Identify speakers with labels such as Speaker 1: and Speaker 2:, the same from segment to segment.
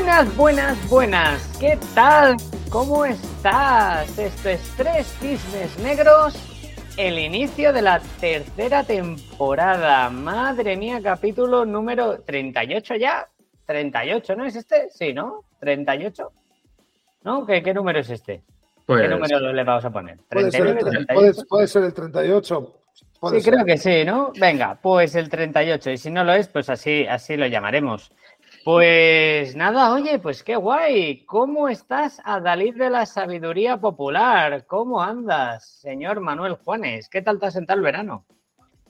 Speaker 1: Buenas, buenas, buenas. ¿Qué tal? ¿Cómo estás? Esto es Tres Cisnes Negros, el inicio de la tercera temporada. Madre mía, capítulo número 38 ya. 38, ¿no es este? Sí, ¿no? 38. ¿No? ¿Qué, qué número es este?
Speaker 2: Pues,
Speaker 1: ¿Qué número le vamos a poner?
Speaker 3: Puede ser, el,
Speaker 1: 39,
Speaker 3: tre-
Speaker 1: 38.
Speaker 3: puede- puede ser el 38. puede
Speaker 1: Sí,
Speaker 3: ser.
Speaker 1: creo que sí, ¿no? Venga, pues el 38. Y si no lo es, pues así, así lo llamaremos. Pues nada, oye, pues qué guay. ¿Cómo estás, Adalid de la Sabiduría Popular? ¿Cómo andas, señor Manuel Juanes? ¿Qué tal te has sentado el verano?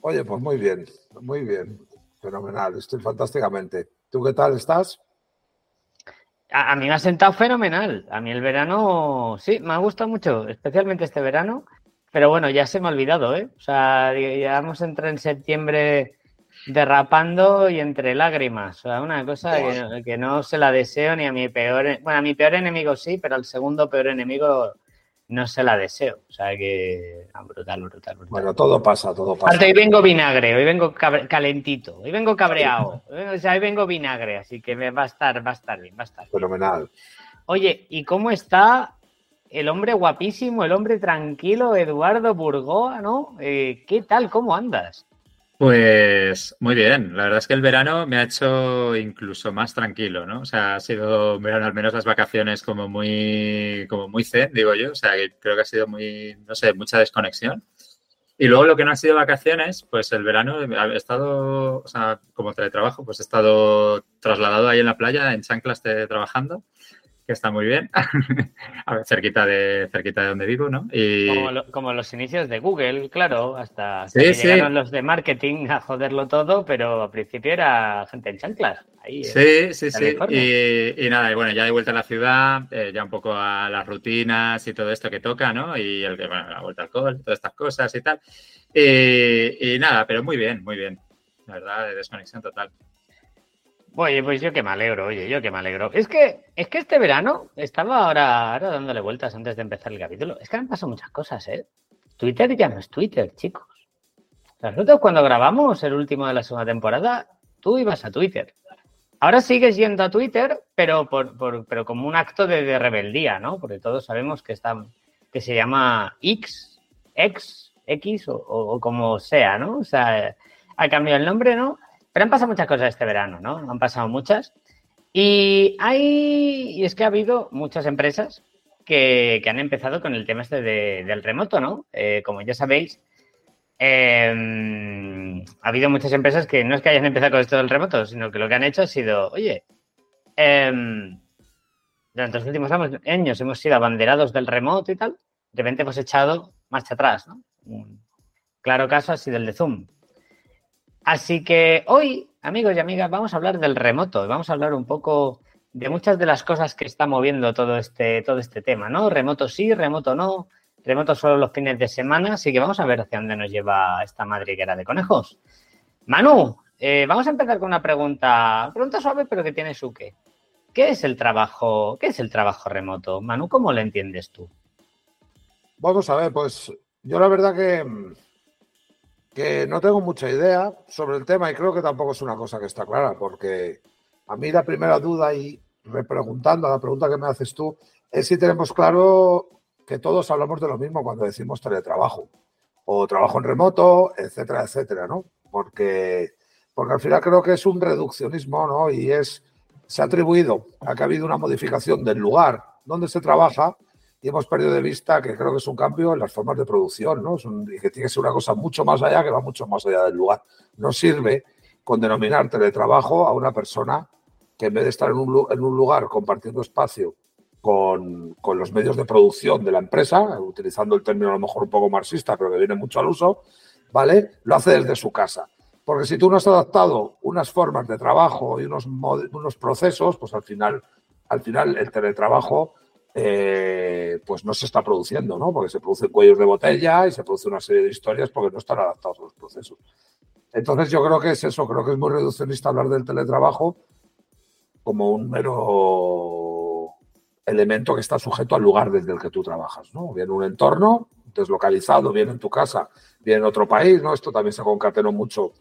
Speaker 3: Oye, pues muy bien, muy bien. Fenomenal, estoy fantásticamente. ¿Tú qué tal estás?
Speaker 1: A, a mí me ha sentado fenomenal. A mí el verano, sí, me ha gustado mucho, especialmente este verano. Pero bueno, ya se me ha olvidado, ¿eh? O sea, ya hemos entrado en septiembre derrapando y entre lágrimas. O sea, una cosa que no, que no se la deseo ni a mi peor, e- bueno, a mi peor enemigo sí, pero al segundo peor enemigo no se la deseo. O sea que, ah, brutal, brutal, brutal.
Speaker 3: Bueno, todo pasa, todo pasa.
Speaker 1: Hoy vengo vinagre, hoy vengo calentito, hoy vengo cabreado, o sea, hoy vengo vinagre, así que me va a estar, va a estar bien, va a estar bien.
Speaker 3: Fenomenal.
Speaker 1: Oye, ¿y cómo está el hombre guapísimo, el hombre tranquilo, Eduardo Burgoa, ¿no? Eh, ¿Qué tal? ¿Cómo andas?
Speaker 2: Pues muy bien. La verdad es que el verano me ha hecho incluso más tranquilo, ¿no? O sea, ha sido verano, al menos las vacaciones, como muy, como muy zen, digo yo. O sea, creo que ha sido muy, no sé, mucha desconexión. Y luego lo que no ha sido vacaciones, pues el verano he estado, o sea, como teletrabajo, pues he estado trasladado ahí en la playa, en chanclas trabajando, que está muy bien. a ver, cerquita de, cerquita de donde vivo, ¿no? Y...
Speaker 1: Como, lo- como los inicios de Google, claro, hasta, hasta
Speaker 2: Sí,
Speaker 1: que
Speaker 2: sí.
Speaker 1: llegaron los de marketing a joderlo todo, pero al principio era gente en chanclas. Ahí, ¿eh?
Speaker 2: Sí, sí, sí. Y, y nada, y bueno, ya de vuelta a la ciudad, eh, ya un poco a las rutinas y todo esto que toca, ¿no? Y el bueno, la vuelta al alcohol, todas estas cosas y tal. Y, y nada, pero muy bien, muy bien. La verdad, de desconexión total.
Speaker 1: Oye, pues yo que me alegro, oye, yo que me alegro. Es que, es que este verano estaba ahora, dándole vueltas antes de empezar el capítulo. Es que han pasado muchas cosas, ¿eh? Twitter ya no es Twitter, chicos. Nosotros cuando grabamos el último de la segunda temporada, tú ibas a Twitter. Ahora sigues yendo a Twitter, pero, por, pero como un acto de, rebeldía, ¿no? Porque todos sabemos que, está, que se llama X, X, X o- o como sea, ¿no? O sea, ha cambiado el nombre, ¿no? Pero han pasado muchas cosas este verano, ¿no? Han pasado muchas. Y hay, y es que ha habido muchas empresas que, que han empezado con el tema este de- del remoto, ¿no? Eh, como ya sabéis, eh, ha habido muchas empresas que no es que hayan empezado con esto del remoto, sino que lo que han hecho ha sido, oye, em, durante los últimos años hemos sido abanderados del remoto y tal, de repente hemos echado marcha atrás, ¿no? Un claro caso ha sido el de Zoom. Así que hoy, amigos y amigas, vamos a hablar del remoto, vamos a hablar un poco de muchas de las cosas que está moviendo todo este, todo este tema, ¿no? Remoto sí, remoto no, remoto solo los fines de semana, así que vamos a ver hacia dónde nos lleva esta madriguera de conejos. Manu, eh, vamos a empezar con una pregunta, pregunta suave pero que tiene su qué. ¿Qué es el trabajo, qué es el trabajo remoto? Manu, ¿cómo lo entiendes tú?
Speaker 3: Vamos a ver, pues yo la verdad que, que no tengo mucha idea sobre el tema y creo que tampoco es una cosa que está clara, porque a mí la primera duda y repreguntando a la pregunta que me haces tú es si tenemos claro que todos hablamos de lo mismo cuando decimos teletrabajo o trabajo en remoto, etcétera, etcétera, ¿no? Porque, porque al final creo que es un reduccionismo, ¿no? Y es, se ha atribuido a que ha habido una modificación del lugar donde se trabaja y hemos perdido de vista que creo que es un cambio en las formas de producción, ¿no? Y que tiene que ser una cosa mucho más allá, que va mucho más allá del lugar. No sirve con denominar teletrabajo a una persona que en vez de estar en un, en un lugar compartiendo espacio con, con los medios de producción de la empresa, utilizando el término a lo mejor un poco marxista, pero que viene mucho al uso, ¿vale? Lo hace desde su casa. Porque si tú no has adaptado unas formas de trabajo y unos, unos procesos, pues al final, al final el teletrabajo eh, pues no se está produciendo, ¿no? Porque se producen cuellos de botella y se produce una serie de historias porque no están adaptados a los procesos. Entonces yo creo que es eso, creo que es muy reduccionista hablar del teletrabajo como un mero elemento que está sujeto al lugar desde el que tú trabajas, ¿no? Bien un entorno deslocalizado, bien en tu casa, bien en otro país, ¿no? Esto también se concatenó mucho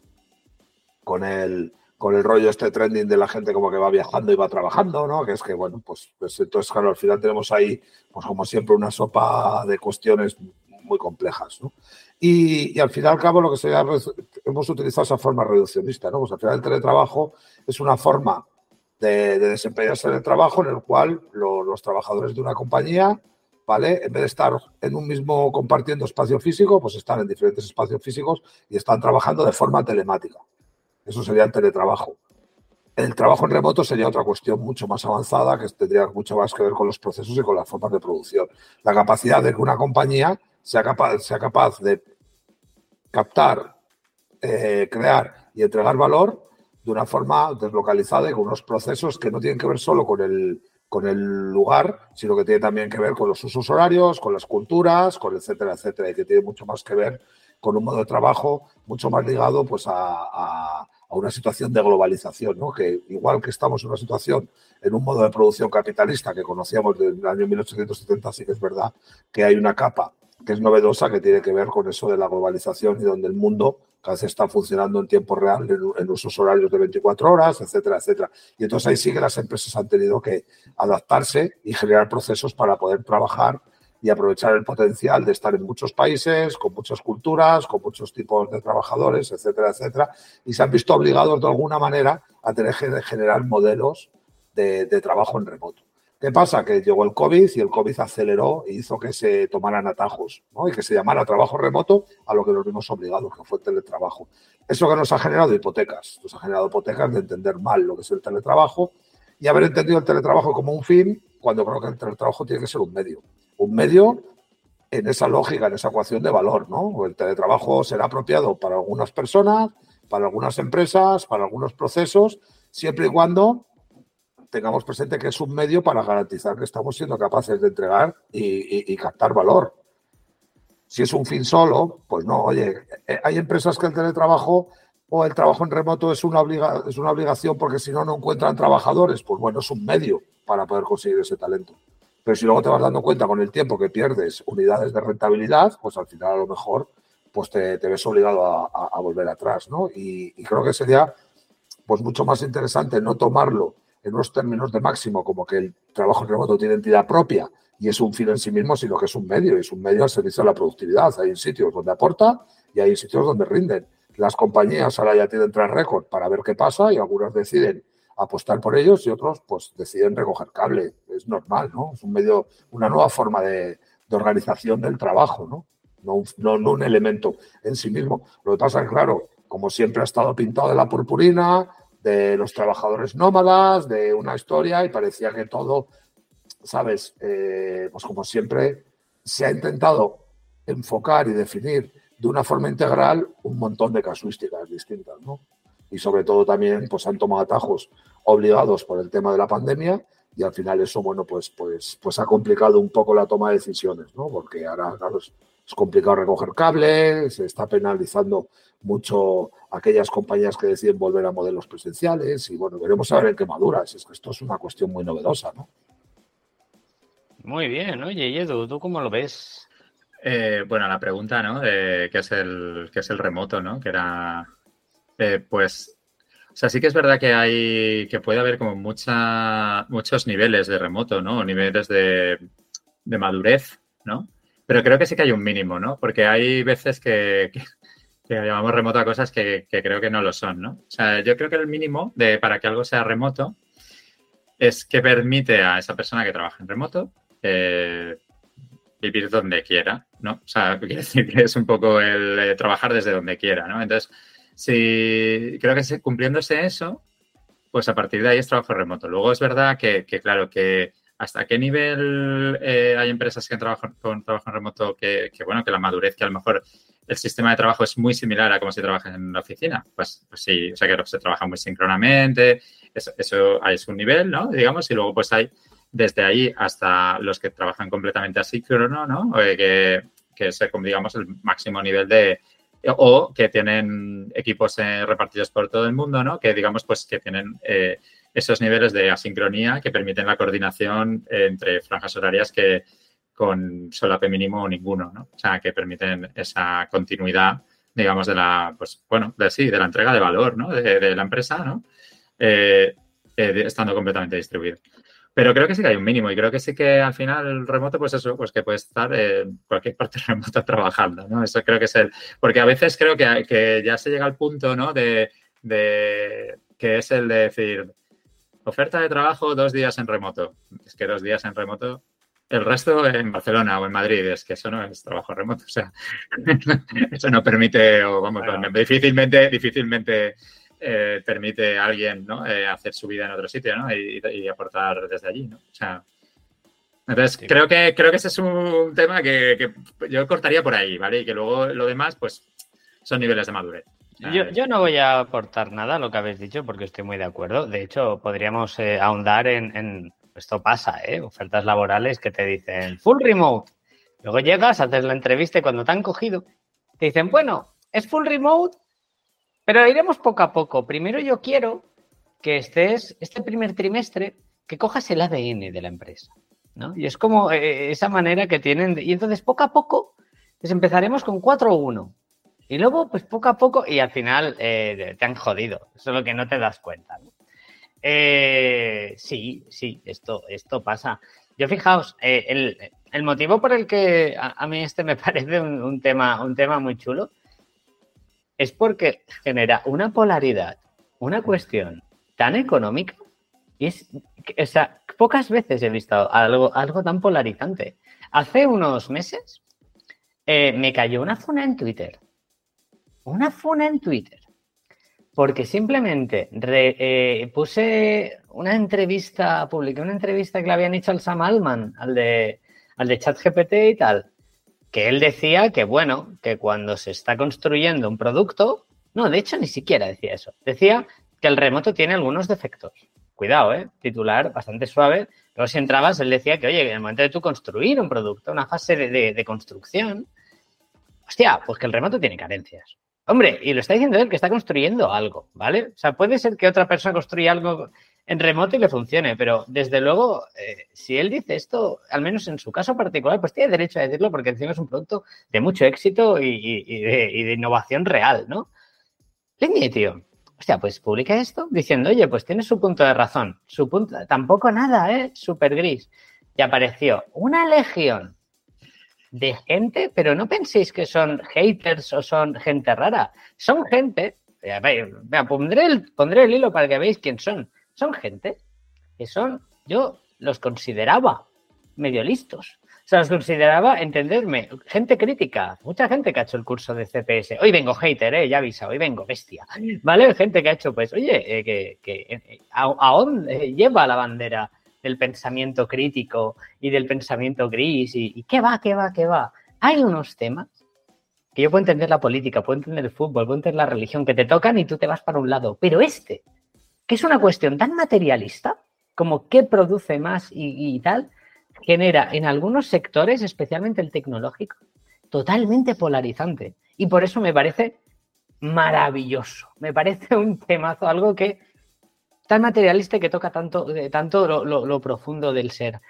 Speaker 3: con el, con el rollo este trending de la gente como que va viajando y va trabajando, ¿no? Que es que, bueno, pues, pues entonces, claro, al final tenemos ahí, pues como siempre, una sopa de cuestiones muy complejas, ¿no? Y, al final, al cabo, lo que se hemos utilizado esa forma reduccionista, ¿no? Pues al final el teletrabajo es una forma de, desempeñarse en el trabajo en el cual los trabajadores de una compañía, ¿vale? En vez de estar en un mismo compartiendo espacio físico, pues están en diferentes espacios físicos y están trabajando de forma telemática. Eso sería el teletrabajo. El trabajo en remoto sería otra cuestión mucho más avanzada que tendría mucho más que ver con los procesos y con las formas de producción. La capacidad de que una compañía sea capaz, sea capaz de captar, eh, crear y entregar valor de una forma deslocalizada y con unos procesos que no tienen que ver solo con el, con el lugar, sino que tienen también que ver con los usos horarios, con las culturas, con etcétera, etcétera, y que tiene mucho más que ver con un modo de trabajo mucho más ligado pues, a, una situación de globalización, ¿no? que igual que estamos en una situación en un modo de producción capitalista que conocíamos desde el año 1870, sí que es verdad que hay una capa que es novedosa, que tiene que ver con eso de la globalización y donde el mundo cada vez está funcionando en tiempo real, en, usos horarios de 24 horas, etcétera, etcétera. Y entonces ahí sí que las empresas han tenido que adaptarse y generar procesos para poder trabajar y aprovechar el potencial de estar en muchos países, con muchas culturas, con muchos tipos de trabajadores, etcétera, etcétera. Y se han visto obligados de alguna manera a tener que generar modelos de trabajo en remoto. ¿Qué pasa? Que llegó el COVID y el COVID aceleró e hizo que se tomaran atajos ¿no? y que se llamara trabajo remoto a lo que nos vimos obligados, que fue el teletrabajo. Eso que nos ha generado hipotecas, nos ha generado hipotecas de entender mal lo que es el teletrabajo y haber entendido el teletrabajo como un fin, cuando creo que el teletrabajo tiene que ser un medio. Un medio en esa lógica, en esa ecuación de valor. ¿no? El teletrabajo será apropiado para algunas personas, para algunas empresas, para algunos procesos, siempre y cuando tengamos presente que es un medio para garantizar que estamos siendo capaces de entregar y, captar valor. Si es un fin solo, pues no, oye, eh, hay empresas que el teletrabajo o el trabajo en remoto es una, es una obligación porque si no, no encuentran trabajadores. Pues bueno, es un medio para poder conseguir ese talento. Pero si luego te vas dando cuenta con el tiempo que pierdes unidades de rentabilidad, pues al final a lo mejor pues te, ves obligado a, volver atrás, ¿no? Y, creo que sería pues mucho más interesante no tomarlo en unos términos de máximo, como que el trabajo remoto tiene entidad propia y es un fin en sí mismo, sino que es un medio, y es un medio al servicio de la productividad. Hay sitios donde aporta y hay sitios donde rinden. Las compañías ahora ya tienen tres récords para ver qué pasa y algunas deciden apostar por ellos y otros pues deciden recoger cable. Es normal, ¿no? Es un medio, una nueva forma de, organización del trabajo, ¿no? No, no, un elemento en sí mismo. Lo que pasa es claro, como siempre ha estado pintado de la purpurina, de los trabajadores nómadas, de una historia, y parecía que todo, ¿sabes? Eh, pues como siempre, se ha intentado enfocar y definir de una forma integral un montón de casuísticas distintas, ¿no? Y sobre todo también, pues han tomado atajos obligados por el tema de la pandemia y al final eso, bueno, pues, pues, pues ha complicado un poco la toma de decisiones, ¿no? Porque ahora, claro, es, complicado recoger cables, se está penalizando mucho aquellas compañías que deciden volver a modelos presenciales y bueno, veremos a ver en qué maduras. Es que esto es una cuestión muy novedosa, ¿no?
Speaker 1: Muy bien, oye, Edu, ¿tú cómo lo ves?
Speaker 2: Eh, bueno, la pregunta, ¿no? De qué es el, qué es el remoto, ¿no? Que era, eh, pues, o sea, sí que es verdad que hay, que puede haber como mucha, muchos niveles de remoto, ¿no? Niveles de, de madurez, ¿no? Pero creo que sí que hay un mínimo, ¿no? Porque hay veces que, que llamamos remoto a cosas que, creo que no lo son, ¿no? O sea, yo creo que el mínimo de para que algo sea remoto es que permite a esa persona que trabaja en remoto eh, vivir donde quiera, ¿no? O sea, quiere decir que es un poco el eh, trabajar desde donde quiera, ¿no? Entonces, si creo que cumpliéndose eso, pues a partir de ahí es trabajo remoto. Luego es verdad que, claro, que hasta qué nivel eh, hay empresas que trabajan con trabajo remoto que, que, bueno, que la madurez que a lo mejor el sistema de trabajo es muy similar a como si trabajas en la oficina. Pues, pues sí, o sea que se trabaja muy síncronamente, eso, eso es un nivel, ¿no? Digamos, y luego pues hay desde ahí hasta los que trabajan completamente asíncrono, ¿no? Eh, que, que es, digamos, el máximo nivel de, o que tienen equipos eh, repartidos por todo el mundo, ¿no? Que digamos pues que tienen eh, esos niveles de asincronía que permiten la coordinación entre franjas horarias que, con solape mínimo o ninguno, ¿no? O sea, que permiten esa continuidad digamos, de la, pues, bueno, de sí, de la entrega de valor, ¿no? De, la empresa, ¿no? Eh, eh, estando completamente distribuido. Pero creo que sí que hay un mínimo y creo que sí que al final el remoto, pues eso, pues que puede estar en cualquier parte remota trabajando, ¿no? Eso creo que es el... Porque a veces creo que, que ya se llega al punto, ¿no? De, de que es el de decir, oferta de trabajo dos días en remoto. Es que dos días en remoto el resto en Barcelona o en Madrid, es que eso no es trabajo remoto. O sea, eso no permite, o vamos, difícilmente, difícilmente eh, permite a alguien ¿no? Eh, hacer su vida en otro sitio ¿no? y, aportar desde allí. ¿no? O sea, entonces creo que creo que ese es un tema que, yo cortaría por ahí, ¿vale? Y que luego lo demás, pues, son niveles de madurez.
Speaker 1: Yo, no voy a aportar nada a lo que habéis dicho porque estoy muy de acuerdo. De hecho, podríamos eh, ahondar en, esto pasa, ¿eh? Ofertas laborales que te dicen full remote. Luego llegas, haces la entrevista y cuando te han cogido, te dicen, bueno, es full remote, pero iremos poco a poco. Primero yo quiero que estés, este primer trimestre, que cojas el ADN de la empresa. ¿no? Y es como eh, esa manera que tienen. Y entonces poco a poco, pues empezaremos con 4 o 1. Y luego, pues poco a poco, y al final eh, te han jodido. Eso es lo que no te das cuenta. Eh, sí, sí, esto, esto pasa. Yo fijaos, eh, el, motivo por el que a, mí este me parece un, tema, un tema muy chulo es porque genera una polaridad, una cuestión tan económica y es, o sea, pocas veces he visto algo, algo tan polarizante. Hace unos meses eh, me cayó una funa en Twitter. Una funa en Twitter porque simplemente eh, puse una entrevista, publiqué una entrevista que le habían hecho al Sam Altman, al de, al de ChatGPT y tal, que él decía que, bueno, que cuando se está construyendo un producto, no, de hecho ni siquiera decía eso, decía que el remoto tiene algunos defectos. Cuidado, ¿eh? Titular bastante suave. Luego si entrabas, él decía que, oye, en el momento de tú construir un producto, una fase de, de construcción, hostia, pues que el remoto tiene carencias. Hombre, y lo está diciendo él que está construyendo algo, ¿vale? O sea, puede ser que otra persona construya algo en remoto y le funcione, pero desde luego, eh, si él dice esto, al menos en su caso particular, pues tiene derecho a decirlo porque encima es un producto de mucho éxito y, de, innovación real, ¿no? Leñe, tío. O sea, pues publica esto diciendo, oye, pues tiene su punto de razón. Su punto, tampoco nada, ¿eh? Súper gris. Y apareció una legión de gente, pero no penséis que son haters o son gente rara. Son gente, vea, pondré, el, pondré el hilo para que veáis quién son. Son gente que son, yo los consideraba medio listos. O sea, los consideraba, entenderme, gente crítica. Mucha gente que ha hecho el curso de CPS. Hoy vengo hater, ¿eh? ya avisa, hoy vengo bestia. ¿Vale? Gente que ha hecho, pues, oye, eh, que, que eh, aún lleva la bandera del pensamiento crítico y del pensamiento gris y, qué va, qué va, qué va. Hay unos temas que yo puedo entender la política, puedo entender el fútbol, puedo entender la religión, que te tocan y tú te vas para un lado. Pero este, que es una cuestión tan materialista como qué produce más y, tal, genera en algunos sectores, especialmente el tecnológico, totalmente polarizante. Y por eso me parece maravilloso. Me parece un temazo, algo que tan materialista que toca tanto, tanto lo, profundo del ser.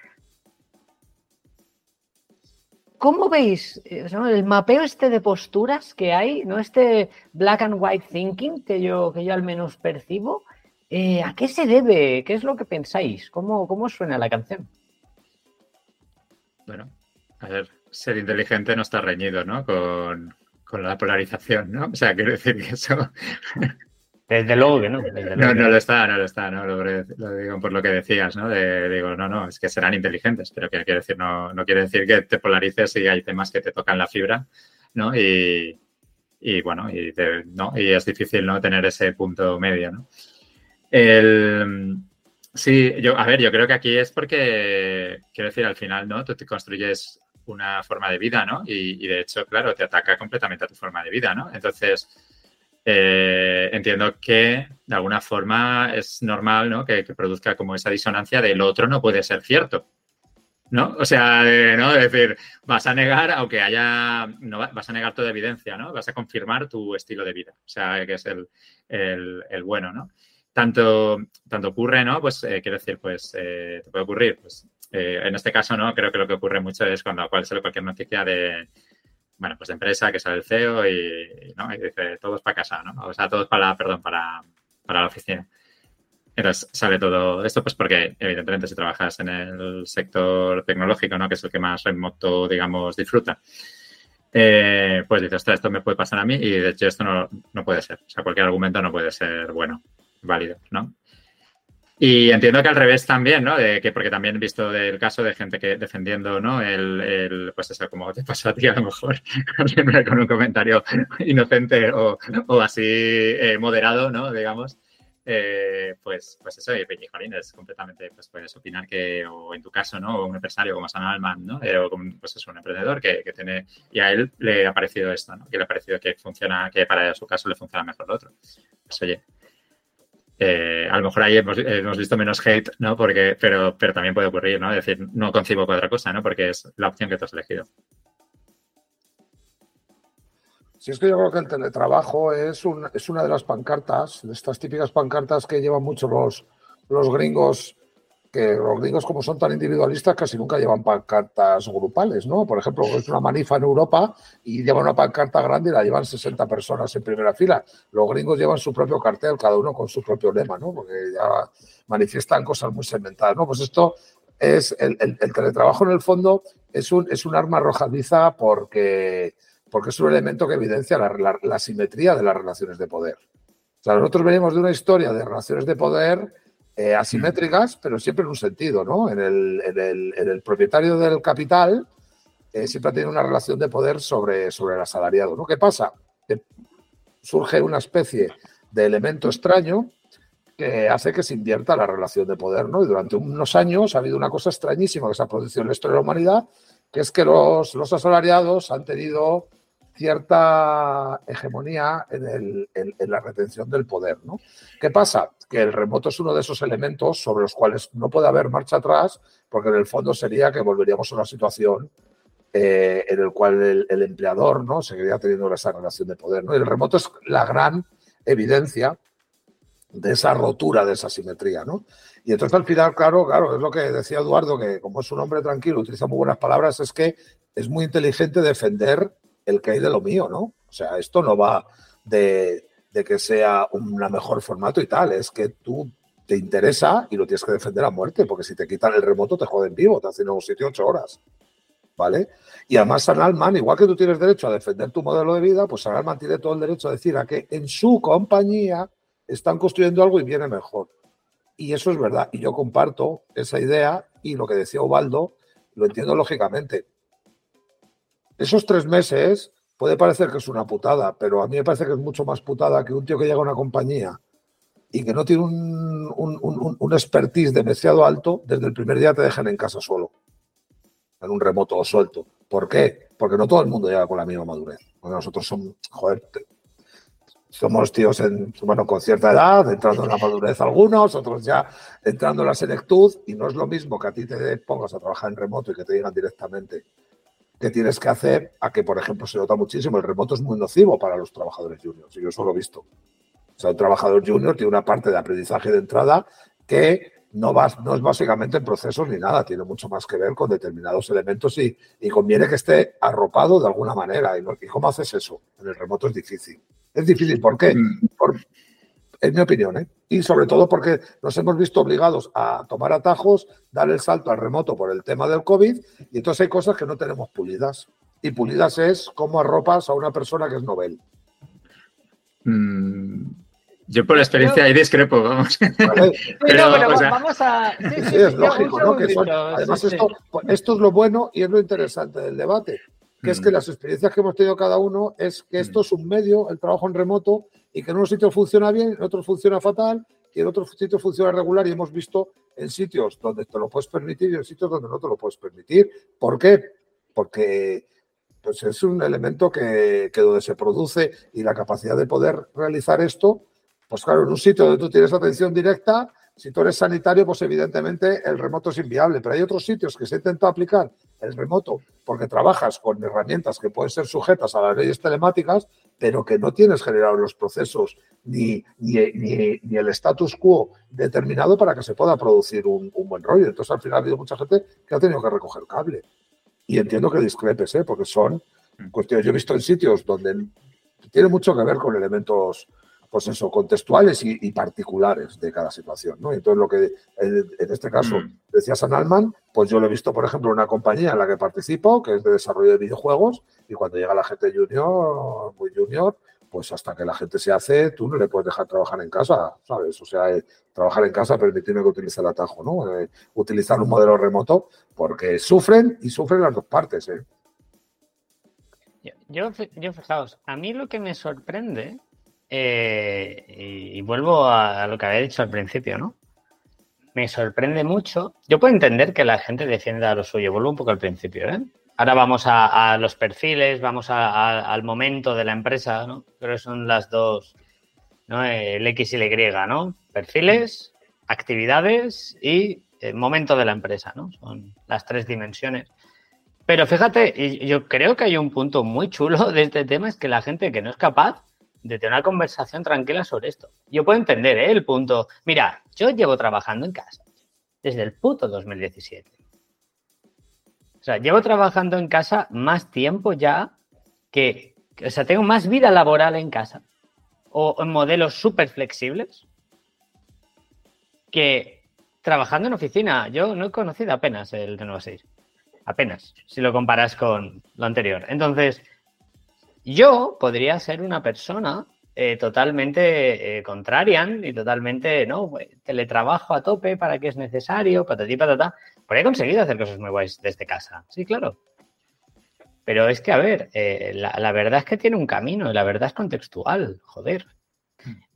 Speaker 1: ¿Cómo veis eh, el mapeo este de posturas que hay, no este black and white thinking que yo, que yo al menos percibo? Eh, ¿A qué se debe? ¿Qué es lo que pensáis? ¿Cómo, cómo suena la canción?
Speaker 2: Bueno, a ver, ser inteligente no está reñido, ¿no? Con, con la polarización, ¿no? O sea, quiero decir que eso
Speaker 1: desde luego que no.
Speaker 2: no, no lo está, no lo está, no lo, digo por lo que decías, ¿no? De, digo, no, no, es que serán inteligentes, pero que quiere decir, no, no quiere decir que te polarices y hay temas que te tocan la fibra, ¿no? Y, y bueno, y, ¿no? y es difícil no tener ese punto medio, ¿no? El, sí, yo, a ver, yo creo que aquí es porque, quiero decir, al final, ¿no? Tú te construyes una forma de vida, ¿no? Y, y de hecho, claro, te ataca completamente a tu forma de vida, ¿no? Entonces, eh, entiendo que de alguna forma es normal ¿no? que, produzca como esa disonancia del otro no puede ser cierto. ¿No? O sea, ¿no? Es decir, vas a negar, aunque haya, no, vas a negar toda evidencia, ¿no? Vas a confirmar tu estilo de vida, o sea, que es el, el, bueno, ¿no? Tanto, tanto ocurre, ¿no? Pues, eh, quiero decir, pues, eh, te puede ocurrir, pues, en este caso, ¿no? Creo que lo que ocurre mucho es cuando aparece cualquier noticia de, bueno, pues de empresa, que sale el CEO y, ¿no? y dice, todos para casa, ¿no? O sea, todos para, perdón, para, para la oficina. Entonces sale todo esto, pues porque evidentemente si trabajas en el sector tecnológico, ¿no? Que es el que más remoto, digamos, disfruta. Eh, pues dices, esto me puede pasar a mí y de hecho esto no, no puede ser. O sea, cualquier argumento no puede ser bueno, válido, ¿no? Y entiendo que al revés también, ¿no? De que porque también he visto del caso de gente que defendiendo, ¿no? El, el pues eso, como te pasó a ti a lo mejor, con un comentario inocente o, o así eh, moderado, ¿no? Digamos. Eh, pues, pues eso, y es completamente, pues puedes opinar que, o en tu caso, ¿no? O un empresario como San Alman, ¿no? Eh, o pues es un emprendedor que, que, tiene, y a él le ha parecido esto, ¿no? Que le ha parecido que funciona, que para su caso le funciona mejor lo otro. Pues oye, eh, a lo mejor ahí hemos, visto menos hate, ¿no? Porque, pero, pero también puede ocurrir, ¿no? Es decir, no concibo con otra cosa, ¿no? Porque es la opción que tú has elegido.
Speaker 3: Si es que yo creo que el teletrabajo es, un, es una de las pancartas, de estas típicas pancartas que llevan mucho los, los gringos que los gringos como son tan individualistas casi nunca llevan pancartas grupales, ¿no? Por ejemplo, es una manifa en Europa y llevan una pancarta grande y la llevan 60 personas en primera fila. Los gringos llevan su propio cartel, cada uno con su propio lema, ¿no? Porque ya manifiestan cosas muy segmentadas, ¿no? Pues esto es, el, el, el teletrabajo en el fondo es un, es un arma arrojadiza porque, porque es un elemento que evidencia la, la, la simetría de las relaciones de poder. O sea, nosotros venimos de una historia de relaciones de poder eh, asimétricas, pero siempre en un sentido, ¿no? En el, en el, en el propietario del capital eh, siempre tiene una relación de poder sobre, sobre el asalariado, ¿no? ¿Qué pasa? Que surge una especie de elemento extraño que hace que se invierta la relación de poder, ¿no? Y durante unos años ha habido una cosa extrañísima que se ha producido en la historia de la humanidad, que es que los, los asalariados han tenido cierta hegemonía en, el, en, en, la retención del poder. ¿no? ¿Qué pasa? Que el remoto es uno de esos elementos sobre los cuales no puede haber marcha atrás, porque en el fondo sería que volveríamos a una situación eh, en el cual el, el, empleador ¿no? seguiría teniendo esa relación de poder. ¿no? Y el remoto es la gran evidencia de esa rotura, de esa simetría, ¿no? Y entonces al final, claro, claro, es lo que decía Eduardo, que como es un hombre tranquilo, utiliza muy buenas palabras, es que es muy inteligente defender el que hay de lo mío, ¿no? O sea, esto no va de, de que sea un mejor formato y tal, es que tú te interesa y lo tienes que defender a muerte, porque si te quitan el remoto te joden vivo, te hacen en un sitio ocho horas. ¿Vale? Y además San Alman, igual que tú tienes derecho a defender tu modelo de vida, pues San Alman tiene todo el derecho a decir a que en su compañía están construyendo algo y viene mejor. Y eso es verdad. Y yo comparto esa idea y lo que decía Ubaldo, lo entiendo lógicamente. Esos tres meses puede parecer que es una putada, pero a mí me parece que es mucho más putada que un tío que llega a una compañía y que no tiene un, un, un, expertise demasiado alto, desde el primer día te dejan en casa solo, en un remoto o suelto. ¿Por qué? Porque no todo el mundo llega con la misma madurez. Porque nosotros somos, joder, somos tíos en, bueno, con cierta edad, entrando en la madurez algunos, otros ya entrando en la senectud, y no es lo mismo que a ti te pongas a trabajar en remoto y que te digan directamente que tienes que hacer a que, por ejemplo, se nota muchísimo. El remoto es muy nocivo para los trabajadores juniors, y yo eso lo he visto. O sea, un trabajador junior tiene una parte de aprendizaje de entrada que no, va, no es básicamente en procesos ni nada, tiene mucho más que ver con determinados elementos y, y conviene que esté arropado de alguna manera. ¿Y, no, ¿Y, cómo haces eso? En el remoto es difícil. Es difícil, ¿por qué? Por, en mi opinión, ¿eh? y sobre todo porque nos hemos visto obligados a tomar atajos, dar el salto al remoto por el tema del COVID, y entonces hay cosas que no tenemos pulidas. Y pulidas es cómo arropas a una persona que es novel.
Speaker 2: Mm, yo por la experiencia ahí discrepo, vamos.
Speaker 1: Vale. pero, no, pero o sea... vamos a...
Speaker 3: Sí, sí, sí es lógico, ¿no? Que son, además, esto, esto es lo bueno y es lo interesante del debate que es que las experiencias que hemos tenido cada uno es que esto es un medio, el trabajo en remoto, y que en unos sitios funciona bien, en otros funciona fatal, y en otros sitios funciona regular, y hemos visto en sitios donde te lo puedes permitir y en sitios donde no te lo puedes permitir. ¿Por qué? Porque pues es un elemento que, que donde se produce y la capacidad de poder realizar esto, pues claro, en un sitio donde tú tienes atención directa, si tú eres sanitario, pues evidentemente el remoto es inviable, pero hay otros sitios que se intenta aplicar el remoto porque trabajas con herramientas que pueden ser sujetas a las leyes telemáticas, pero que no tienes generado los procesos ni, ni, ni, ni el status quo determinado para que se pueda producir un, un, buen rollo. Entonces, al final ha habido mucha gente que ha tenido que recoger cable. Y entiendo que discrepes, ¿eh? porque son mm. cuestiones. Yo he visto en sitios donde tiene mucho que ver con elementos, pues eso, contextuales y, particulares de cada situación, ¿no? Entonces, lo que en, este caso mm. decía San Alman, pues yo lo he visto, por ejemplo, en una compañía en la que participo, que es de desarrollo de videojuegos, y cuando llega la gente junior, muy junior, pues hasta que la gente se hace, tú no le puedes dejar trabajar en casa, ¿sabes? O sea, eh, trabajar en casa permitiendo que utilice el atajo, ¿no? Eh, utilizar un modelo remoto, porque sufren y sufren las dos partes, ¿eh?
Speaker 1: Yo, yo, fijaos, a mí lo que me sorprende, eh, y, vuelvo a, lo que había dicho al principio, ¿no? Me sorprende mucho. Yo puedo entender que la gente defienda lo suyo, vuelvo un poco al principio, ¿eh? Ahora vamos a, los perfiles, vamos al momento de la empresa, ¿no? Creo que son las dos, ¿no? El X y el Y, ¿no? Perfiles, actividades y eh, momento de la empresa, ¿no? Son las tres dimensiones. Pero fíjate, yo creo que hay un punto muy chulo de este tema, es que la gente que no es capaz de tener una conversación tranquila sobre esto. Yo puedo entender ¿eh? el punto. Mira, yo llevo trabajando en casa desde el puto 2017. O sea, llevo trabajando en casa más tiempo ya que, o sea, tengo más vida laboral en casa o en modelos súper flexibles que trabajando en oficina. Yo no he conocido apenas el de 6. Apenas, si lo comparas con lo anterior. Entonces, yo podría ser una persona eh, totalmente eh, contrarian y totalmente, ¿no? Pues, teletrabajo a tope para que es necesario, patatí, patata. Pero he conseguido hacer cosas muy guays desde casa. Sí, claro. Pero es que, a ver, eh, la, verdad es que tiene un camino y la verdad es contextual, joder.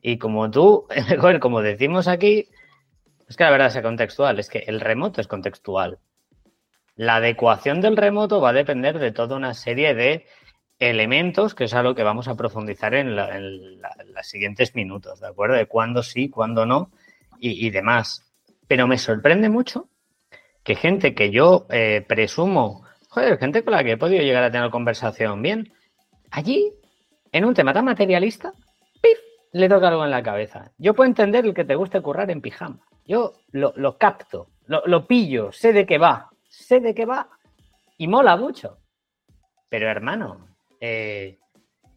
Speaker 1: Y como tú, como decimos aquí, es que la verdad es contextual, es que el remoto es contextual. La adecuación del remoto va a depender de toda una serie de elementos, que es algo que vamos a profundizar en, los siguientes minutos, ¿de acuerdo? De cuándo sí, cuándo no y, demás. Pero me sorprende mucho que gente que yo eh, presumo, joder, gente con la que he podido llegar a tener conversación bien, allí, en un tema tan materialista, ¡pif! le toca algo en la cabeza. Yo puedo entender el que te guste currar en pijama. Yo lo, capto, lo, lo pillo, sé de qué va, sé de qué va y mola mucho. Pero hermano, eh,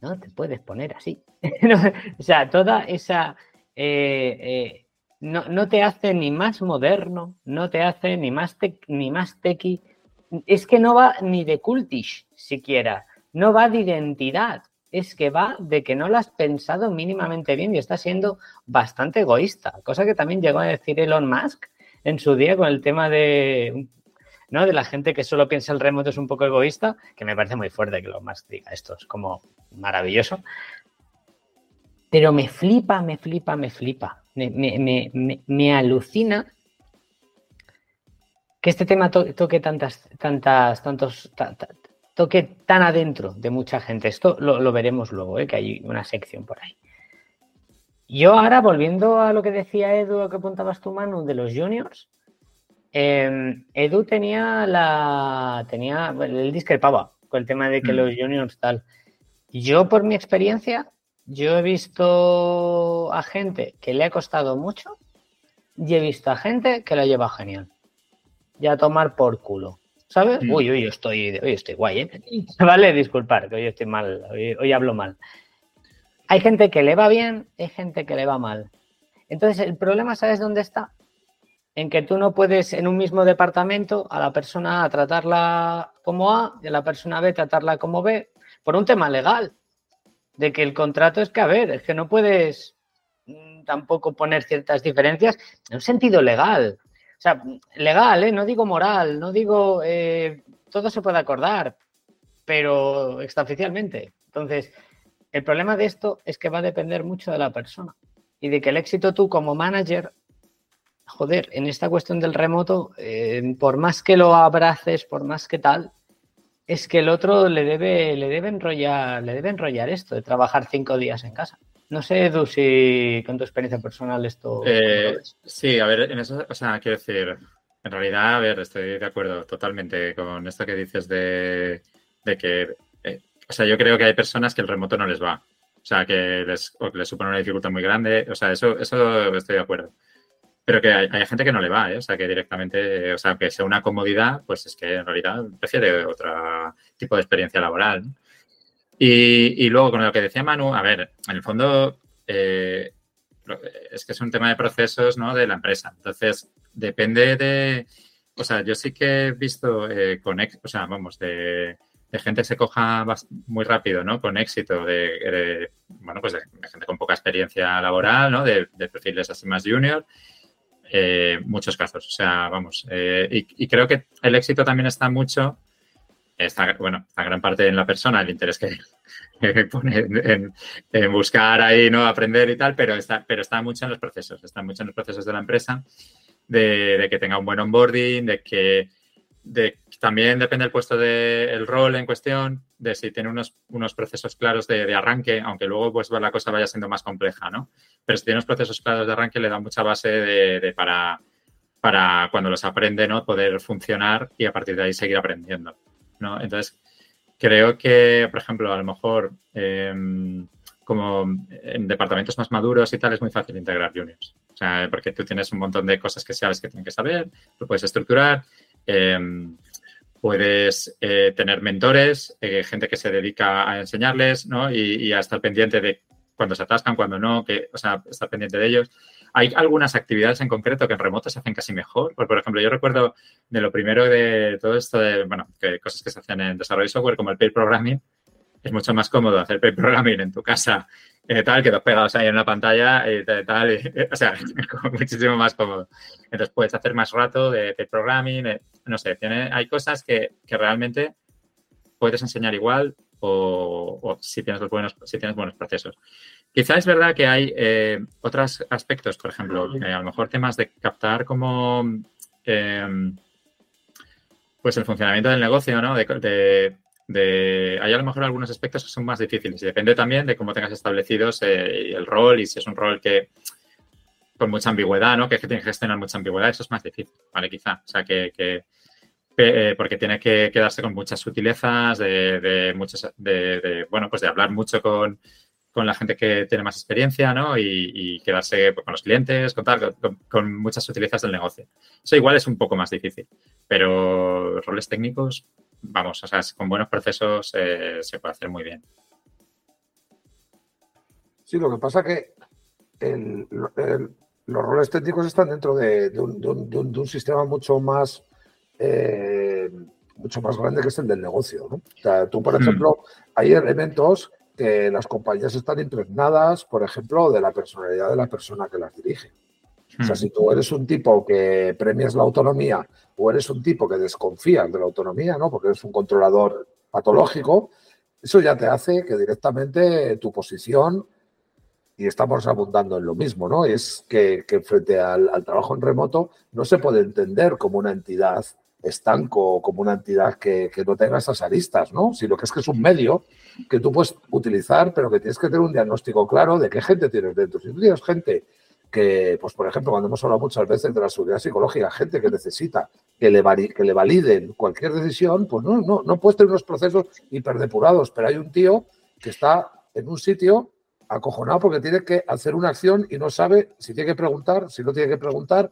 Speaker 1: no te puedes poner así. o sea, toda esa... Eh, eh, no, te hace ni más moderno, no te hace ni más, ni más tequi. Es que no va ni de cultish siquiera, no va de identidad, es que va de que no lo has pensado mínimamente bien y está siendo bastante egoísta, cosa que también llegó a decir Elon Musk en su día con el tema de ¿no? De la gente que solo piensa el remoto es un poco egoísta, que me parece muy fuerte que lo más diga esto, es como maravilloso. Pero me flipa, me flipa, me flipa. Me, alucina que este tema toque tantas, tantas, tantos, toque tan adentro de mucha gente. Esto lo, veremos luego, ¿eh? que hay una sección por ahí. Yo ahora, volviendo a lo que decía Edu, lo que apuntabas tu mano de los juniors, Em, Edu tenía la. tenía. Él discrepaba con el tema de que mm. los juniors tal. Yo, por mi experiencia, yo he visto a gente que le ha costado mucho y he visto a gente que lo lleva genial. Ya a tomar por culo. ¿Sabes? Mm. Uy, uy, yo estoy, hoy estoy guay, ¿eh? Vale, disculpar, que hoy estoy mal, hoy hablo mal. Hay gente que le va bien, hay gente que le va mal. Entonces, el problema, ¿sabes dónde está? En que tú no puedes en un mismo departamento a la persona A tratarla como A y a la persona B tratarla como B por un tema legal. De que el contrato es que, a ver, es que no puedes mm, tampoco poner ciertas diferencias en un sentido legal. O sea, legal, ¿eh? no digo moral, no digo eh, todo se puede acordar, pero extraoficialmente. Entonces, el problema de esto es que va a depender mucho de la persona y de que el éxito tú como manager joder, en esta cuestión del remoto, eh, por más que lo abraces, por más que tal, es que el otro le debe, le debe enrollar, le debe enrollar esto de trabajar cinco días en casa. No sé, Edu, si con tu experiencia personal esto.
Speaker 2: Eh, sí, a ver, en eso, o sea, quiero decir, en realidad, a ver, estoy de acuerdo totalmente con esto que dices de, que, eh, o sea, yo creo que hay personas que el remoto no les va. O sea, que les, les supone una dificultad muy grande. O sea, eso, eso estoy de acuerdo. Pero que hay, gente que no le va, ¿eh? o sea, que directamente, o sea, que sea una comodidad, pues es que en realidad prefiere otro tipo de experiencia laboral. Y, luego con lo que decía Manu, a ver, en el fondo eh, es que es un tema de procesos ¿no? de la empresa. Entonces, depende de, o sea, yo sí que he visto eh, con, o sea, vamos, de, gente que se coja muy rápido, ¿no? Con éxito, de, bueno, pues de, gente con poca experiencia laboral, ¿no? De, perfiles así más junior. Eh, muchos casos, o sea, vamos. Eh, y, creo que el éxito también está mucho, está, bueno, está gran parte en la persona, el interés que, pone en, buscar ahí, ¿no? Aprender y tal, pero está, pero está mucho en los procesos, está mucho en los procesos de la empresa, de, que tenga un buen onboarding, de que de, también depende del puesto del rol en cuestión, de si tiene unos, unos procesos claros de, arranque, aunque luego pues la cosa vaya siendo más compleja, ¿no? Pero si tiene unos procesos claros de arranque le da mucha base de, para, para cuando los aprende, ¿no? Poder funcionar y a partir de ahí seguir aprendiendo, ¿no? Entonces, creo que, por ejemplo, a lo mejor em, como en departamentos más maduros y tal es muy fácil integrar juniors. O sea, porque tú tienes un montón de cosas que sabes que tienen que saber, lo puedes estructurar Em, puedes eh, tener mentores, eh, gente que se dedica a enseñarles, ¿no? Y, a estar pendiente de cuando se atascan, cuando no, que, o sea, estar pendiente de ellos. Hay algunas actividades en concreto que en remoto se hacen casi mejor. Por, ejemplo, yo recuerdo de lo primero de todo esto de, bueno, que cosas que se hacen en desarrollo de software como el pair programming, es mucho más cómodo hacer pair programming en tu casa eh, tal, que dos pegados ahí en la pantalla y tal, o sea, muchísimo más cómodo. Entonces puedes hacer más rato de, de programming, eh, no sé, tiene, hay cosas que, que, realmente puedes enseñar igual o, si, tienes los buenos, si tienes buenos procesos. Quizá es verdad que hay eh, otros aspectos, por ejemplo, a lo mejor temas de captar como em, pues el funcionamiento del negocio, ¿no? de, de, hay a lo mejor algunos aspectos que son más difíciles y depende también de cómo tengas establecidos eh, el rol y si es un rol que con mucha ambigüedad, ¿no? Que, que tiene que gestionar mucha ambigüedad, eso es más difícil, ¿vale? Quizá, o sea, que, eh, porque tiene que quedarse con muchas sutilezas, de, de muchos, de, bueno, pues de hablar mucho con, con, la gente que tiene más experiencia, ¿no? Y, quedarse pues, con los clientes, contar con, con, muchas sutilezas del negocio. Eso igual es un poco más difícil, pero roles técnicos, vamos, o sea, con buenos procesos eh, se puede hacer muy bien.
Speaker 3: Sí, lo que pasa que los roles técnicos están dentro de, un, sistema mucho más eh, mucho más grande que es el del negocio. ¿no? O sea, tú, por hmm. ejemplo, hay elementos que las compañías están impregnadas, por ejemplo, de la personalidad de la persona que las dirige. O sea, hmm. si tú eres un tipo que premias la autonomía o eres un tipo que desconfías de la autonomía, ¿no? Porque eres un controlador patológico, eso ya te hace que directamente tu posición, y estamos abundando en lo mismo, ¿no? Es que, frente al, trabajo en remoto no se puede entender como una entidad estanco, como una entidad que, no tenga esas aristas, ¿no? Sino que es que es un medio que tú puedes utilizar, pero que tienes que tener un diagnóstico claro de qué gente tienes dentro. Si tú tienes gente que, pues por ejemplo, cuando hemos hablado muchas veces de la seguridad psicológica, gente que necesita que le, que le validen cualquier decisión, pues no, no, no puedes tener unos procesos hiperdepurados, pero hay un tío que está en un sitio acojonado porque tiene que hacer una acción y no sabe si tiene que preguntar, si no tiene que preguntar.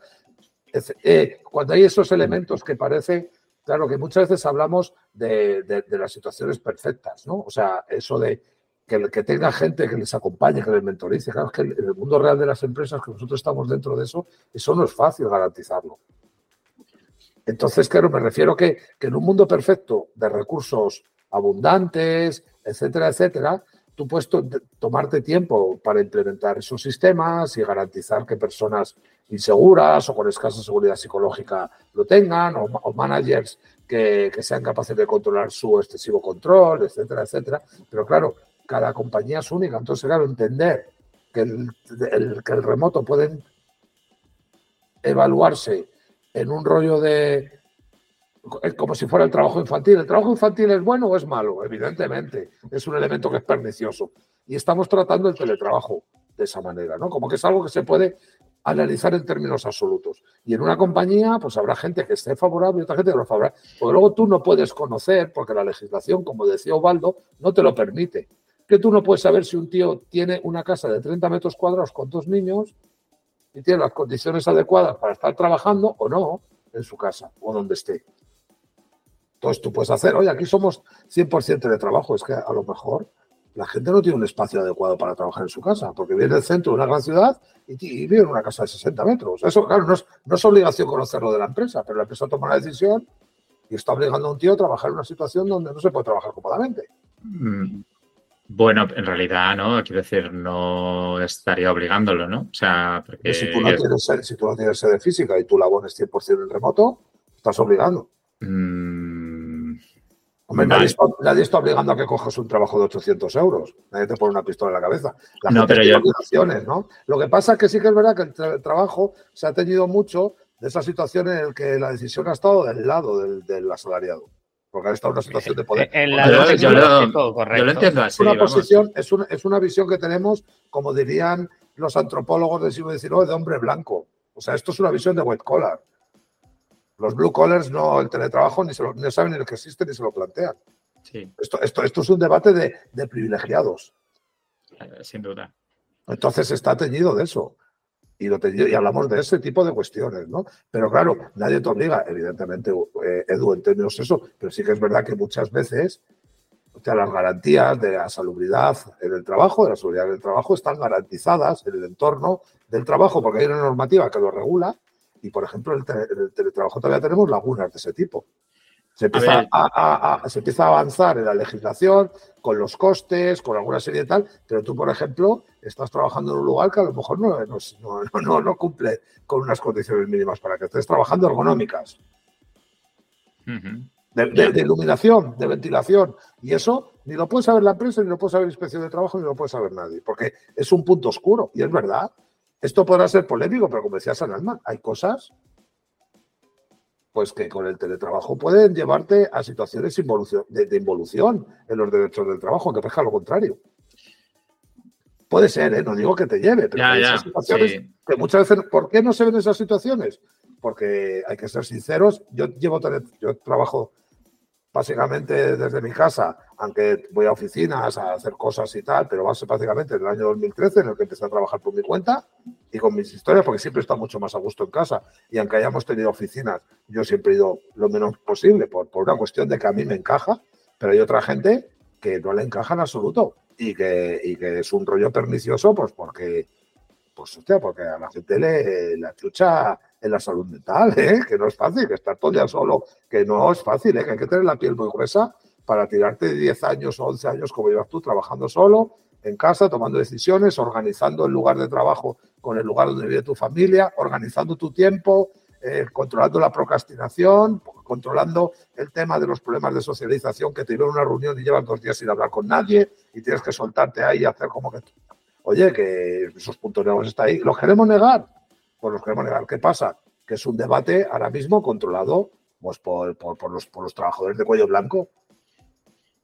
Speaker 3: Eh, cuando hay esos elementos que parece, claro que muchas veces hablamos de, de las situaciones perfectas, ¿no? O sea, eso de que, tenga gente que les acompañe, que les mentorice. Claro, que en el mundo real de las empresas, que nosotros estamos dentro de eso, eso no es fácil garantizarlo. Entonces, claro, me refiero que, que en un mundo perfecto de recursos abundantes, etcétera, etcétera, tú puedes tomarte tiempo para implementar esos sistemas y garantizar que personas inseguras o con escasa seguridad psicológica lo tengan, o, o managers que, que, sean capaces de controlar su excesivo control, etcétera, etcétera. Pero claro, cada compañía es única. Entonces, claro, entender que el, que el remoto puede evaluarse en un rollo de como si fuera el trabajo infantil. ¿El trabajo infantil es bueno o es malo? Evidentemente, es un elemento que es pernicioso. Y estamos tratando el teletrabajo de esa manera, ¿no? Como que es algo que se puede analizar en términos absolutos. Y en una compañía, pues habrá gente que esté favorable y otra gente que no favorable. Porque luego tú no puedes conocer, porque la legislación, como decía Ovaldo, no te lo permite que tú no puedes saber si un tío tiene una casa de 30 metros cuadrados con dos niños y tiene las condiciones adecuadas para estar trabajando o no en su casa o donde esté. Entonces tú puedes hacer, oye, aquí somos 100% teletrabajo, es que a lo mejor la gente no tiene un espacio adecuado para trabajar en su casa, porque viene del centro de una gran ciudad y, vive en una casa de 60 metros. Eso, claro, no es, no es obligación conocerlo de la empresa, pero la empresa toma la decisión y está obligando a un tío a trabajar en una situación donde no se puede trabajar cómodamente.
Speaker 2: Mm, bueno, en realidad, ¿no? Quiero decir, no estaría obligándolo, ¿no? O sea, porque...
Speaker 3: Si tú no tienes, si tú no tienes sede física y tú la pones 100% en remoto, estás obligando.
Speaker 2: Mm,
Speaker 3: Hombre, nadie, está, obligando a que cojas un trabajo de 800 euros. Nadie te pone una pistola en la cabeza.
Speaker 2: no, pero yo...
Speaker 3: ¿no? Lo que pasa es que sí que es verdad que el trabajo se ha tenido mucho de esa situación en la que la decisión ha estado del lado del, asalariado. Porque ha estado en una situación de poder.
Speaker 2: yo, lo, entiendo así.
Speaker 3: Una posición, es, una, es una visión que tenemos, como dirían los antropólogos del siglo XIX, de hombre blanco. O sea, esto es una visión de white collar. Los blue collars no, el teletrabajo ni, se lo, ni saben ni lo que existe ni se lo plantean.
Speaker 2: Sí.
Speaker 3: Esto, esto, esto es un debate de, de privilegiados.
Speaker 2: Eh, sin duda.
Speaker 3: Entonces está teñido de eso y, hablamos de ese tipo de cuestiones, ¿no? Pero claro, nadie te obliga, evidentemente, eh, Edu, en términos eso, pero sí que es verdad que muchas veces o sea, las garantías de la salubridad en el trabajo, de la seguridad en el trabajo, están garantizadas en el entorno del trabajo, porque hay una normativa que lo regula, y por ejemplo, en el teletrabajo todavía tenemos lagunas de ese tipo. Se empieza a, se empieza a avanzar en la legislación con los costes, con alguna serie de tal, pero tú, por ejemplo, estás trabajando en un lugar que a lo mejor no, no, no, cumple con unas condiciones mínimas para que estés trabajando ergonómicas. de, iluminación, de ventilación. Y eso ni lo puede saber la empresa, ni lo puede saber la inspección de trabajo, ni lo puede saber nadie, porque es un punto oscuro. Y es verdad. Esto podrá ser polémico, pero como decía San Alma, hay cosas pues que con el teletrabajo pueden llevarte a situaciones de, involución en los derechos del trabajo, que pesca lo contrario. Puede ser, ¿eh? no digo que te lleve, pero hay situaciones que muchas veces, ¿por qué no se ven esas situaciones? Porque hay que ser sinceros, yo llevo, yo trabajo básicamente desde mi casa, aunque voy a oficinas a hacer cosas y tal, pero básicamente en el año 2013 en el que empecé a trabajar por mi cuenta y con mis historias, porque siempre está mucho más a gusto en casa. Y aunque hayamos tenido oficinas, yo siempre he ido lo menos posible por, por una cuestión de que a mí me encaja, pero hay otra gente que no le encaja en absoluto y que, y que es un rollo pernicioso, pues porque, pues hostia, porque a la gente le, la chucha en la salud mental, ¿eh? que no es fácil, que estar todo solo, que no es fácil, ¿eh? que hay que tener la piel muy gruesa para tirarte 10 años o 11 años como llevas tú trabajando solo, en casa, tomando decisiones, organizando el lugar de trabajo con el lugar donde vive tu familia, organizando tu tiempo, eh, controlando la procrastinación, controlando el tema de los problemas de socialización que te llevan a una reunión y llevan dos días sin hablar con nadie y tienes que soltarte ahí y hacer como que... Oye, que esos puntos negros están ahí. ¿Los queremos negar? Los queremos negar. ¿Qué pasa? Que es un debate ahora mismo controlado pues, por, los, por los trabajadores de cuello blanco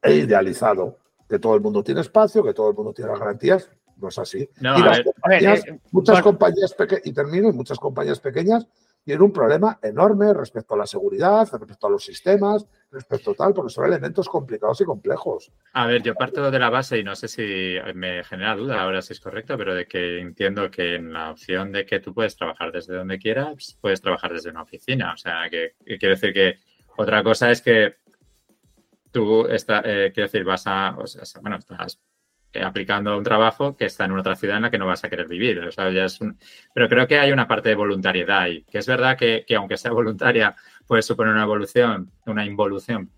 Speaker 3: e idealizado. Que todo el mundo tiene espacio, que todo el mundo tiene las garantías. No es así. y muchas compañías pequeñas, y termino, muchas compañías pequeñas tienen un problema enorme respecto a la seguridad, respecto a los sistemas, respecto a tal, porque son elementos complicados y complejos.
Speaker 2: A ver, yo parto de la base y no sé si me genera duda ahora si es correcto, pero de que entiendo que en la opción de que tú puedes trabajar desde donde quieras, puedes trabajar desde una oficina. O sea, que, quiero decir que otra cosa es que tú, está, eh, quiero decir, vas a, bueno, estás eh, aplicando un trabajo que está en otra ciudad en la que no vas a querer vivir. O sea, ya es Pero creo que hay una parte de voluntariedad y que es verdad que, aunque sea voluntaria puede suponer una evolución, una involución.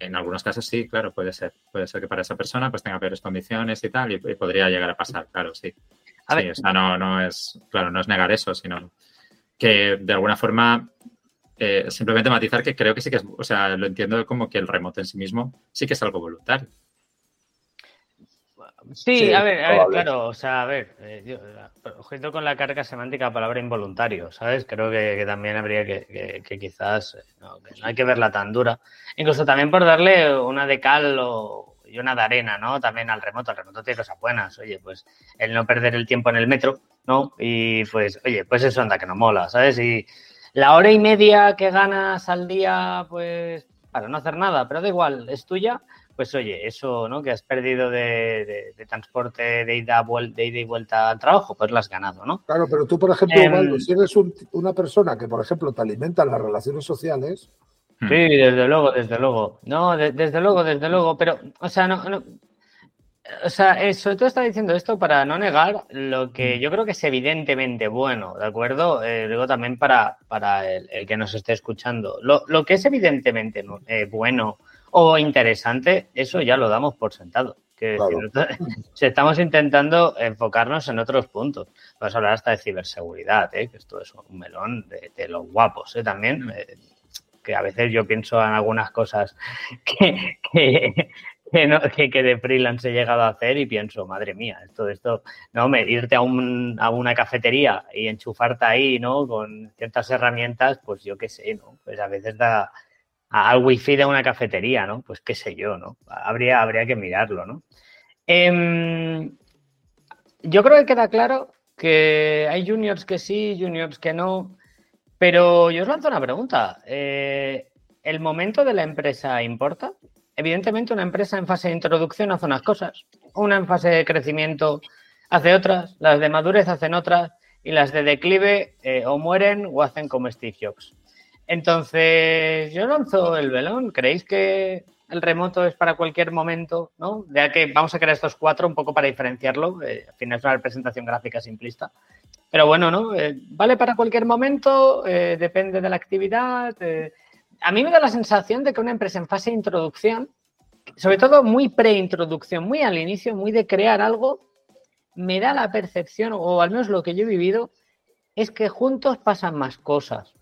Speaker 2: En algunos casos sí, claro, puede ser. Puede ser que para esa persona pues tenga peores condiciones y tal y, podría llegar a pasar, claro, sí. sí o sea, no, no es, claro, no es negar eso, sino que de alguna forma eh, simplemente matizar que creo que sí que es, o sea, lo entiendo como que el remoto en sí mismo sí que es algo voluntario.
Speaker 1: Sí, a, ver, a ver, claro, o sea, a ver, eh, objeto con la carga semántica palabra involuntario, ¿sabes? Creo que, también habría que, que, quizás, eh, no, hay que verla tan dura. Incluso también por darle una de cal o, y una de arena, ¿no? También al remoto, el remoto tiene cosas buenas, oye, pues el no perder el tiempo en el metro, ¿no? Y pues, oye, pues eso anda que no mola, ¿sabes? Y la hora y media que ganas al día, pues, para no hacer nada, pero da igual, es tuya, pues oye, eso ¿no? que has perdido de, transporte de ida, de ida y vuelta al trabajo, pues lo has ganado, ¿no?
Speaker 3: Claro, pero tú, por ejemplo, em, si eres una persona que, por ejemplo, te alimenta en las relaciones sociales,
Speaker 1: Sí, desde luego, desde luego. No, desde luego, desde luego. Pero, o sea, no, no o sea, eh, sobre todo está diciendo esto para no negar lo que yo creo que es evidentemente bueno, ¿de acuerdo? Eh, luego también para, para el, que nos esté escuchando. Lo, lo que es evidentemente eh, bueno o interesante, eso ya lo damos por sentado. Que si estamos intentando enfocarnos en otros puntos. Vamos a hablar hasta de ciberseguridad, ¿eh? que esto es un melón de, de los guapos ¿eh? también. que a veces yo pienso en algunas cosas que, que, que, de freelance he llegado a hacer y pienso, madre mía, esto, esto, no, me, irte a, un, a una cafetería y enchufarte ahí, ¿no? Con ciertas herramientas, pues yo qué sé, ¿no? Pues a veces da al wifi de una cafetería, ¿no? Pues qué sé yo, ¿no? Habría, habría que mirarlo, ¿no? Em, yo creo que queda claro que hay juniors que sí, juniors que no, pero yo os lanzo una pregunta. Eh, ¿El momento de la empresa importa? Evidentemente, una empresa en fase de introducción hace unas cosas, una en fase de crecimiento hace otras, las de madurez hacen otras y las de declive eh, o mueren o hacen como Steve Jobs. Entonces, yo lanzo el velón. ¿Creéis que el remoto es para cualquier momento? ¿no? Ya que vamos a crear estos cuatro un poco para diferenciarlo. Eh, al final es una representación gráfica simplista. Pero bueno, ¿no? Eh, vale para cualquier momento, depende de la actividad a mí me da la sensación de que una empresa en fase de introducción, sobre todo muy pre-introducción, muy al inicio, muy de crear algo, me da la percepción, o al menos lo que yo he vivido, es que juntos pasan más cosas.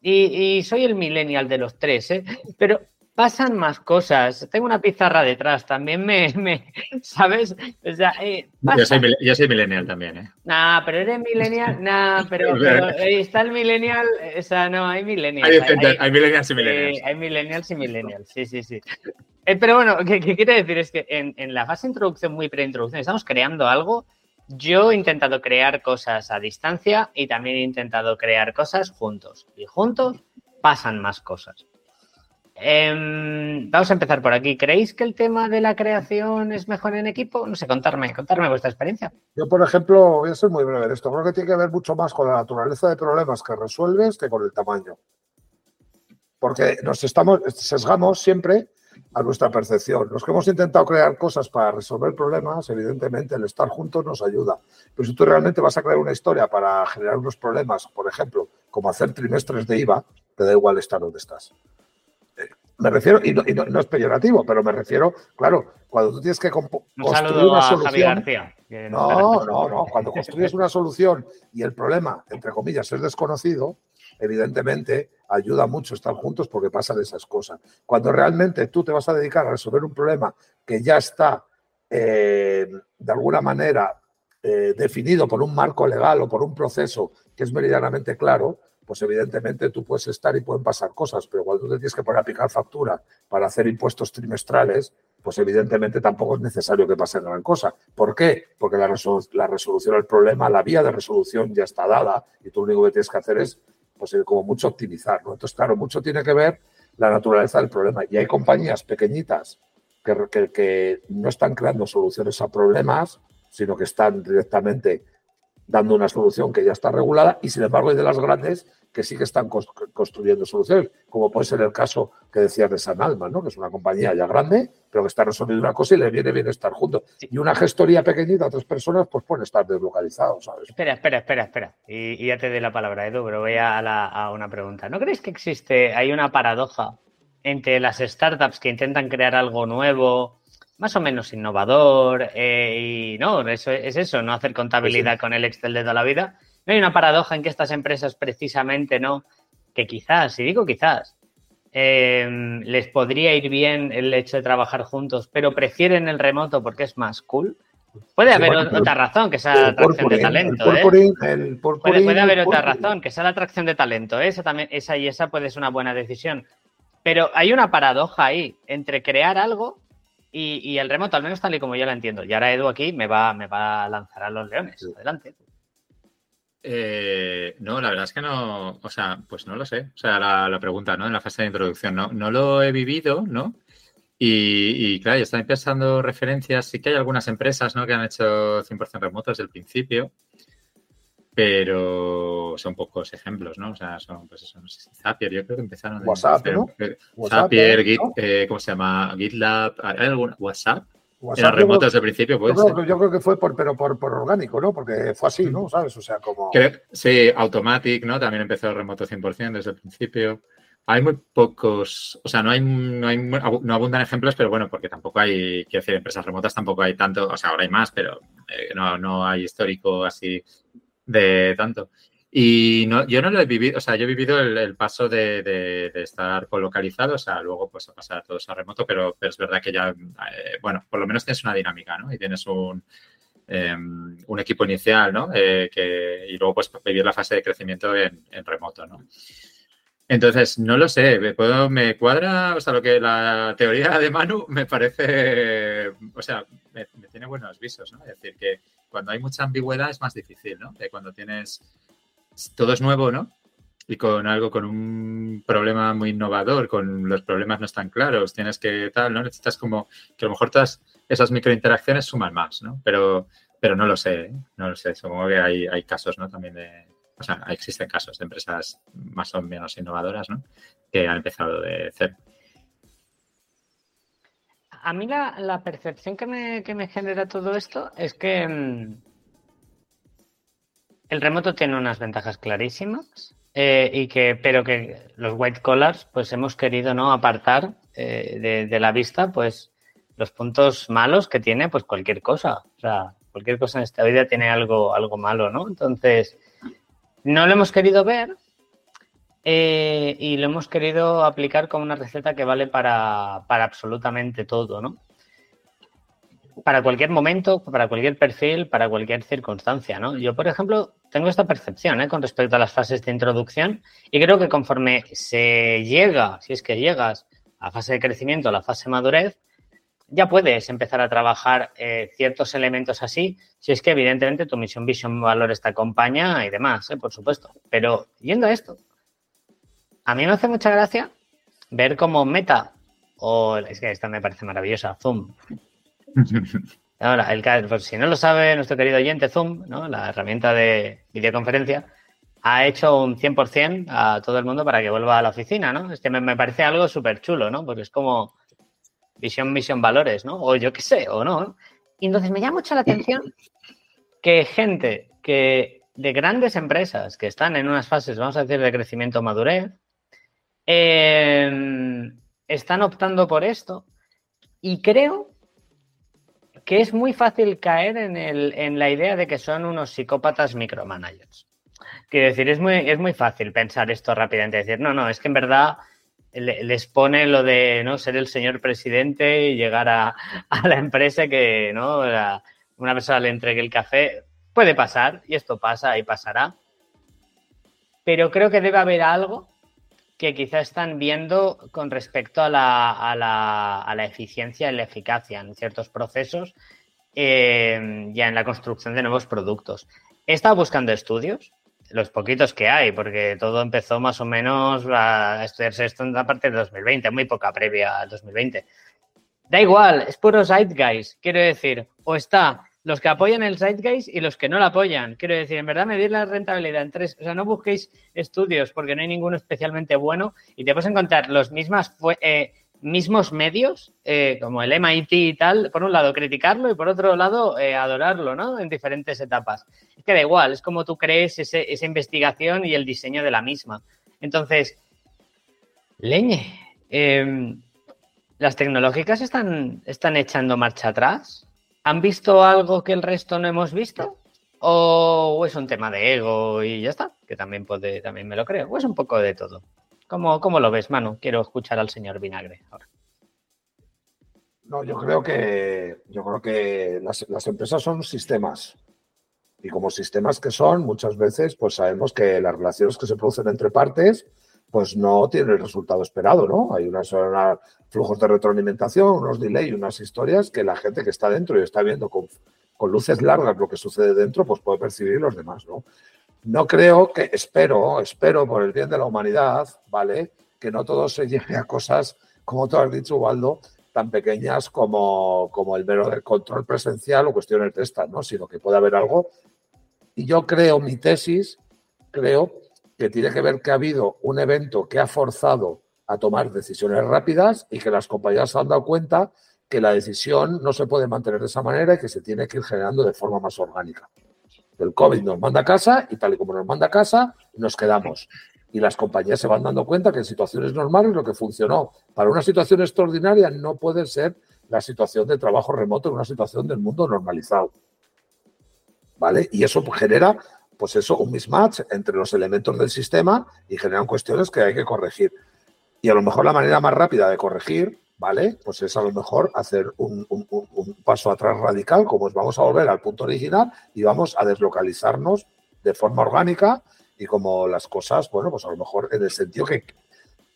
Speaker 1: Y, soy el millennial de los tres, ¿eh? pero pasan más cosas. Tengo una pizarra detrás, también me, ¿sabes? O sea,
Speaker 2: eh, yo, soy, millennial también, ¿eh?
Speaker 1: Nah, pero eres millennial, nah, pero, está el millennial, o sea, no, hay millennials.
Speaker 2: Hay, millennials y millennials.
Speaker 1: hay millennials y millennials, sí, sí, sí. Eh, pero bueno, ¿qué, quiere decir? Es que en, en la fase de introducción, muy pre-introducción, estamos creando algo. Yo he intentado crear cosas a distancia y también he intentado crear cosas juntos. Y juntos pasan más cosas. Em, vamos a empezar por aquí. ¿Creéis que el tema de la creación es mejor en equipo? No sé, contarme, contarme vuestra experiencia.
Speaker 3: Yo, por ejemplo, voy a ser muy breve de esto. Creo que tiene que ver mucho más con la naturaleza de problemas que resuelves que con el tamaño. Porque nos estamos, sesgamos siempre a nuestra percepción. Los que hemos intentado crear cosas para resolver problemas, evidentemente el estar juntos nos ayuda. Pero si tú realmente vas a crear una historia para generar unos problemas, por ejemplo, como hacer trimestres de IVA, te da igual estar donde estás. Me refiero, y no, es peyorativo, pero me refiero, claro, cuando tú tienes que construir una solución. no, no, no. Cuando construyes una solución y el problema, entre comillas, es desconocido, evidentemente ayuda mucho estar juntos porque pasan esas cosas. Cuando realmente tú te vas a dedicar a resolver un problema que ya está eh, de alguna manera eh, definido por un marco legal o por un proceso que es meridianamente claro, pues evidentemente tú puedes estar y pueden pasar cosas, pero cuando tú te tienes que poner a picar factura para hacer impuestos trimestrales, pues evidentemente tampoco es necesario que pase gran cosa. ¿Por qué? Porque la, resolución del problema, la vía de resolución ya está dada y tú lo único que tienes que hacer es, pues como mucho optimizarlo. Entonces, claro, mucho tiene que ver la naturaleza del problema. Y hay compañías pequeñitas que, que no están creando soluciones a problemas, sino que están directamente dando una solución que ya está regulada y sin embargo hay de las grandes que sí que están construyendo soluciones, como puede ser el caso que decías de San Alma, ¿no? que es una compañía ya grande, pero que está resolviendo una cosa y le viene bien estar juntos. Y una gestoría pequeñita, otras personas, pues pueden estar deslocalizados, ¿sabes?
Speaker 1: Espera, espera, espera, espera. Y, ya te doy la palabra, Edu, pero voy a, a una pregunta. ¿No crees que existe, hay una paradoja entre las startups que intentan crear algo nuevo, más o menos innovador eh, y no, eso es eso, no hacer contabilidad con el Excel de toda la vida. No hay una paradoja en que estas empresas precisamente, ¿no? Que quizás, y digo quizás, em, les podría ir bien el hecho de trabajar juntos, pero prefieren el remoto porque es más cool. Puede haber otra razón, que sea la atracción de talento. ¿eh? puede, haber otra razón, que sea la atracción de talento. ¿eh? Esa, también, esa y esa puede ser una buena decisión. Pero hay una paradoja ahí entre crear algo y, el remoto, al menos tal y como yo la entiendo. Y ahora Edu aquí me va, me va a lanzar a los leones. Adelante.
Speaker 2: Eh, no, la verdad es que no, o sea, pues no lo sé. O sea, la, pregunta, ¿no? En la fase de introducción, no, no lo he vivido, ¿no? Y, claro, ya están empezando referencias. Sí que hay algunas empresas, ¿no? Que han hecho 100% remoto desde el principio. Pero son pocos ejemplos, ¿no? O sea, son, pues eso, no sé si Zapier, yo creo que empezaron.
Speaker 3: WhatsApp, ¿no?
Speaker 2: Zapier, Git, eh, ¿cómo se llama? GitLab, ¿hay alguna? ¿WhatsApp? Era remoto desde el principio, pues.
Speaker 3: Yo creo, yo creo, que fue por, pero por, por, orgánico, ¿no? Porque fue así, ¿no? ¿Sabes? O sea, como.
Speaker 2: sí, Automatic, ¿no? También empezó remoto 100% desde el principio. Hay muy pocos, o sea, no hay, no hay, no abundan ejemplos, pero bueno, porque tampoco hay, quiero decir, empresas remotas tampoco hay tanto, o sea, ahora hay más, pero eh, no, no hay histórico así de tanto. Y no, yo no lo he vivido, o sea, yo he vivido el, paso de, de, estar colocalizado, o sea, luego pues a pasar a todo eso a remoto, pero, pero es verdad que ya, eh, bueno, por lo menos tienes una dinámica, ¿no? Y tienes un, em, un equipo inicial, ¿no? Eh, que, y luego pues vivir la fase de crecimiento en, en remoto, ¿no? Entonces, no lo sé, me, puedo, me cuadra, o sea, lo que la teoría de Manu me parece, o sea, me, me tiene buenos visos, ¿no? Es decir, que cuando hay mucha ambigüedad es más difícil, ¿no? Que cuando tienes todo es nuevo, ¿no? Y con algo, con un problema muy innovador, con los problemas no están claros, tienes que tal, ¿no? Necesitas como que a lo mejor todas esas microinteracciones suman más, ¿no? Pero, pero no lo sé, ¿eh? no lo sé. Supongo que hay, hay casos, ¿no? También de, o sea, existen casos de empresas más o menos innovadoras, ¿no? Que han empezado de cero.
Speaker 1: A mí la, la percepción que me, que me genera todo esto es que mm, el remoto tiene unas ventajas clarísimas, eh, y que, pero que los white collars, pues hemos querido no apartar eh, de, la vista, pues los puntos malos que tiene, pues cualquier cosa. O sea, cualquier cosa en esta vida tiene algo, algo malo, ¿no? Entonces, no lo hemos querido ver eh, y lo hemos querido aplicar como una receta que vale para, para absolutamente todo, ¿no? Para cualquier momento, para cualquier perfil, para cualquier circunstancia, ¿no? Yo, por ejemplo, tengo esta percepción ¿eh? con respecto a las fases de introducción y creo que conforme se llega, si es que llegas a fase de crecimiento, a la fase de madurez, ya puedes empezar a trabajar eh, ciertos elementos así, si es que evidentemente tu misión, visión, valores te acompaña y demás, ¿eh? por supuesto. Pero yendo a esto, a mí me hace mucha gracia ver cómo Meta, o es que esta me parece maravillosa, Zoom, Ahora, el, pues, si no lo sabe nuestro querido oyente Zoom, ¿no? la herramienta de videoconferencia, ha hecho un 100% a todo el mundo para que vuelva a la oficina, ¿no? Este me, parece algo súper chulo, ¿no? Porque es como visión, misión, valores, ¿no? O yo qué sé, o no. Y entonces me llama mucho la atención que gente que de grandes empresas que están en unas fases, vamos a decir, de crecimiento madurez, eh, están optando por esto. Y creo que es muy fácil caer en, el, en la idea de que son unos psicópatas micromanagers. Quiero decir, es muy, es muy fácil pensar esto rápidamente, decir, no, no, es que en verdad les pone lo de no ser el señor presidente y llegar a, la empresa que no una persona le entregue el café. Puede pasar, y esto pasa y pasará. Pero creo que debe haber algo que quizá están viendo con respecto a la, eficiencia y la eficacia en ciertos procesos eh, ya en la construcción de nuevos productos. He estado buscando estudios, los poquitos que hay, porque todo empezó más o menos a estudiarse esto en la parte de 2020, muy poca previa al 2020. Da igual, es puro zeitgeist, quiero decir, o está los que apoyan el Zeitgeist y los que no lo apoyan. Quiero decir, en verdad, medir la rentabilidad en tres. O sea, no busquéis estudios porque no hay ninguno especialmente bueno y te puedes encontrar los mismas, eh, mismos medios, eh, como el MIT y tal, por un lado criticarlo y por otro lado eh, adorarlo, ¿no? En diferentes etapas. Es que da igual, es como tú crees esa investigación y el diseño de la misma. Entonces, leñe. Em, ¿Las tecnológicas están, están echando marcha atrás? ¿Han visto algo que el resto no hemos visto? ¿O es un tema de ego y ya está? Que también puede, también me lo creo. ¿O es un poco de todo? ¿Cómo, cómo lo ves, Manu? Quiero escuchar al señor Vinagre ahora.
Speaker 3: No, yo creo que yo creo que las, las, empresas son sistemas. Y como sistemas que son, muchas veces, pues sabemos que las relaciones que se producen entre partes pues no tiene el resultado esperado, ¿no? Hay unos flujos de retroalimentación, unos delay, unas historias que la gente que está dentro y está viendo con, luces largas lo que sucede dentro, pues puede percibir los demás, ¿no? No creo que, espero, espero por el bien de la humanidad, ¿vale? Que no todo se lleve a cosas, como tú has dicho, Waldo, tan pequeñas como, como el mero del control presencial o cuestiones de estas, ¿no? Sino que puede haber algo. Y yo creo, mi tesis creo que tiene que ver que ha habido un evento que ha forzado a tomar decisiones rápidas y que las compañías se han dado cuenta que la decisión no se puede mantener de esa manera y que se tiene que ir generando de forma más orgánica. El COVID nos manda a casa y tal y como nos manda a casa, nos quedamos. Y las compañías se van dando cuenta que en situaciones normales lo que funcionó para una situación extraordinaria no puede ser la situación de trabajo remoto en una situación del mundo normalizado. ¿Vale? Y eso genera, pues eso, un mismatch entre los elementos del sistema y generan cuestiones que hay que corregir. Y a lo mejor la manera más rápida de corregir, ¿vale? Pues es a lo mejor hacer un, paso atrás radical, como es vamos a volver al punto original y vamos a deslocalizarnos de forma orgánica y como las cosas, bueno, pues a lo mejor en el sentido que,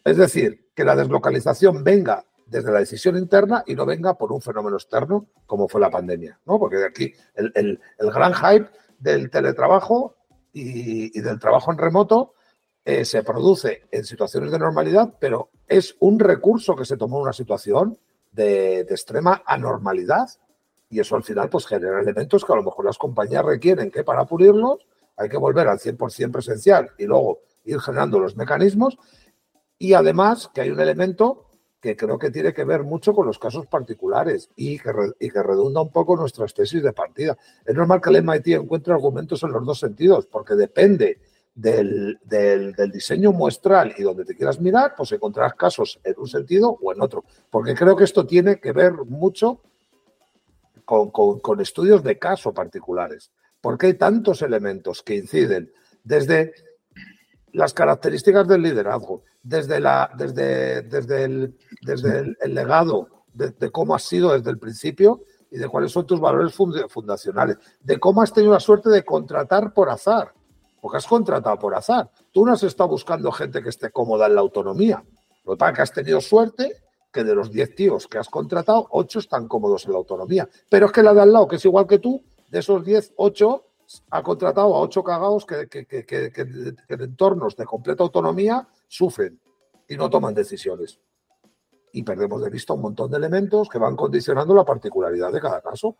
Speaker 3: es decir, que la deslocalización venga desde la decisión interna y no venga por un fenómeno externo como fue la pandemia, ¿no? Porque de aquí el, gran hype del teletrabajo y, del trabajo en remoto eh, se produce en situaciones de normalidad, pero es un recurso que se tomó en una situación de, extrema anormalidad. Y eso al final pues genera elementos que a lo mejor las compañías requieren que para pulirlos hay que volver al 100% presencial y luego ir generando los mecanismos. Y además que hay un elemento que creo que tiene que ver mucho con los casos particulares y que, y que redunda un poco nuestras tesis de partida. Es normal que el MIT encuentre argumentos en los dos sentidos, porque depende del, diseño muestral y donde te quieras mirar, pues encontrarás casos en un sentido o en otro. Porque creo que esto tiene que ver mucho con, estudios de caso particulares. Porque hay tantos elementos que inciden desde las características del liderazgo, desde, la, desde, desde, el, desde el, legado, de, de, cómo has sido desde el principio y de cuáles son tus valores fundacionales, de cómo has tenido la suerte de contratar por azar porque has contratado por azar. Tú no has estado buscando gente que esté cómoda en la autonomía. Lo que es que has tenido suerte que de los 10 tíos que has contratado, 8 están cómodos en la autonomía. Pero es que la de al lado, que es igual que tú, de esos 10, 8 ha contratado a 8 cagados que, que, en entornos de completa autonomía sufren y no toman decisiones. Y perdemos de vista un montón de elementos que van condicionando la particularidad de cada caso.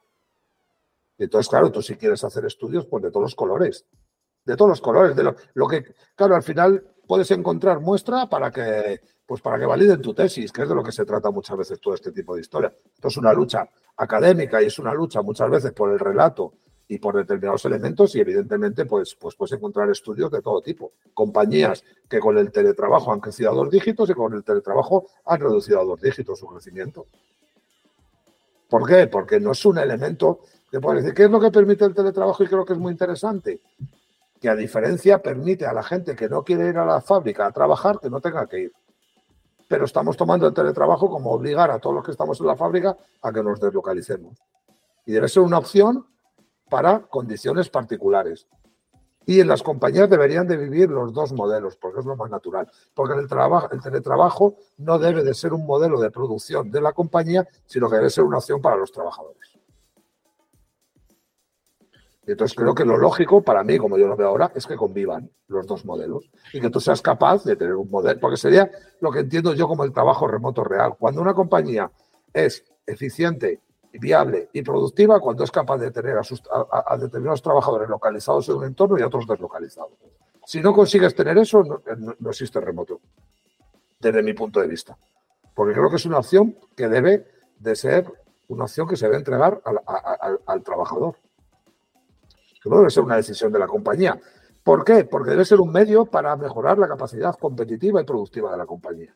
Speaker 3: Entonces, claro, tú si quieres hacer estudios, pues de todos los colores de todos los colores, de lo, que, claro, al final puedes encontrar muestra para que, pues para que validen tu tesis, que es de lo que se trata muchas veces todo este tipo de historia. Esto es una lucha académica y es una lucha muchas veces por el relato y por determinados elementos y evidentemente pues, pues puedes encontrar estudios de todo tipo. Compañías que con el teletrabajo han crecido a dos dígitos y con el teletrabajo han reducido a dos dígitos su crecimiento. ¿Por qué? Porque no es un elemento que puede decir, ¿qué es lo que permite el teletrabajo? Y creo que es muy interesante que a diferencia permite a la gente que no quiere ir a la fábrica a trabajar que no tenga que ir. Pero estamos tomando el teletrabajo como obligar a todos los que estamos en la fábrica a que nos deslocalicemos. Y debe ser una opción para condiciones particulares. Y en las compañías deberían de vivir los dos modelos, porque es lo más natural. Porque el, trabajo, el teletrabajo no debe de ser un modelo de producción de la compañía, sino que debe ser una opción para los trabajadores. Y entonces creo que lo lógico para mí, como yo lo veo ahora, es que convivan los dos modelos y que tú seas capaz de tener un modelo, porque sería lo que entiendo yo como el trabajo remoto real. Cuando una compañía es eficiente, viable y productiva, cuando es capaz de tener a, determinados trabajadores localizados en un entorno y a otros deslocalizados. Si no consigues tener eso, no, no existe remoto, desde mi punto de vista. Porque creo que es una opción que debe de ser una opción que se debe entregar al trabajador no debe ser una decisión de la compañía. ¿Por qué? Porque debe ser un medio para mejorar la capacidad competitiva y productiva de la compañía.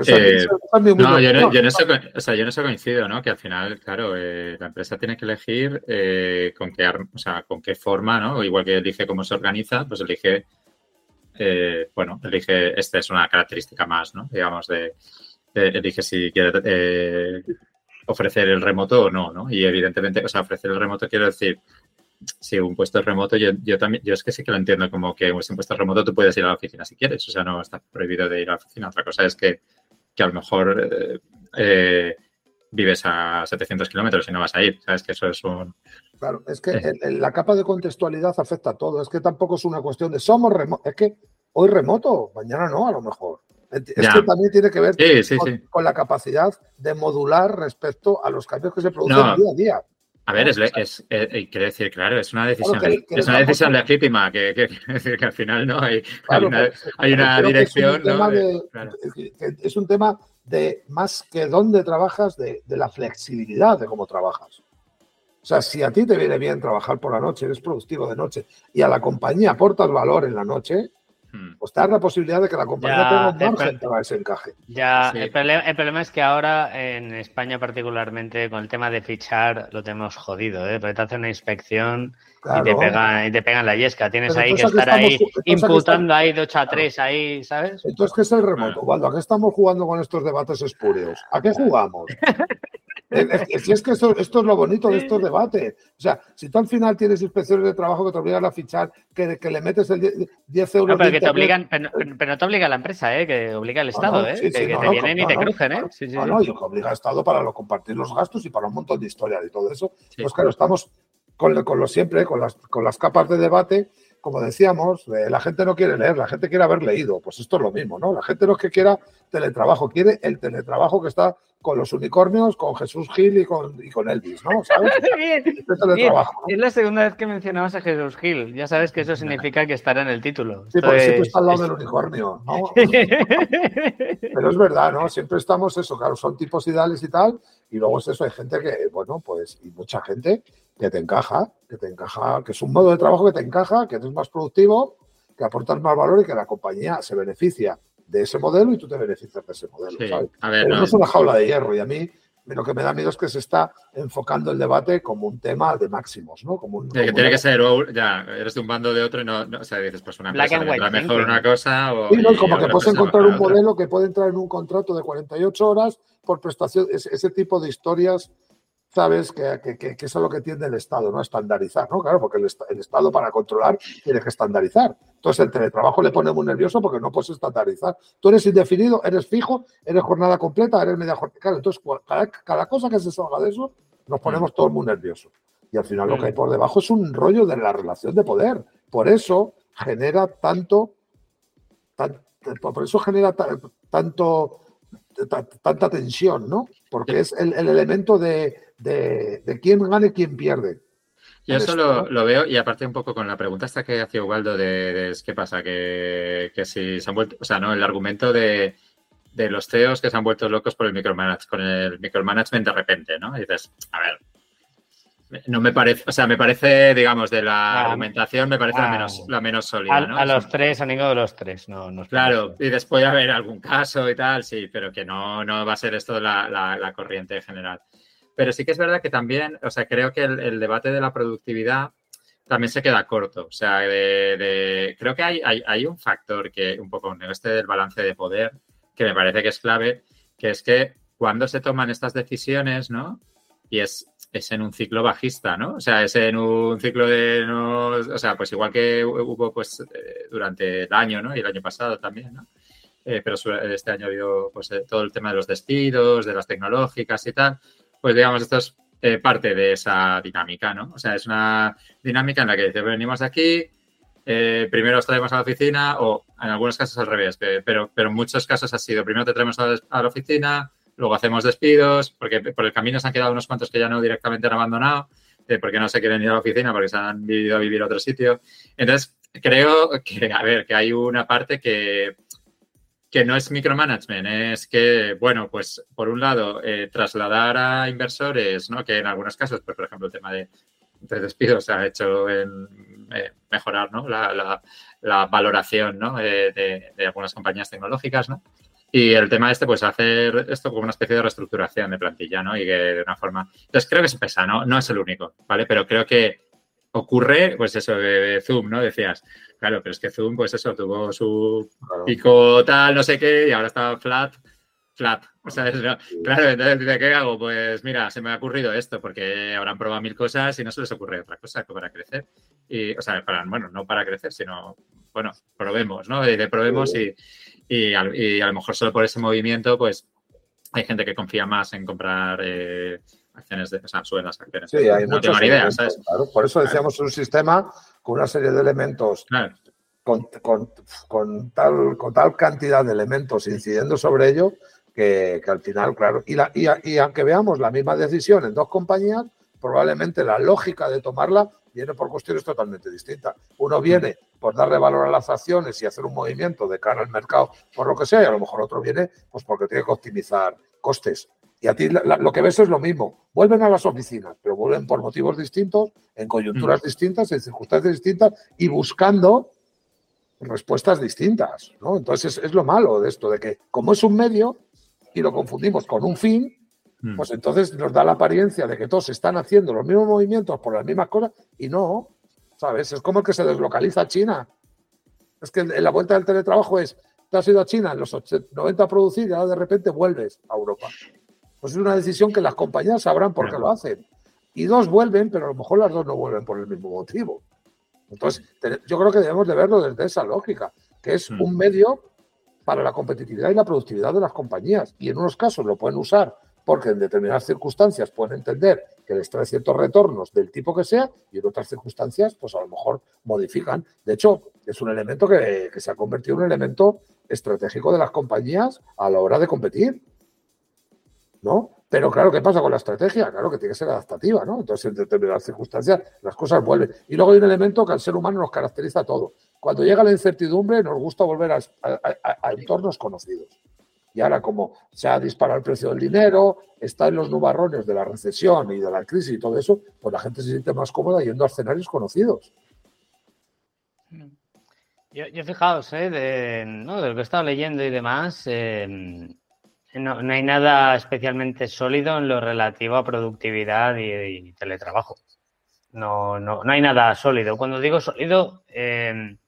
Speaker 2: No, yo no, yo en eso coincido, ¿no? Que al final, claro, eh, la empresa tiene que elegir eh, con, qué, o sea, con qué forma, ¿no? Igual que elige cómo se organiza, pues elige, eh, bueno, elige, esta es una característica más, ¿no? Digamos, de, elige si quiere ofrecer el remoto o no, ¿no? Y evidentemente, o sea, ofrecer el remoto quiero decir, si un puesto es remoto, yo, yo también, yo es que sí que lo entiendo como que si un puesto es remoto tú puedes ir a la oficina si quieres, o sea, no está prohibido de ir a la oficina. Otra cosa es que, que a lo mejor eh, eh, vives a 700 kilómetros y no vas a ir, ¿sabes? Que eso es un...
Speaker 3: Claro, es que eh. la capa de contextualidad afecta a todo, es que tampoco es una cuestión de somos remotos, es que hoy remoto, mañana no, a lo mejor. Es que también tiene que ver con, la capacidad de modular respecto a los cambios que se producen día a día.
Speaker 2: A ver, es, es, eh, quiere decir, claro, es una decisión, es una decisión legítima, que, que, que, al final no hay, hay una, hay una dirección.
Speaker 3: Es un, tema de más que dónde trabajas, de, de, la flexibilidad de cómo trabajas. O sea, si a ti te viene bien trabajar por la noche, eres productivo de noche y a la compañía aportas valor en la noche. Pues te da la posibilidad de que la compañía tenga un margen para ese encaje.
Speaker 1: Ya, el, problema, es que ahora en España particularmente con el tema de fichar lo tenemos jodido, ¿eh? Porque te hacen una inspección y, te pegan, y te pegan la yesca. Tienes ahí que estar ahí imputando ahí de 8 a 3 ahí, ¿sabes?
Speaker 3: Entonces, ¿qué es el remoto? Cuando ¿a qué estamos jugando con estos debates espurios? ¿A qué jugamos? Si es que esto, es lo bonito de estos debates. O sea, si tú al final tienes inspecciones de trabajo que te obligan a fichar, que, que le metes el 10 euros.
Speaker 1: No, pero, que te obligan, pero, no te obliga la empresa, ¿eh? que obliga el Estado, ¿eh? que, te vienen y te crujen. ¿eh?
Speaker 3: Sí, no, no, y que obliga el Estado para lo, compartir los gastos y para un montón de historias y todo eso. Pues claro, estamos con, con lo siempre, con las, con las capas de debate como decíamos, eh, la gente no quiere leer, la gente quiere haber leído. Pues esto es lo mismo, ¿no? La gente no es que quiera teletrabajo, quiere el teletrabajo que está con los unicornios, con Jesús Gil y con, y con Elvis, ¿no? ¿Sabes?
Speaker 1: Es la segunda vez que mencionabas a Jesús Gil. Ya sabes que eso significa que estará en el título.
Speaker 3: Sí, porque siempre está al lado del unicornio, ¿no? Pero es verdad, ¿no? Siempre estamos eso, claro, son tipos ideales y tal, y luego es eso, hay gente que, bueno, pues, y mucha gente que te encaja, que te encaja, que es un modo de trabajo que te encaja, que eres más productivo, que aportas más valor y que la compañía se beneficia de ese modelo y tú te beneficias de ese modelo. Pero no. es una jaula de hierro y a mí lo que me da miedo es que se está enfocando el debate como un tema de máximos, ¿no? Como un,
Speaker 2: que tiene que ser, ya, eres de un bando de otro y no, o sea, dices, pues una empresa mejor una cosa o...
Speaker 3: Sí, no, como que puedes encontrar un modelo que puede entrar en un contrato de 48 horas por prestación, ese tipo de historias sabes que, que, que, eso es lo que tiende el Estado, ¿no? Estandarizar, ¿no? Claro, porque el, Estado para controlar tiene que estandarizar. Entonces el teletrabajo le pone muy nervioso porque no puedes estandarizar. Tú eres indefinido, eres fijo, eres jornada completa, eres media jornada. entonces, cada, cosa que se salga de eso, nos ponemos mm. todos muy nerviosos. Y al final lo que hay mm. por debajo es un rollo de la relación de poder. Por eso genera tanto, por eso genera tanto, tanta tensión, ¿no? Porque es el elemento de, de, quién gana y quién pierde.
Speaker 2: Yo eso lo, veo y aparte un poco con la pregunta esta que hacía Ubaldo de, qué pasa, que, si se han vuelto, o sea, no, el argumento de, los CEOs que se han vuelto locos por el micromanagement, con el micromanagement de repente, ¿no? Y dices, a ver, no me parece, o sea, me parece, digamos, de la ah, argumentación, me parece la, menos, la menos sólida,
Speaker 1: ¿no? A, los tres, a ninguno de los tres, no. no
Speaker 2: claro, y después haber algún caso y tal, sí, pero que no, no va a ser esto la, la corriente general. Pero sí que es verdad que también, o sea, creo que el, debate de la productividad también se queda corto. O sea, de, creo que hay, hay, un factor que un poco este del balance de poder que me parece que es clave, que es que cuando se toman estas decisiones, ¿no? Y es, es en un ciclo bajista, ¿no? O sea, es en un ciclo de, no, o sea, pues igual que hubo pues eh, durante el año, ¿no? Y el año pasado también, ¿no? Eh, pero este año ha habido pues eh, todo el tema de los despidos, de las tecnológicas y tal pues digamos, esto es eh, parte de esa dinámica, ¿no? O sea, es una dinámica en la que dice, venimos aquí, eh, primero os traemos a la oficina, o en algunos casos al revés, pero, pero en muchos casos ha sido, primero te traemos a la, oficina, luego hacemos despidos, porque por el camino se han quedado unos cuantos que ya no directamente han abandonado, eh, porque no se quieren ir a la oficina, porque se han vivido a vivir a otro sitio. Entonces, creo que, a ver, que hay una parte que que no es micromanagement, es que, bueno, pues por un lado, eh, trasladar a inversores, ¿no? Que en algunos casos, pues, por ejemplo, el tema de, despidos se ha hecho en eh, mejorar ¿no? la, valoración ¿no? de, algunas compañías tecnológicas, ¿no? Y el tema este, pues hacer esto como una especie de reestructuración de plantilla, ¿no? Y que de una forma... Entonces creo que se pesa, ¿no? No es el único, ¿vale? Pero creo que ocurre, pues eso, de Zoom, ¿no? Decías, claro, pero es que Zoom, pues eso, tuvo su pico tal, no sé qué, y ahora está flat, flat. O sea, claro, entonces, ¿de qué hago? Pues mira, se me ha ocurrido esto, porque habrán probado mil cosas y no se les ocurre otra cosa que para crecer. Y, o sea, para, bueno, no para crecer, sino, bueno, probemos, ¿no? Y de probemos y, y, a, lo mejor solo por ese movimiento, pues hay gente que confía más en comprar eh, acciones de, o sea, suben las acciones.
Speaker 3: Sí, hay no tengo idea, ¿sabes? Claro, por eso decíamos un sistema con una serie de elementos, con, con, tal, con tal cantidad de elementos incidiendo sobre ello, que, que al final, claro, y, la, y, y, aunque veamos la misma decisión en dos compañías, probablemente la lógica de tomarla viene por cuestiones totalmente distintas. Uno viene por darle valor a las acciones y hacer un movimiento de cara al mercado por lo que sea, y a lo mejor otro viene pues porque tiene que optimizar costes. Y a ti lo que ves es lo mismo. Vuelven a las oficinas, pero vuelven por motivos distintos, en coyunturas mm. distintas, en circunstancias distintas y buscando respuestas distintas. ¿no? Entonces es, lo malo de esto, de que como es un medio y lo confundimos con un fin, mm. pues entonces nos da la apariencia de que todos están haciendo los mismos movimientos por las mismas cosas y no, ¿sabes? Es como el que se deslocaliza a China. Es que en la vuelta del teletrabajo es, te has ido a China en los 90 a producir y ahora de repente vuelves a Europa. Pues es una decisión que las compañías sabrán por qué lo hacen. Y dos vuelven, pero a lo mejor las dos no vuelven por el mismo motivo. Entonces, yo creo que debemos de verlo desde esa lógica, que es mm. un medio para la competitividad y la productividad de las compañías. Y en unos casos lo pueden usar porque en determinadas circunstancias pueden entender que les trae ciertos retornos del tipo que sea y en otras circunstancias, pues a lo mejor modifican. De hecho, es un elemento que, que se ha convertido en un elemento estratégico de las compañías a la hora de competir. ¿No? Pero claro, ¿qué pasa con la estrategia? Claro que tiene que ser adaptativa, ¿no? Entonces, en determinadas circunstancias, las cosas vuelven. Y luego hay un elemento que al ser humano nos caracteriza a todo. Cuando llega la incertidumbre, nos gusta volver a, entornos conocidos. Y ahora, como se ha disparado el precio del dinero, está en los nubarrones de la recesión y de la crisis y todo eso, pues la gente se siente más cómoda yendo a escenarios conocidos.
Speaker 1: Yo, yo fijaos, ¿eh? de, lo que he estado leyendo y demás, eh, no, hay nada especialmente sólido en lo relativo a productividad y, teletrabajo. No, no, no, hay nada sólido. Cuando digo sólido, em,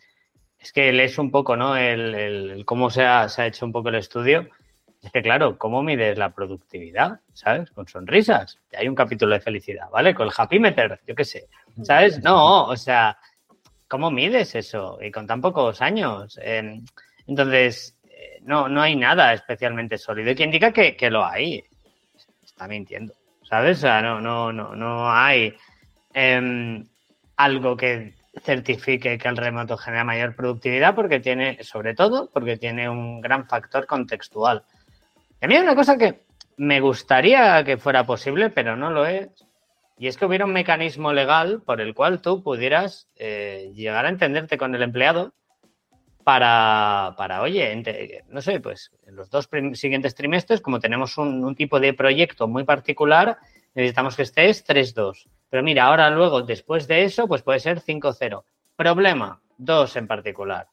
Speaker 1: es que lees un poco, ¿no? El, cómo se ha, hecho un poco el estudio. Es que, claro, ¿cómo mides la productividad? ¿Sabes? Con sonrisas. Hay un capítulo de felicidad, ¿vale? Con el happy meter, yo qué sé. ¿Sabes? No, o sea, ¿cómo mides eso? Y con tan pocos años. Entonces, no, no hay nada especialmente sólido. Y quien diga que, lo hay, está mintiendo, ¿sabes? O sea, no, no, no, no hay em, algo que certifique que el remoto genera mayor productividad porque tiene, sobre todo, porque tiene un gran factor contextual. a mí hay una cosa que me gustaría que fuera posible, pero no lo es. Y es que hubiera un mecanismo legal por el cual tú pudieras eh, llegar a entenderte con el empleado para, para oye, no sé, pues en los dos siguientes trimestres, como tenemos un, tipo de proyecto muy particular, necesitamos que estés 3-2. Pero mira, ahora luego, después de eso, pues puede ser 5-0. Problema, dos en particular.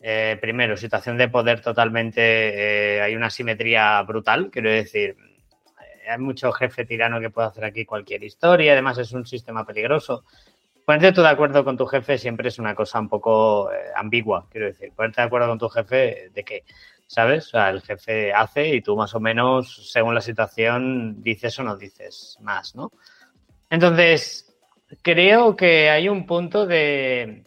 Speaker 1: Eh, primero, situación de poder totalmente, eh, hay una simetría brutal, quiero decir, eh, hay mucho jefe tirano que puede hacer aquí cualquier historia, además es un sistema peligroso. Ponerte tú de acuerdo con tu jefe siempre es una cosa un poco ambigua, quiero decir. Ponerte de acuerdo con tu jefe de qué, ¿sabes? O sea, el jefe hace y tú más o menos, según la situación, dices o no dices más, ¿no? Entonces, creo que hay un punto de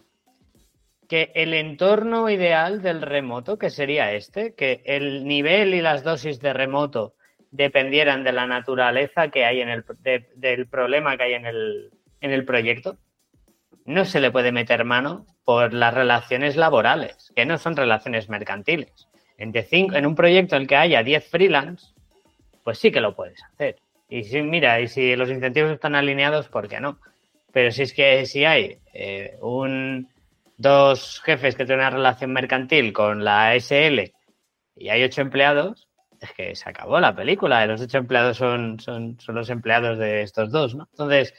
Speaker 1: que el entorno ideal del remoto, que sería este, que el nivel y las dosis de remoto dependieran de la naturaleza que hay en el, del problema que hay en el, en el proyecto no se le puede meter mano por las relaciones laborales, que no son relaciones mercantiles. En, en un proyecto en el que haya 10 freelance, pues sí que lo puedes hacer. Y si, mira, y si los incentivos están alineados, ¿por qué no? Pero si es que si hay eh, un, dos jefes que tienen una relación mercantil con la SL y hay ocho empleados, es que se acabó la película. Los ocho empleados son, son, son los empleados de estos dos, ¿no? Entonces,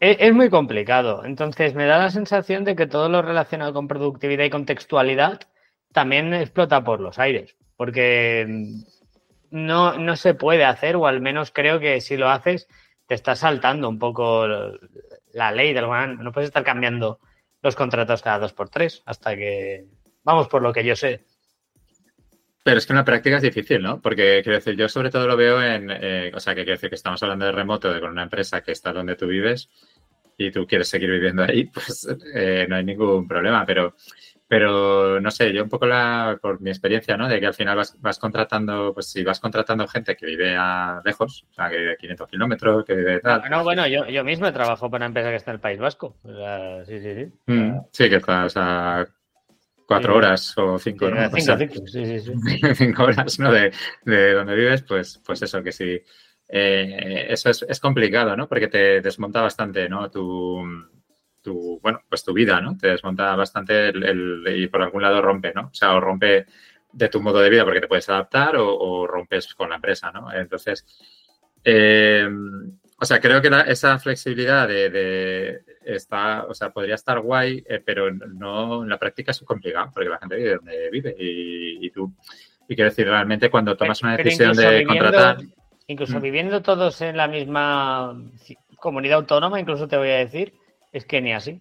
Speaker 1: es, muy complicado. Entonces, me da la sensación de que todo lo relacionado con productividad y contextualidad también explota por los aires, porque no, no se puede hacer, o al menos creo que si lo haces, te estás saltando un poco la ley del No puedes estar cambiando los contratos cada dos por tres hasta que. Vamos por lo que yo sé.
Speaker 2: Pero es que una práctica es difícil, ¿no? Porque quiero decir, yo sobre todo lo veo en, eh, o sea, que quiero decir que estamos hablando de remoto, de con una empresa que está donde tú vives y tú quieres seguir viviendo ahí, pues eh, no hay ningún problema. Pero, pero no sé, yo un poco la, por mi experiencia, ¿no? De que al final vas, vas contratando, pues si vas contratando gente que vive a lejos, o sea, que vive a 500 kilómetros, que vive tal.
Speaker 1: No, bueno, yo, yo mismo trabajo para una empresa que está en el País Vasco. sí, sí, sí.
Speaker 2: Mm, sí, que está, o sea, cuatro horas o cinco,
Speaker 1: Cinco, sí, sí,
Speaker 2: cinco horas, ¿no? De, de, donde vives, pues, pues eso, que si, eh, eso es, complicado, ¿no? Porque te desmonta bastante, ¿no? Tu, tu, bueno, pues tu vida, ¿no? Te desmonta bastante el, y por algún lado rompe, ¿no? O sea, o rompe de tu modo de vida porque te puedes adaptar o, rompes con la empresa, ¿no? Entonces, eh, o sea, creo que esa flexibilidad de, de está, o sea, podría estar guay, eh, pero no en la práctica es complicado porque la gente vive donde vive y, tú, y quiero decir, realmente cuando tomas una decisión de contratar.
Speaker 1: Incluso mm. viviendo todos en la misma comunidad autónoma, incluso te voy a decir, es que ni así.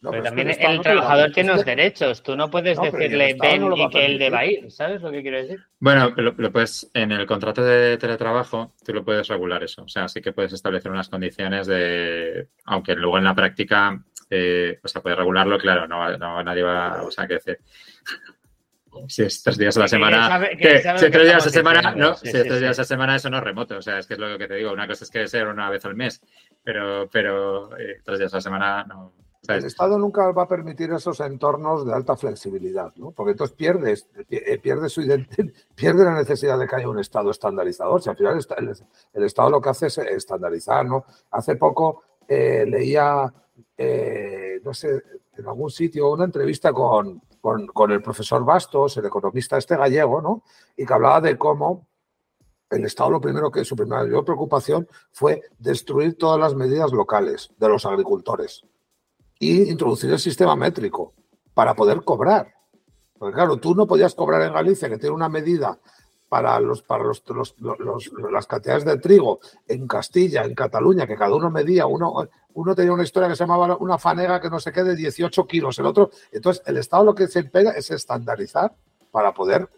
Speaker 1: pero, también el, trabajador tiene los derechos. Tú no puedes decirle ven y que él deba ir. ¿Sabes lo que quiero decir?
Speaker 2: Bueno, lo, puedes, en el contrato de teletrabajo, tú lo puedes regular eso. O sea, sí que puedes establecer unas condiciones de. Aunque luego en la práctica, eh, o sea, puedes regularlo, claro, no, no nadie va. O sea, que decir. Si es tres días a la semana. si tres días a la semana, no, si es tres días a la semana, eso no es remoto. O sea, es que es lo que te digo. Una cosa es que sea una vez al mes, pero, pero eh, tres días a la semana no.
Speaker 3: El Estado nunca va a permitir esos entornos de alta flexibilidad, ¿no? Porque entonces pierdes, eh, pierde su pierde la necesidad de que haya un Estado estandarizador. Si al final el, Estado lo que hace es estandarizar, ¿no? Hace poco eh, leía, no sé, en algún sitio una entrevista con, con, el profesor Bastos, el economista este gallego, ¿no? Y que hablaba de cómo el Estado lo primero que su primera preocupación fue destruir todas las medidas locales de los agricultores y introducir el sistema métrico para poder cobrar. Porque claro, tú no podías cobrar en Galicia, que tiene una medida para, los, para los, las cantidades de trigo en Castilla, en Cataluña, que cada uno medía, uno, uno tenía una historia que se llamaba una fanega que no se quede de 18 kilos, el otro. Entonces, el Estado lo que se empeña es estandarizar para poder,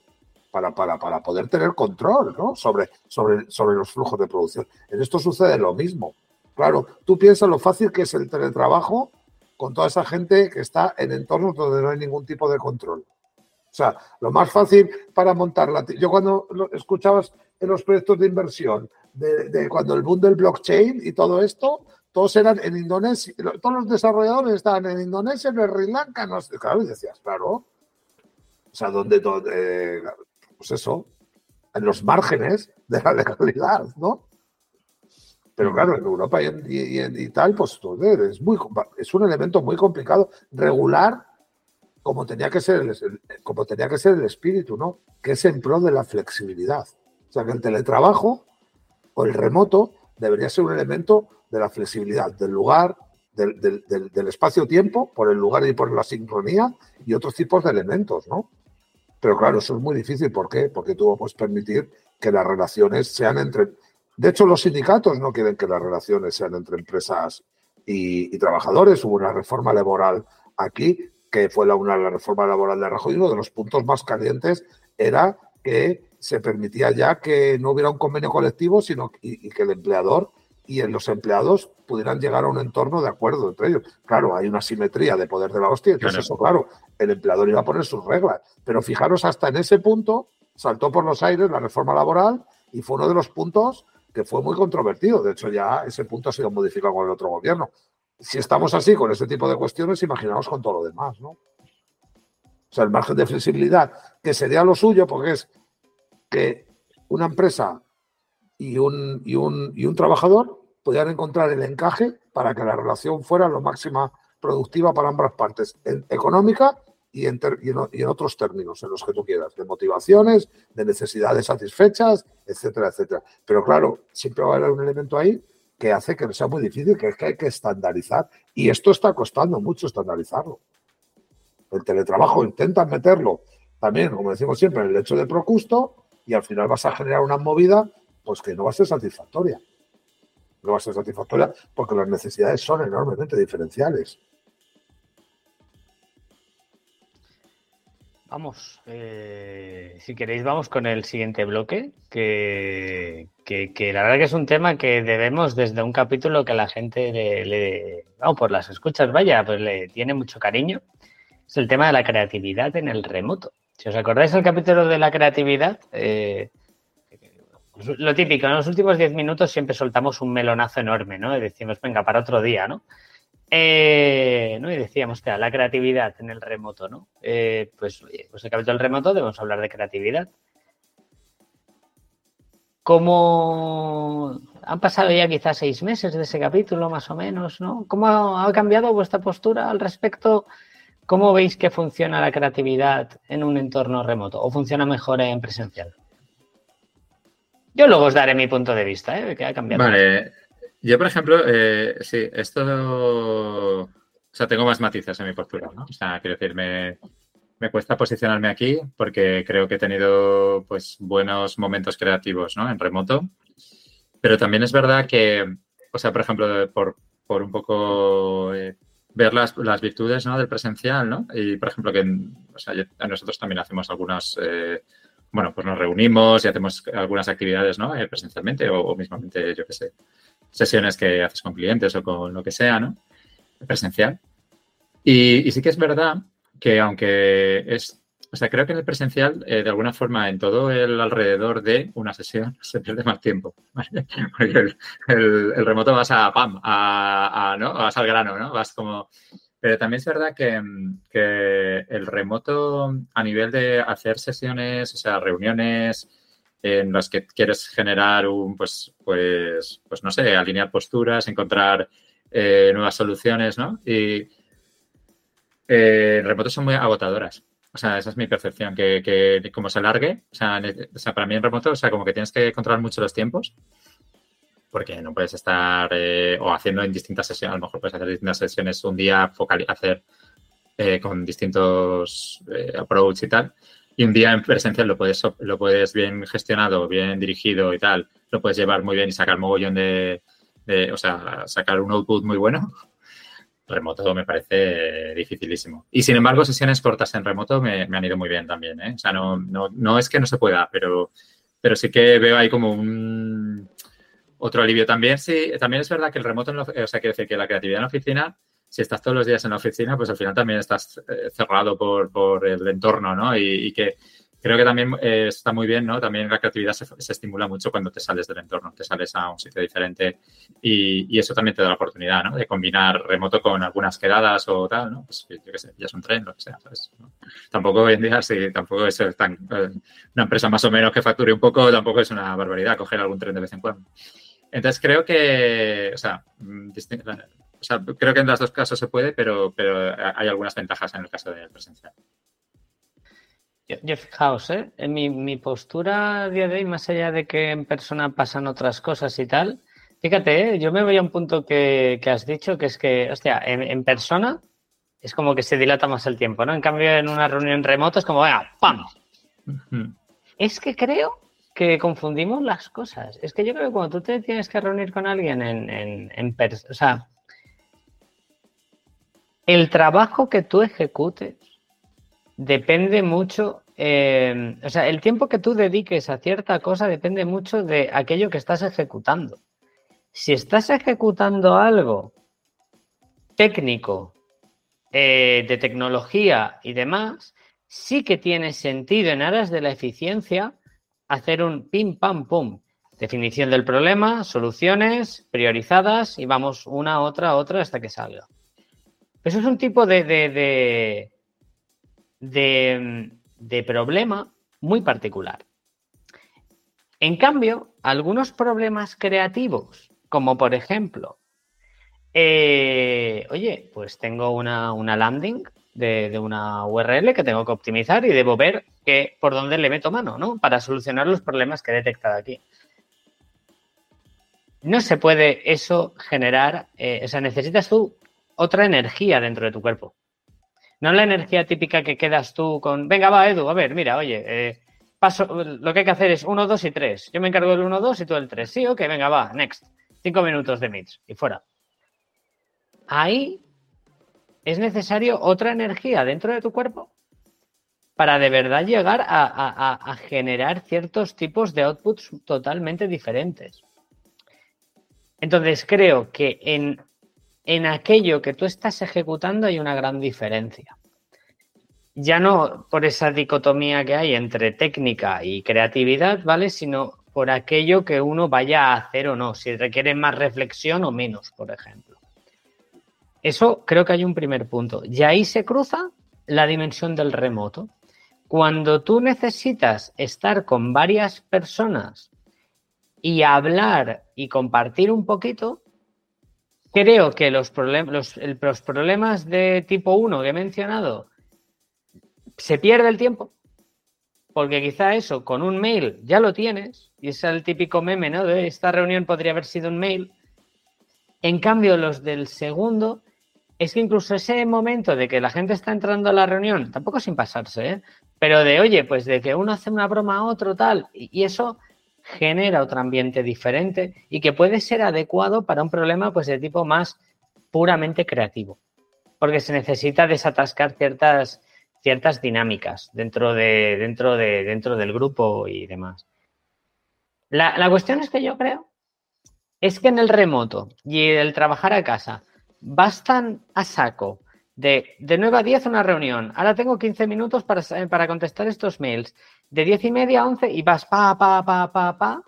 Speaker 3: para, para, para poder tener control ¿no? sobre, sobre, sobre los flujos de producción. En esto sucede lo mismo. Claro, tú piensas lo fácil que es el teletrabajo con toda esa gente que está en entornos donde no hay ningún tipo de control. O sea, lo más fácil para montarla. Yo cuando escuchabas en los proyectos de inversión, de, cuando el boom del blockchain y todo esto, todos eran en Indonesia, todos los desarrolladores estaban en Indonesia, en Sri Lanka, no sé, claro, y decías, claro. O sea, donde, donde, pues eso, en los márgenes de la legalidad, ¿no? Pero claro, en Europa y, y, tal, pues es, muy, es un elemento muy complicado regular como tenía que ser el, como tenía que ser el espíritu, ¿no? Que es en pro de la flexibilidad. O sea, que el teletrabajo o el remoto debería ser un elemento de la flexibilidad del lugar, del, del espacio-tiempo, por el lugar y por la sincronía y otros tipos de elementos, ¿no? Pero claro, eso es muy difícil. ¿Por qué? Porque tú puedes permitir que las relaciones sean entre... De hecho, los sindicatos no quieren que las relaciones sean entre empresas y, y trabajadores. Hubo una reforma laboral aquí que fue la, una, la reforma laboral de Rajoy, uno de los puntos más calientes era que se permitía ya que no hubiera un convenio colectivo, sino y, que el empleador y los empleados pudieran llegar a un entorno de acuerdo entre ellos. Claro, hay una simetría de poder de la hostia, entonces eso, claro, el empleador iba a poner sus reglas. Pero fijaros, hasta en ese punto saltó por los aires la reforma laboral y fue uno de los puntos que fue muy controvertido. De hecho, ya ese punto ha sido modificado con el otro gobierno si estamos así con este tipo de cuestiones, imaginaos con todo lo demás, ¿no? O sea, el margen de flexibilidad, que sería lo suyo, porque es que una empresa y un, y un, y un trabajador pudieran encontrar el encaje para que la relación fuera lo máxima productiva para ambas partes, en, económica y en, y, en, otros términos, en los que tú quieras, de motivaciones, de necesidades satisfechas, etcétera, etcétera. Pero claro, siempre va a haber un elemento ahí que hace que sea muy difícil, que es que hay que estandarizar. Y esto está costando mucho estandarizarlo. El teletrabajo intentan meterlo también, como decimos siempre, en el hecho de procusto y al final vas a generar una movida pues que no va a ser satisfactoria. No va a ser satisfactoria porque las necesidades son enormemente diferenciales.
Speaker 1: Vamos, eh, si queréis vamos con el siguiente bloque, que, la verdad que es un tema que debemos desde un capítulo que la gente le, vamos, por las escuchas, vaya, pues le tiene mucho cariño. Es el tema de la creatividad en el remoto. Si os acordáis del capítulo de la creatividad, eh, lo típico, en los últimos 10 minutos siempre soltamos un melonazo enorme, ¿no? Y decimos, venga, para otro día, ¿no? Eh, ¿no? Y decíamos, la creatividad en el remoto, ¿no? Eh, pues, pues el capítulo del remoto debemos hablar de creatividad. ¿Cómo han pasado ya quizás seis meses de ese capítulo, más o menos, ¿no? ¿Cómo ha cambiado vuestra postura al respecto? ¿Cómo veis que funciona la creatividad en un entorno remoto o funciona mejor en presencial? Yo luego os daré mi punto de vista, ¿eh? Que ha cambiado.
Speaker 2: Vale. Yo, por ejemplo, eh, sí, esto. O sea, tengo más matices en mi postura, ¿no? O sea, quiero decir, me, me cuesta posicionarme aquí porque creo que he tenido pues buenos momentos creativos, ¿no? En remoto. Pero también es verdad que, o sea, por ejemplo, por, por un poco eh, ver las, las, virtudes ¿no? del presencial, ¿no? Y, por ejemplo, que o sea, nosotros también hacemos algunas, eh, bueno, pues nos reunimos y hacemos algunas actividades, ¿no? Eh, presencialmente o, o, mismamente, yo qué sé, sesiones que haces con clientes o con lo que sea, ¿no? Presencial. Y, y sí que es verdad que aunque es o sea, creo que en el presencial, eh, de alguna forma, en todo el alrededor de una sesión, se pierde más tiempo. el, remoto vas a pam, a, a, ¿no? vas al grano, ¿no? Vas como. Pero también es verdad que, que, el remoto, a nivel de hacer sesiones, o sea, reuniones en las que quieres generar un, pues, pues, pues no sé, alinear posturas, encontrar eh, nuevas soluciones, ¿no? Y eh, remotos son muy agotadoras. O sea, esa es mi percepción, que, como se alargue, o sea, para mí en remoto, o sea, como que tienes que controlar mucho los tiempos, porque no puedes estar eh, o haciendo en distintas sesiones, a lo mejor puedes hacer distintas sesiones un día, hacer eh, con distintos eh, approach y tal, y un día en presencial lo puedes, lo puedes bien gestionado, bien dirigido y tal, lo puedes llevar muy bien y sacar mogollón de o sea, sacar un output muy bueno remoto me parece dificilísimo. Y sin embargo, sesiones cortas en remoto me, me han ido muy bien también. ¿eh? O sea, no, no, no, es que no se pueda, pero, pero sí que veo ahí como un otro alivio también. Sí, también es verdad que el remoto, o sea, quiere decir que la creatividad en la oficina, si estás todos los días en la oficina, pues al final también estás eh, cerrado por, por el entorno, ¿no? Y, y que creo que también eh, está muy bien, ¿no? También la creatividad se, se, estimula mucho cuando te sales del entorno, te sales a un sitio diferente y, y, eso también te da la oportunidad, ¿no? De combinar remoto con algunas quedadas o tal, ¿no? Pues yo qué sé, ya es un tren, lo que sea, ¿sabes? ¿no? Tampoco hoy en día, sí, tampoco es tan, eh, una empresa más o menos que facture un poco, tampoco es una barbaridad coger algún tren de vez en cuando. Entonces creo que, o sea, mm, o sea, creo que en los dos casos se puede, pero, pero hay algunas ventajas en el caso del presencial.
Speaker 1: Yo, fijaos, ¿eh? en mi, mi, postura a día de hoy, más allá de que en persona pasan otras cosas y tal, fíjate, ¿eh? yo me voy a un punto que, que, has dicho, que es que, hostia, en, en, persona es como que se dilata más el tiempo, ¿no? En cambio, en una reunión remota es como, venga, ¡pam! Uh -huh. Es que creo que confundimos las cosas. Es que yo creo que cuando tú te tienes que reunir con alguien en, en, en persona, o sea, el trabajo que tú ejecutes depende mucho, eh, o sea, el tiempo que tú dediques a cierta cosa depende mucho de aquello que estás ejecutando. Si estás ejecutando algo técnico, eh, de tecnología y demás, sí que tiene sentido en aras de la eficiencia hacer un pim, pam, pum. Definición del problema, soluciones priorizadas y vamos una, otra, otra hasta que salga. Eso es un tipo de, de, de de, de, problema muy particular. En cambio, algunos problemas creativos, como por ejemplo, eh, oye, pues tengo una, una landing de, una URL que tengo que optimizar y debo ver que, por dónde le meto mano, ¿no? Para solucionar los problemas que he detectado aquí. No se puede eso generar, eh, o sea, necesitas tú otra energía dentro de tu cuerpo. No la energía típica que quedas tú con, venga, va, Edu, a ver, mira, oye, eh, paso, lo que hay que hacer es 1, 2 y 3. Yo me encargo del 1, 2 y tú del 3. Sí, ok, venga, va, next. Cinco minutos de meets y fuera. Ahí es necesario otra energía dentro de tu cuerpo para de verdad llegar a, a, a generar ciertos tipos de outputs totalmente diferentes. Entonces creo que en en aquello que tú estás ejecutando hay una gran diferencia. Ya no por esa dicotomía que hay entre técnica y creatividad, ¿vale? Sino por aquello que uno vaya a hacer o no, si requiere más reflexión o menos, por ejemplo. Eso creo que hay un primer punto. Y ahí se cruza la dimensión del remoto. Cuando tú necesitas estar con varias personas y hablar y compartir un poquito, creo que los, problemas de tipo 1 que he mencionado, se pierde el tiempo, porque quizá eso con un mail ya lo tienes, y es el típico meme, ¿no? De esta reunión podría haber sido un mail. En cambio, los del segundo, es que incluso ese momento de que la gente está entrando a la reunión, tampoco sin pasarse, ¿eh? pero de, oye, pues de que uno hace una broma a otro, tal, y eso genera otro ambiente diferente y que puede ser adecuado para un problema pues de tipo más puramente creativo, porque se necesita desatascar ciertas, ciertas dinámicas dentro, de, dentro, de, dentro del grupo y demás. La, la cuestión es que yo creo es que en el remoto y el trabajar a casa bastan a saco de, de 9 a 10 una reunión. Ahora tengo 15 minutos para, para contestar estos mails de diez y media a once y vas pa, pa, pa, pa, pa,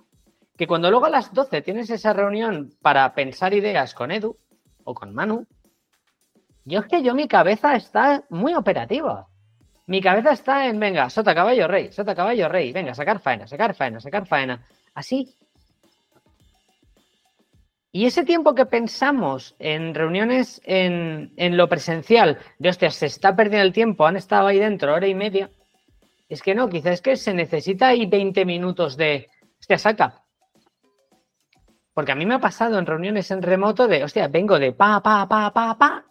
Speaker 1: que cuando luego a las doce tienes esa reunión para pensar ideas con Edu o con Manu, yo es que yo mi cabeza está muy operativa. Mi cabeza está en, venga, sota caballo rey, sota caballo rey, venga, sacar faena, sacar faena, sacar faena. Así. Y ese tiempo que pensamos en reuniones en, en lo presencial, de hostia, se está perdiendo el tiempo, han estado ahí dentro hora y media, es que no, quizás es que se necesita ahí 20 minutos de, hostia, saca. Porque a mí me ha pasado en reuniones en remoto de, hostia, vengo de pa, pa, pa, pa, pa.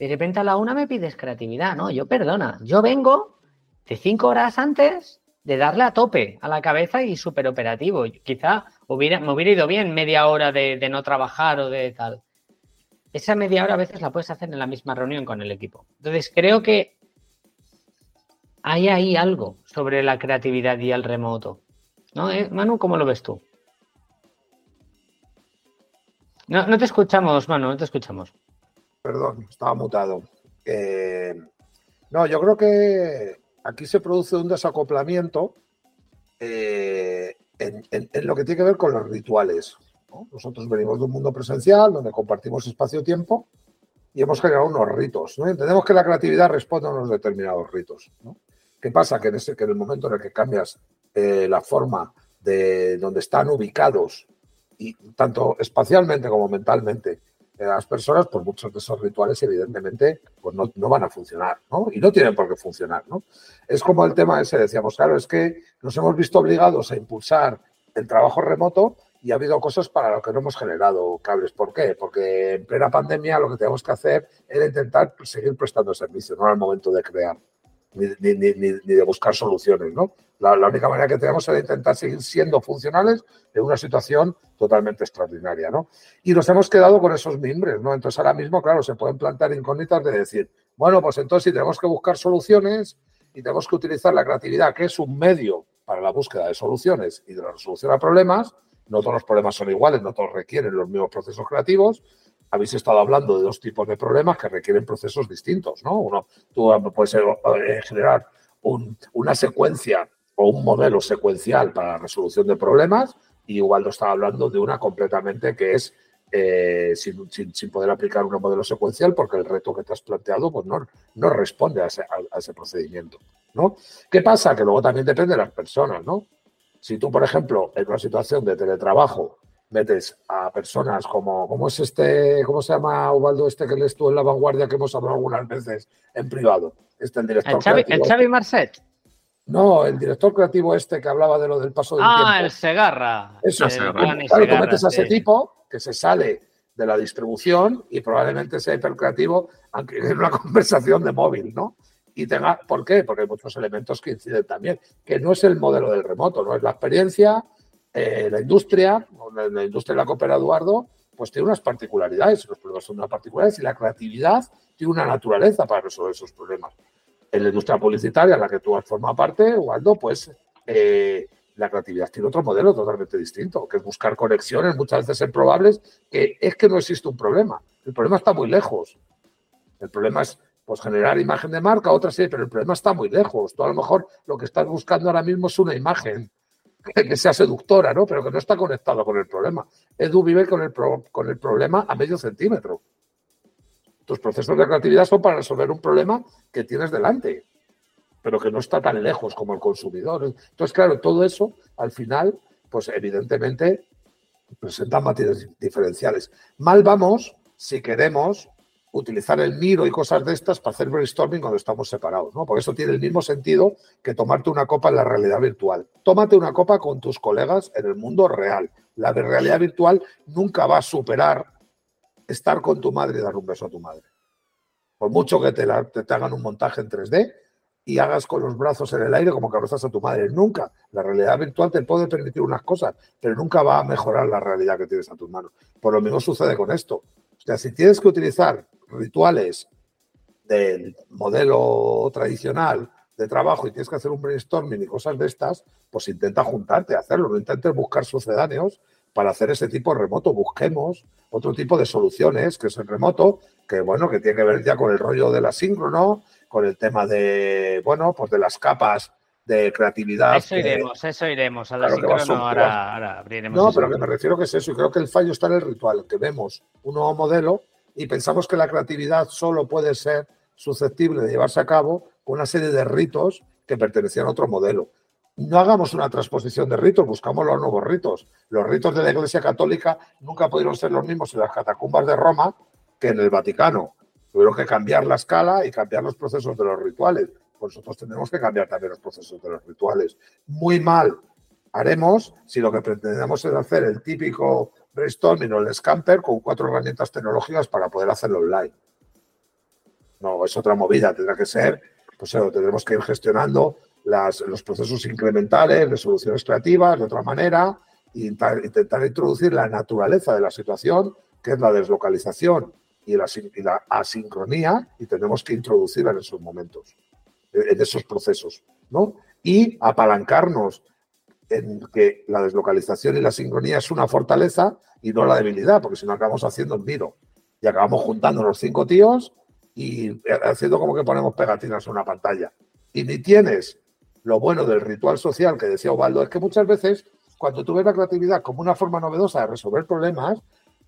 Speaker 1: De repente a la una me pides creatividad, ¿no? Yo perdona, yo vengo de cinco horas antes de darle a tope a la cabeza y súper operativo. Quizá hubiera, me hubiera ido bien media hora de, no trabajar o de tal. Esa media hora a veces la puedes hacer en la misma reunión con el equipo. Entonces creo que hay ahí algo sobre la creatividad y el remoto. ¿No? ¿Eh? Manu, ¿cómo lo ves tú? No, no te escuchamos, Manu, no te escuchamos.
Speaker 3: Perdón, estaba mutado. Eh, no, yo creo que aquí se produce un desacoplamiento eh, en, lo que tiene que ver con los rituales. Nosotros venimos de un mundo presencial donde compartimos espacio-tiempo y hemos generado unos ritos. ¿no? Entendemos que la creatividad responde a unos determinados ritos. ¿Qué pasa? Que en, ese, que en el momento en el que cambias eh, la forma de donde están ubicados, y tanto espacialmente como mentalmente, las personas, pues muchos de esos rituales, evidentemente, pues no, no, van a funcionar, ¿no? Y no tienen por qué funcionar, ¿no? Es como el tema ese, decíamos, claro, es que nos hemos visto obligados a impulsar el trabajo remoto y ha habido cosas para lo que no hemos generado cables. ¿Por qué? Porque en plena pandemia lo que tenemos que hacer era intentar seguir prestando servicio, no era el momento de crear ni, de buscar soluciones, ¿no? La, única manera que tenemos era intentar seguir siendo funcionales en una situación totalmente extraordinaria, ¿no? Y nos hemos quedado con esos mimbres, ¿no? Entonces ahora mismo, claro, se pueden plantear incógnitas de decir, bueno, pues entonces si tenemos que buscar soluciones y tenemos que utilizar la creatividad, que es un medio para la búsqueda de soluciones y de la resolución a problemas, no todos los problemas son iguales, no todos requieren los mismos procesos creativos, habéis estado hablando de dos tipos de problemas que requieren procesos distintos, ¿no? Uno, tú puedes eh, generar una secuencia o un modelo secuencial para la resolución de problemas y Ubaldo estaba hablando de una completamente que es eh, sin, poder aplicar un modelo secuencial porque el reto que te has planteado pues no, no responde a ese, a ese procedimiento, ¿no? ¿Qué pasa? Que luego también depende de las personas, ¿no? Si tú, por ejemplo, en una situación de teletrabajo metes a personas como, ¿cómo es este, cómo se llama Ubaldo este que lees tú en la vanguardia que hemos hablado algunas veces en privado? Este, el director
Speaker 1: ¿El Xavi, ¿El Xavi Marcet?
Speaker 3: No, el director creativo este que hablaba de lo del paso del
Speaker 1: ah,
Speaker 3: tiempo.
Speaker 1: Ah, el Segarra.
Speaker 3: Eso,
Speaker 1: es.
Speaker 3: claro, tú metes a ese tipo que se sale de la distribución y probablemente sea hipercreativo, aunque en una conversación de móvil, ¿no? Y tenga, ¿por qué? Porque hay muchos elementos que inciden también, que no es el modelo del remoto, no es la experiencia, eh, la industria, la industria de la que Eduardo, pues tiene unas particularidades, los problemas son unas particularidades y la creatividad tiene una naturaleza para resolver esos problemas. En la industria publicitaria en la que tú has formado parte, Eduardo, pues eh, la creatividad tiene otro modelo totalmente distinto, que es buscar conexiones muchas veces improbables, que es que no existe un problema. El problema está muy lejos. El problema es pues generar imagen de marca, otra sí, pero el problema está muy lejos. Tú a lo mejor lo que estás buscando ahora mismo es una imagen que sea seductora, ¿no? Pero que no está conectado con el problema. Edu vive con el, con el problema a medio centímetro. Tus procesos de creatividad son para resolver un problema que tienes delante, pero que no está tan lejos como el consumidor. Entonces, claro, todo eso al final pues evidentemente presentan matices diferenciales. Mal vamos si queremos utilizar el miro y cosas de estas para hacer brainstorming cuando estamos separados, ¿no? Porque eso tiene el mismo sentido que tomarte una copa en la realidad virtual. Tómate una copa con tus colegas en el mundo real. La de realidad virtual nunca va a superar estar con tu madre y dar un beso a tu madre. Por mucho que te, te hagan un montaje en 3D, y hagas con los brazos en el aire como que abrazas a tu madre. Nunca. La realidad virtual te puede permitir unas cosas, pero nunca va a mejorar la realidad que tienes a tus manos. Por lo mismo sucede con esto. O sea, si tienes que utilizar rituales del modelo tradicional de trabajo y tienes que hacer un brainstorming y cosas de estas, pues intenta juntarte hacerlo. No intentes buscar sucedáneos para hacer ese tipo de remoto. Busquemos otro tipo de soluciones, que es el remoto, que bueno, que tiene que ver ya con el rollo del asíncrono, con el tema de, bueno, pues de las capas de creatividad.
Speaker 1: Eso iremos, eso iremos. A la ahora, ahora, abriremos.
Speaker 3: No, pero que me refiero que es eso. Y creo que el fallo está en el ritual, que vemos un nuevo modelo y pensamos que la creatividad solo puede ser susceptible de llevarse a cabo con una serie de ritos que pertenecían a otro modelo. No hagamos una transposición de ritos, buscamos los nuevos ritos. Los ritos de la Iglesia Católica nunca pudieron ser los mismos en las catacumbas de Roma que en el Vaticano. Tuvieron que cambiar la escala y cambiar los procesos de los rituales. Nosotros tenemos que cambiar también los procesos de los rituales. Muy mal haremos si lo que pretendemos es hacer el típico brainstorming o el scamper con cuatro herramientas tecnológicas para poder hacerlo online. No, es otra movida, tendrá que ser, pues eso, tendremos que ir gestionando los procesos incrementales, resoluciones creativas de otra manera, e intentar introducir la naturaleza de la situación, que es la deslocalización y la, asincronía y tenemos que introducirla en esos momentos, en esos procesos, ¿no? Y apalancarnos en que la deslocalización y la sincronía es una fortaleza y no la debilidad, porque si no acabamos haciendo un miro y acabamos juntando los cinco tíos y haciendo como que ponemos pegatinas en una pantalla. Y ni tienes lo bueno del ritual social que decía Ovaldo, es que muchas veces cuando tú ves la creatividad como una forma novedosa de resolver problemas,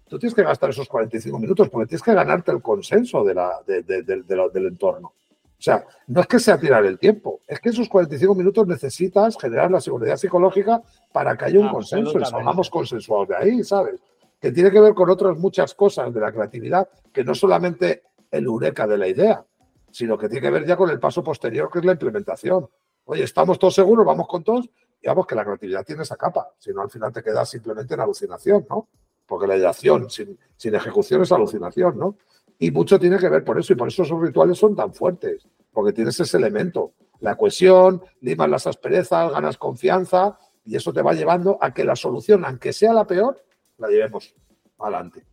Speaker 3: tú tienes que gastar esos 45 minutos porque tienes que ganarte el consenso de la, del entorno. O sea, no es que sea tirar el tiempo, es que esos 45 minutos necesitas generar la seguridad psicológica para que haya un consenso y salgamos consensuados de ahí, ¿sabes? Que tiene que ver con otras muchas cosas de la creatividad, que no solamente el eureka de la idea, sino que tiene que ver ya con el paso posterior, que es la implementación. Oye, estamos todos seguros, vamos con todos, y vamos que la creatividad tiene esa capa, si no al final te quedas simplemente en alucinación, ¿no? porque la ideación sin, ejecución es alucinación, ¿no? Y mucho tiene que ver por eso, y por eso esos rituales son tan fuertes, porque tienes ese elemento, la cohesión, limas las asperezas, ganas confianza, y eso te va llevando a que la solución, aunque sea la peor, la llevemos adelante.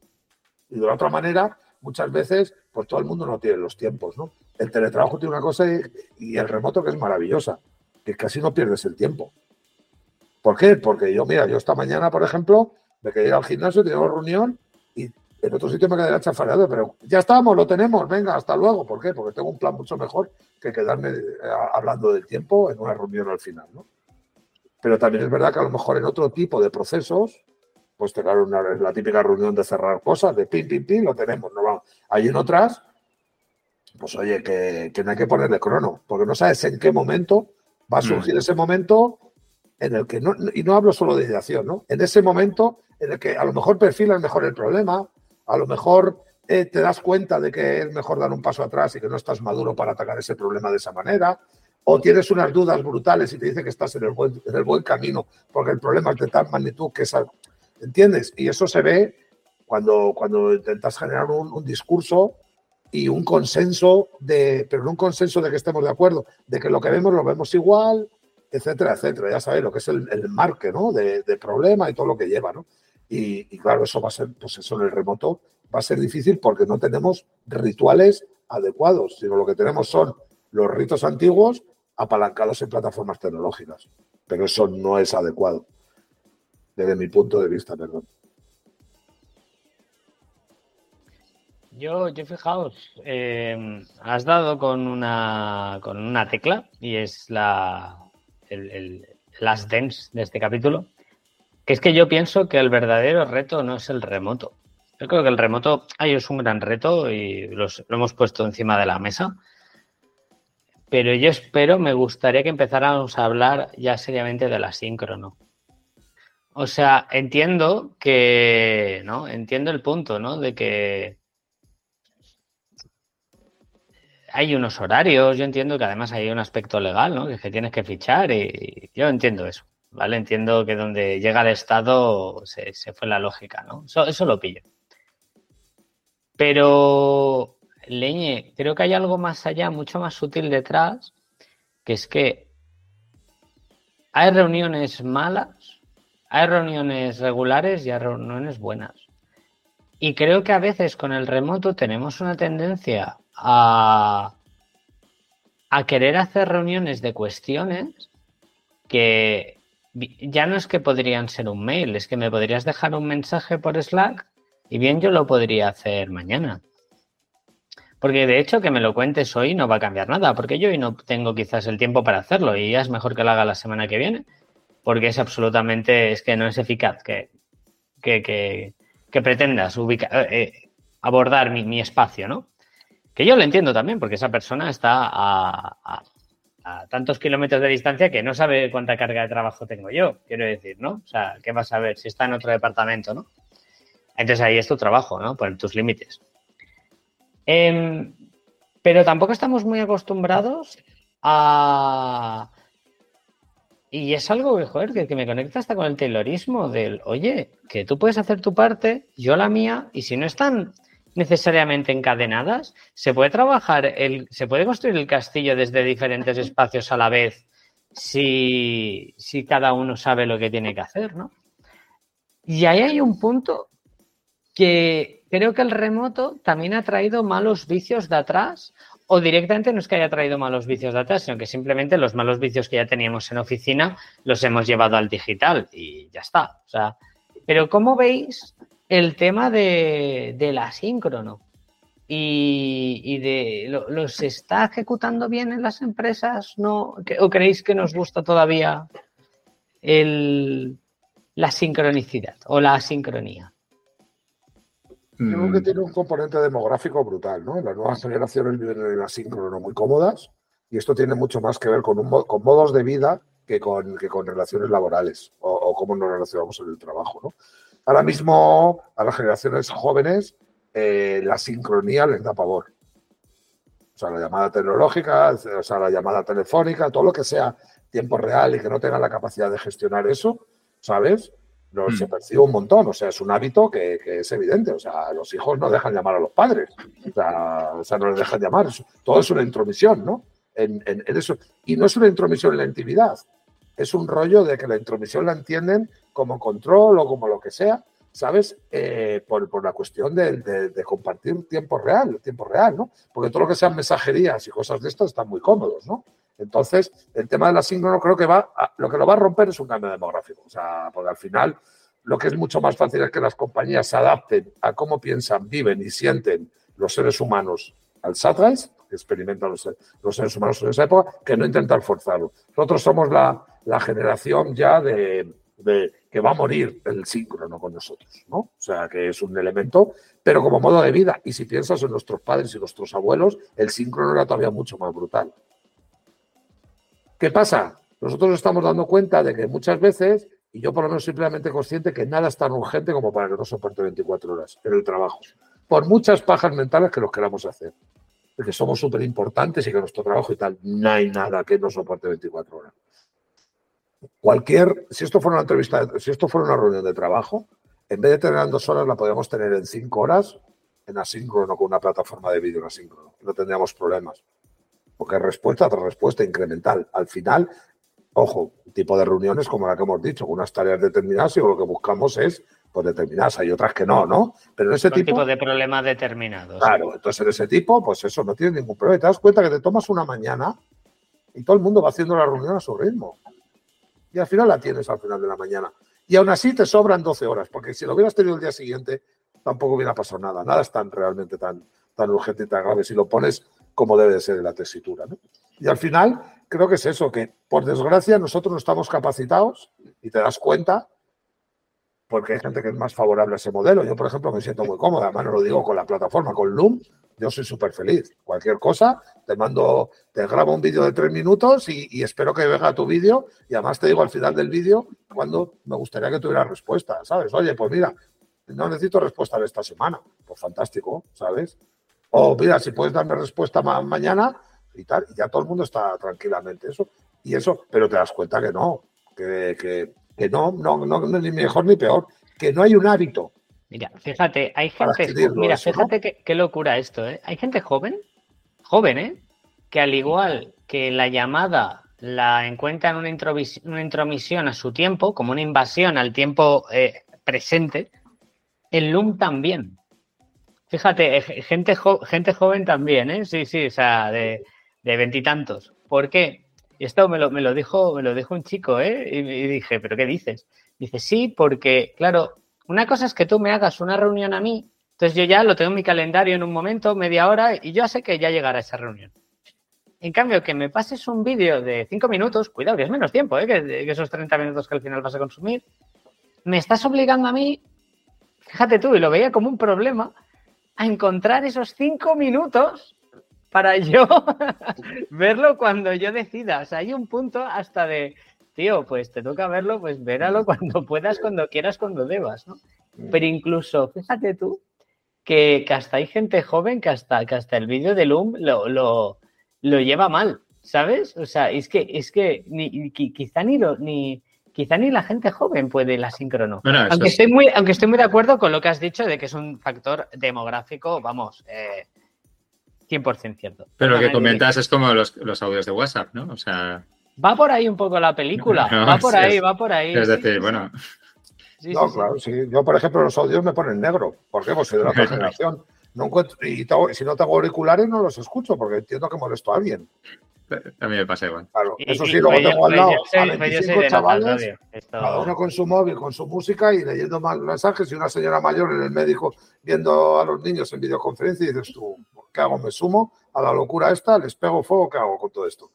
Speaker 3: Y de otra manera, muchas veces, pues todo el mundo no tiene los tiempos, ¿no? El teletrabajo tiene una cosa y, el remoto que es maravillosa, que casi no pierdes el tiempo. ¿Por qué? Porque yo, mira, yo esta mañana, por ejemplo, me quedé al gimnasio, teníamos reunión y en otro sitio me quedé chafareado, pero ya estamos, lo tenemos, venga, hasta luego. ¿Por qué? Porque tengo un plan mucho mejor que quedarme eh, hablando del tiempo en una reunión al final, ¿no? Pero también es verdad que a lo mejor en otro tipo de procesos, pues tener una, la típica reunión de cerrar cosas, de pim, pim, pim, lo tenemos, no vamos. Hay en otras, pues oye, que, no hay que ponerle crono, porque no sabes en qué momento va a surgir mm. ese momento en el que, no, y no hablo solo de ideación, ¿no? En ese momento en el que a lo mejor perfilas mejor el problema, a lo mejor eh, te das cuenta de que es mejor dar un paso atrás y que no estás maduro para atacar ese problema de esa manera, o tienes unas dudas brutales y te dice que estás en el buen, en el buen camino porque el problema es de tal magnitud que es... ¿Entiendes? Y eso se ve cuando, cuando intentas generar un, discurso y un consenso de, pero no un consenso de que estemos de acuerdo, de que lo que vemos lo vemos igual, etcétera, etcétera. Ya sabéis lo que es el, el marque, ¿no? De, de, problema y todo lo que lleva, ¿no? Y, claro, eso va a ser, pues eso en el remoto va a ser difícil porque no tenemos rituales adecuados, sino lo que tenemos son los ritos antiguos apalancados en plataformas tecnológicas. Pero eso no es adecuado, desde mi punto de vista, perdón.
Speaker 1: Yo, yo fijaos, eh, has dado con una, con una tecla y es la, el, las dens de este capítulo, que es que yo pienso que el verdadero reto no es el remoto. Yo creo que el remoto ay, es un gran reto y lo hemos puesto encima de la mesa. Pero yo espero, me gustaría que empezáramos a hablar ya seriamente del asíncrono. O sea, entiendo que, ¿no? Entiendo el punto, ¿no? De que hay unos horarios, yo entiendo que además hay un aspecto legal, ¿no? Que, tienes que fichar y yo entiendo eso, ¿vale? Entiendo que donde llega el Estado se, fue la lógica, ¿no? Eso, eso lo pillo. Pero, Leñe, creo que hay algo más allá, mucho más sutil detrás, que es que hay reuniones malas hay reuniones regulares y hay reuniones buenas. Y creo que a veces con el remoto tenemos una tendencia a, a querer hacer reuniones de cuestiones que ya no es que podrían ser un mail, es que me podrías dejar un mensaje por Slack y bien yo lo podría hacer mañana. Porque de hecho que me lo cuentes hoy no va a cambiar nada, porque yo hoy no tengo quizás el tiempo para hacerlo y ya es mejor que lo haga la semana que viene porque es absolutamente, es que no es eficaz que, que, pretendas ubicar, eh, eh, abordar mi, espacio, ¿no? Que yo lo entiendo también, porque esa persona está a, tantos kilómetros de distancia que no sabe cuánta carga de trabajo tengo yo, quiero decir, ¿no? O sea, ¿qué vas a ver si está en otro departamento, ¿no? Entonces ahí es tu trabajo, ¿no? Poner tus límites. Em, pero tampoco estamos muy acostumbrados a, y es algo que, joder, que, me conecta hasta con el taylorismo del, oye, que tú puedes hacer tu parte, yo la mía, y si no están necesariamente encadenadas, se puede trabajar, el, se puede construir el castillo desde diferentes espacios a la vez si, si cada uno sabe lo que tiene que hacer, ¿no? Y ahí hay un punto que creo que el remoto también ha traído malos vicios de atrás o directamente no es que haya traído malos vicios de atrás, sino que simplemente los malos vicios que ya teníamos en oficina los hemos llevado al digital y ya está. O sea, pero ¿cómo veis el tema de, del asíncrono? Y, y de ¿lo, está ejecutando bien en las empresas? ¿No? ¿O creéis que nos gusta todavía el, la sincronicidad o la asincronía?
Speaker 3: Creo que mm. tiene un componente demográfico brutal, ¿no? Las nuevas generaciones viven en el asíncrono muy cómodas y esto tiene mucho más que ver con, un, con modos de vida que con, que con relaciones laborales o, cómo nos relacionamos en el trabajo, ¿no? Ahora mismo a las generaciones jóvenes eh, la sincronía les da pavor. O sea, la llamada tecnológica, o sea, la llamada telefónica, todo lo que sea tiempo real y que no tenga la capacidad de gestionar eso, ¿sabes? No, se mm. percibe un montón, o sea, es un hábito que, es evidente, o sea, los hijos no dejan llamar a los padres, o sea, no les dejan llamar, todo es una intromisión, ¿no? En, eso. Y no es una intromisión en la intimidad, es un rollo de que la intromisión la entienden como control o como lo que sea, ¿sabes? Eh, por, la cuestión de, compartir tiempo real, tiempo real, ¿no? Porque todo lo que sean mensajerías y cosas de esto están muy cómodos, ¿no? Entonces, el tema del asíncrono creo que va, lo que lo va a romper es un cambio demográfico. O sea, porque al final lo que es mucho más fácil es que las compañías se adapten a cómo piensan, viven y sienten los seres humanos al Satrise, que experimentan los, seres humanos en esa época, que no intentar forzarlo. Nosotros somos la, generación ya de, que va a morir el síncrono con nosotros, ¿no? O sea, que es un elemento, pero como modo de vida. Y si piensas en nuestros padres y nuestros abuelos, el síncrono era todavía mucho más brutal. ¿Qué pasa? Nosotros nos estamos dando cuenta de que muchas veces, y yo por lo menos simplemente consciente, que nada es tan urgente como para que no soporte 24 horas en el trabajo. Por muchas pajas mentales que los queramos hacer. De que somos súper importantes y que nuestro trabajo y tal, no hay nada que no soporte 24 horas. Cualquier, si esto fuera una entrevista, si esto fuera una reunión de trabajo, en vez de tener en dos horas, la podríamos tener en cinco horas en asíncrono con una plataforma de vídeo en asíncrono. No tendríamos problemas porque respuesta tras respuesta incremental. Al final, ojo, tipo de reuniones como la que hemos dicho, unas tareas determinadas y lo que buscamos es pues determinadas, hay otras que no, ¿no?
Speaker 1: Pero en ese tipo, de problemas determinados.
Speaker 3: Claro, entonces en ese tipo, pues eso no tiene ningún problema. Te das cuenta que te tomas una mañana y todo el mundo va haciendo la reunión a su ritmo. Y al final la tienes al final de la mañana. Y aún así te sobran 12 horas, porque si lo hubieras tenido el día siguiente, tampoco hubiera pasado nada. Nada es tan realmente tan, tan urgente y tan grave. Si lo pones como debe de ser en la tesitura. Y al final, creo que es eso, que por desgracia nosotros no estamos capacitados y te das cuenta, porque hay gente que es más favorable a ese modelo. Yo, por ejemplo, me siento muy cómoda, además no lo digo con la plataforma, con Loom, yo soy súper feliz. Cualquier cosa, te mando, te grabo un vídeo de tres minutos y, espero que venga tu vídeo y además te digo al final del vídeo cuando me gustaría que tuviera respuesta, ¿sabes? Oye, pues mira, no necesito respuesta de esta semana. Pues fantástico, ¿sabes? O mira, si puedes darme respuesta mañana y tal, y ya todo el mundo está tranquilamente eso. Y eso, pero te das cuenta que no, que, que, que no, no, no, ni mejor ni peor, que no hay un hábito.
Speaker 1: Mira, fíjate, hay gente, mira, fíjate qué, locura esto, ¿eh? Hay gente joven, joven, ¿eh? Que al igual que la llamada la encuentra en una, intromisión a su tiempo, como una invasión al tiempo eh, presente, el Loom también. Fíjate, eh, gente, joven también, ¿eh? Sí, sí, o sea, de veintitantos. ¿Por qué? Y esto me lo, me lo, dijo, me lo dijo un chico, ¿eh? Y, dije, ¿pero qué dices? Dice, sí, porque, claro, una cosa es que tú me hagas una reunión a mí, entonces yo ya lo tengo en mi calendario en un momento, media hora, y yo sé que ya llegará esa reunión. En cambio, que me pases un vídeo de cinco minutos, cuidado, que es menos tiempo, ¿eh? que, que esos 30 minutos que al final vas a consumir, me estás obligando a mí, fíjate tú, y lo veía como un problema, a encontrar esos cinco minutos para yo verlo cuando yo decida. O sea, hay un punto hasta de, tío, pues te toca verlo, pues véralo cuando puedas, cuando quieras, cuando debas, ¿no? Pero incluso, fíjate tú, que, hasta hay gente joven que hasta, que hasta el vídeo de Loom lo, lo, lleva mal, ¿sabes? O sea, es que, es que ni, quizá ni lo, ni, quizá ni la gente joven puede la síncrono. aunque, estoy muy, aunque estoy muy de acuerdo con lo que has dicho de que es un factor demográfico, vamos, eh, 100% cierto.
Speaker 2: Pero lo que comentas es como los, audios de WhatsApp, ¿no? O sea...
Speaker 1: Va por ahí un poco la película, va por ahí, va por ahí.
Speaker 2: Es decir, bueno...
Speaker 3: no, claro, sí. Yo, por ejemplo, los audios me ponen negro. ¿Por qué? Pues soy de la otra generación. No encuentro, y si no tengo auriculares no los escucho porque entiendo que molesto a alguien.
Speaker 2: A mí me pasa igual.
Speaker 3: Claro, eso sí, luego tengo al lado a 25 chavales, cada uno con su móvil, con su música y leyendo más mensajes y una señora mayor en el médico viendo a los niños en videoconferencia y dices tú, ¿qué hago? ¿Me sumo a la locura esta? ¿Les pego fuego? ¿Qué hago con todo esto?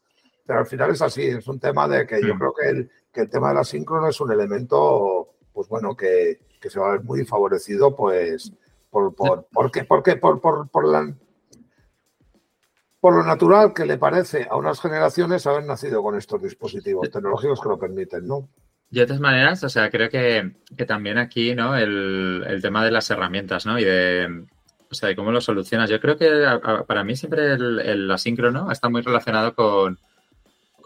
Speaker 3: Pero al final es así, es un tema de que yo mm. creo que el, que el tema de la síncrono es un elemento, pues bueno, que, que se va a ver muy favorecido, pues, por, por, por, qué, por, qué, por, por, por la por lo natural que le parece a unas generaciones haber nacido con estos dispositivos tecnológicos que lo permiten, ¿no?
Speaker 2: de todas maneras, o sea, creo que, también aquí, ¿no? El, tema de las herramientas, ¿no? Y de, o sea, de cómo lo solucionas. Yo creo que para mí siempre el, asíncrono está muy relacionado con,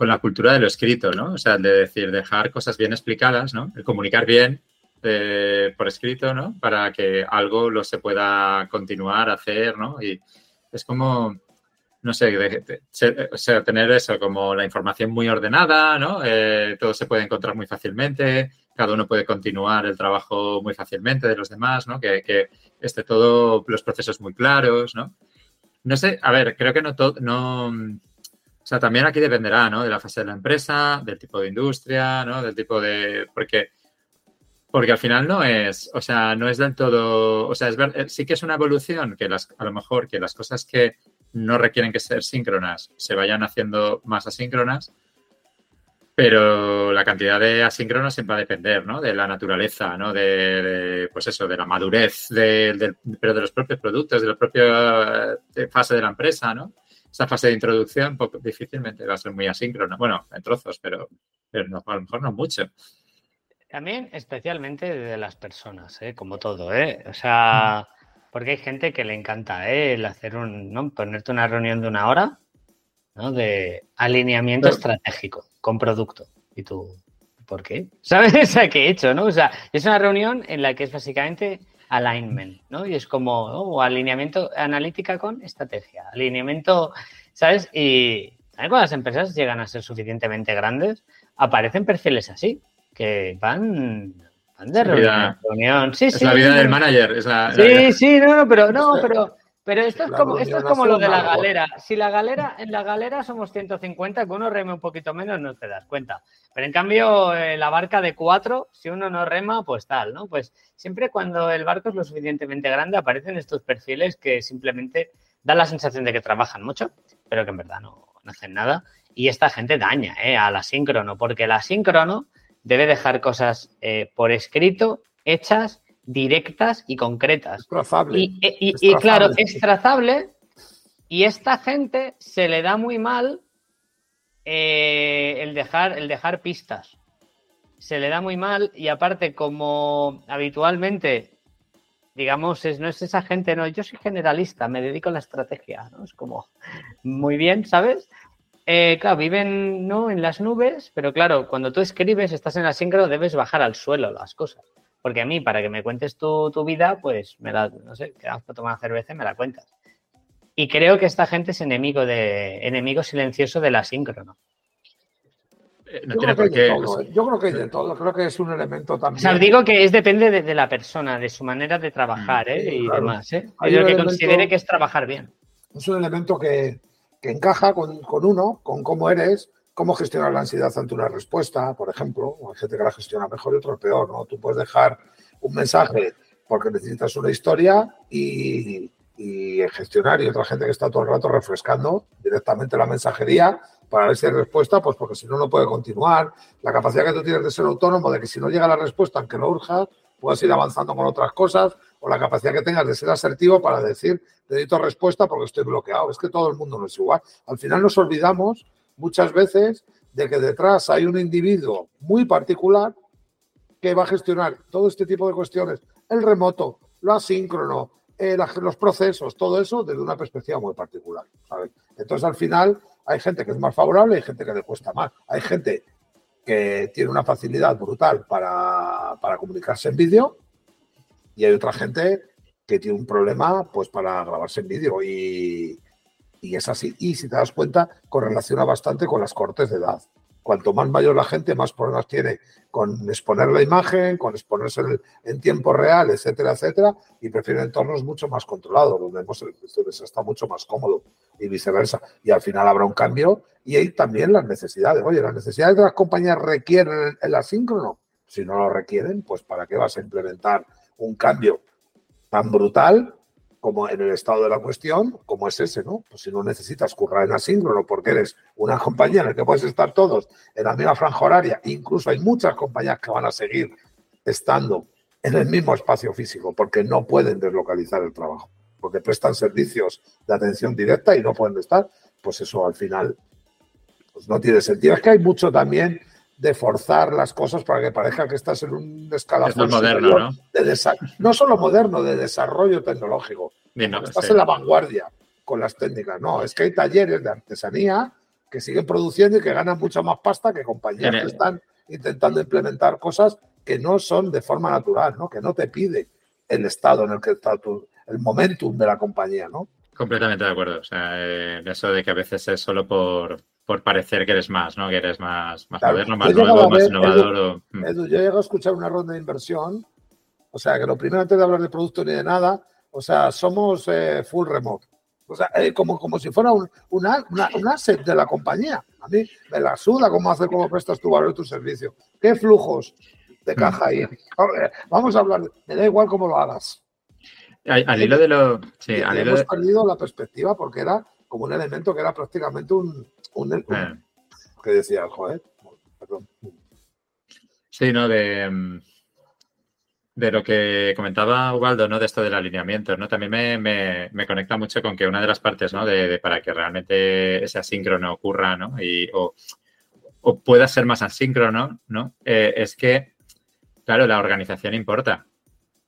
Speaker 2: la cultura de lo escrito, ¿no? O sea, de decir, dejar cosas bien explicadas, ¿no? El comunicar bien eh, por escrito, ¿no? Para que algo lo se pueda continuar, hacer, ¿no? Y es como no sé, o sea, tener eso como la información muy ordenada, ¿no? Eh, todo se puede encontrar muy fácilmente, cada uno puede continuar el trabajo muy fácilmente de los demás, ¿no? Que, que esté todo, los procesos muy claros, ¿no? No sé, a ver, creo que no todo, no, o sea, también aquí dependerá, ¿no? De la fase de la empresa, del tipo de industria, ¿no? Del tipo de, porque, porque al final no es, o sea, no es del todo, o sea, es sí que es una evolución que las, a lo mejor que las cosas que no requieren que ser síncronas, se vayan haciendo más asíncronas, pero la cantidad de asíncronos siempre va a depender, ¿no? De la naturaleza, ¿no? De, pues eso, de la madurez, de, pero de los propios productos, de la propia eh, fase de la empresa, ¿no? Esa fase de introducción poco, difícilmente va a ser muy asíncrona. Bueno, en trozos, pero, pero no, a lo mejor no mucho.
Speaker 1: También especialmente de las personas, ¿eh? como todo, ¿eh? O sea, porque hay gente que le encanta ¿eh? el hacer un, ¿no? ponerte una reunión de una hora ¿no? de alineamiento estratégico con producto. Y tú, ¿por qué? ¿Sabes a qué he hecho? ¿no? O sea, es una reunión en la que es básicamente alignment, ¿no? Y es como alineamiento analítica con estrategia, alineamiento, ¿sabes? Y cuando las empresas llegan a ser suficientemente grandes, aparecen perfiles así, que van de reunión, Sí,
Speaker 2: es la vida del manager. Es la,
Speaker 1: sí, sí, no, no, pero no, pero, pero esto es como, esto es como lo de la galera. Si la galera, en la galera somos 150, que uno reme un poquito menos, no te das cuenta. Pero en cambio, eh, la barca de cuatro, si uno no rema, pues tal, ¿no? Pues siempre cuando el barco es lo suficientemente grande, aparecen estos perfiles que simplemente dan la sensación de que trabajan mucho, pero que en verdad no, no hacen nada. Y esta gente daña ¿eh? a la síncrono, porque la síncrono debe dejar cosas eh, por escrito, hechas, directas y concretas.
Speaker 3: trazable.
Speaker 1: Y, claro, es trazable Y esta gente se le da muy mal eh, el, dejar, el dejar pistas. Se le da muy mal y aparte como habitualmente, digamos, es, no es esa gente, no, yo soy generalista, me dedico a la estrategia, ¿no? Es como, muy bien, ¿sabes? Eh, claro, viven ¿no? en las nubes, pero claro, cuando tú escribes, estás en la síncrono, debes bajar al suelo las cosas. Porque a mí, para que me cuentes tu, tu vida, pues me la, no sé, quedamos para tomar cerveza y me la cuentas. Y creo que esta gente es enemigo de enemigo silencioso de la síncrono.
Speaker 3: Eh, no yo, creo por qué, todo, ¿eh? yo, creo que hay de todo, creo que es un elemento también.
Speaker 1: O sea, digo que es depende de, de la persona, de su manera de trabajar ¿eh? y claro. demás. ¿eh? Hay lo que elemento, considere que es trabajar bien.
Speaker 3: Es un elemento que, que encaja con, con, uno, con cómo eres, cómo gestionar la ansiedad ante una respuesta, por ejemplo. Hay gente que la gestiona mejor y otro peor, ¿no? Tú puedes dejar un mensaje porque necesitas una historia y, gestionar y otra gente que está todo el rato refrescando directamente la mensajería para ver si hay respuesta, pues porque si no, no puede continuar. La capacidad que tú tienes de ser autónomo, de que si no llega la respuesta, aunque no urja, puedas ir avanzando con otras cosas, o la capacidad que tengas de ser asertivo para decir, necesito respuesta porque estoy bloqueado. Es que todo el mundo no es igual. Al final nos olvidamos muchas veces de que detrás hay un individuo muy particular que va a gestionar todo este tipo de cuestiones, el remoto, lo asíncrono, los procesos, todo eso desde una perspectiva muy particular. Entonces, al final, hay gente que es más favorable hay gente que le cuesta más. Hay gente que tiene una facilidad brutal para, para comunicarse en vídeo y hay otra gente que tiene un problema pues para grabarse en vídeo y, y es así. Y si te das cuenta, correlaciona bastante con las cortes de edad cuanto más mayor la gente, más problemas tiene con exponer la imagen, con exponerse en, tiempo real, etcétera, etcétera, y prefieren entornos mucho más controlados, donde hemos, está mucho más cómodo y viceversa. Y al final habrá un cambio y hay también las necesidades. Oye, las necesidades de las compañías requieren el asíncrono. Si no lo requieren, pues ¿para qué vas a implementar un cambio tan brutal como en el estado de la cuestión, como es ese, ¿no? Pues si no necesitas currar en asíncrono porque eres una compañía en la que puedes estar todos en la misma franja horaria, incluso hay muchas compañías que van a seguir estando en el mismo espacio físico porque no pueden deslocalizar el trabajo, porque prestan servicios de atención directa y no pueden estar, pues eso al final pues no tiene sentido. Es que hay mucho también de forzar las cosas para que parezca que estás en un escalafón
Speaker 2: moderno, ¿no?
Speaker 3: De no solo moderno, de desarrollo tecnológico.
Speaker 2: No,
Speaker 3: estás
Speaker 2: sí.
Speaker 3: en la vanguardia con las técnicas. No, es que hay talleres de artesanía que siguen produciendo y que ganan mucha más pasta que compañías que están intentando implementar cosas que no son de forma natural, ¿no? Que no te pide el estado en el que está tu, el momentum de la compañía, ¿no?
Speaker 2: Completamente de acuerdo. O sea, eh, eso de que a veces es solo por, por parecer que eres más, ¿no? Que eres más, más claro. moderno, más nuevo, más innovador.
Speaker 3: Edu, o... Edu, yo llego a escuchar una ronda de inversión. O sea, que lo primero antes de hablar de producto ni de nada, o sea, somos eh, full remote. O sea, eh, como, como si fuera un, una, una, un asset de la compañía. A mí me la suda cómo hacer, cómo prestas tu valor y tu servicio. ¿Qué flujos de caja hay? Vamos a hablar, me da igual cómo lo hagas.
Speaker 2: Al, al hilo de lo. Sí, al
Speaker 3: hemos
Speaker 2: de...
Speaker 3: perdido la perspectiva porque era como un elemento que era prácticamente un. Un,
Speaker 2: Eh.
Speaker 3: que decía, joder, perdón.
Speaker 2: Sí, ¿no? De, de lo que comentaba Ubaldo, ¿no? De esto del alineamiento, ¿no? También me, me, me conecta mucho con que una de las partes, ¿no? De, de para que realmente ese asíncrono ocurra, ¿no? Y, o, o pueda ser más asíncrono, ¿no? Eh, es que, claro, la organización importa.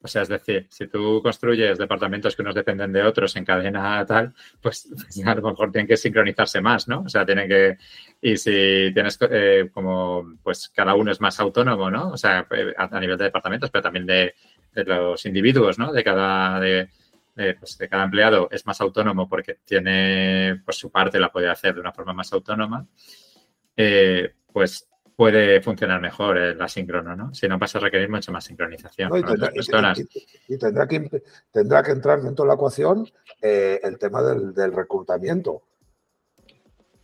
Speaker 2: O sea, es decir, si tú construyes departamentos que unos dependen de otros en cadena tal, pues, pues a lo mejor tienen que sincronizarse más, ¿no? O sea, tienen que... Y si tienes eh, como, pues cada uno es más autónomo, ¿no? O sea, a, a nivel de departamentos, pero también de, los individuos, ¿no? De cada... De, de, pues de cada empleado es más autónomo porque tiene, pues su parte la puede hacer de una forma más autónoma, eh, pues puede funcionar mejor el asíncrono, ¿no? Si no pasa a requerir mucha más sincronización
Speaker 3: no, y, tendrá, y, y, y, tendrá, que, tendrá que entrar dentro de la ecuación eh, el tema del, del, reclutamiento.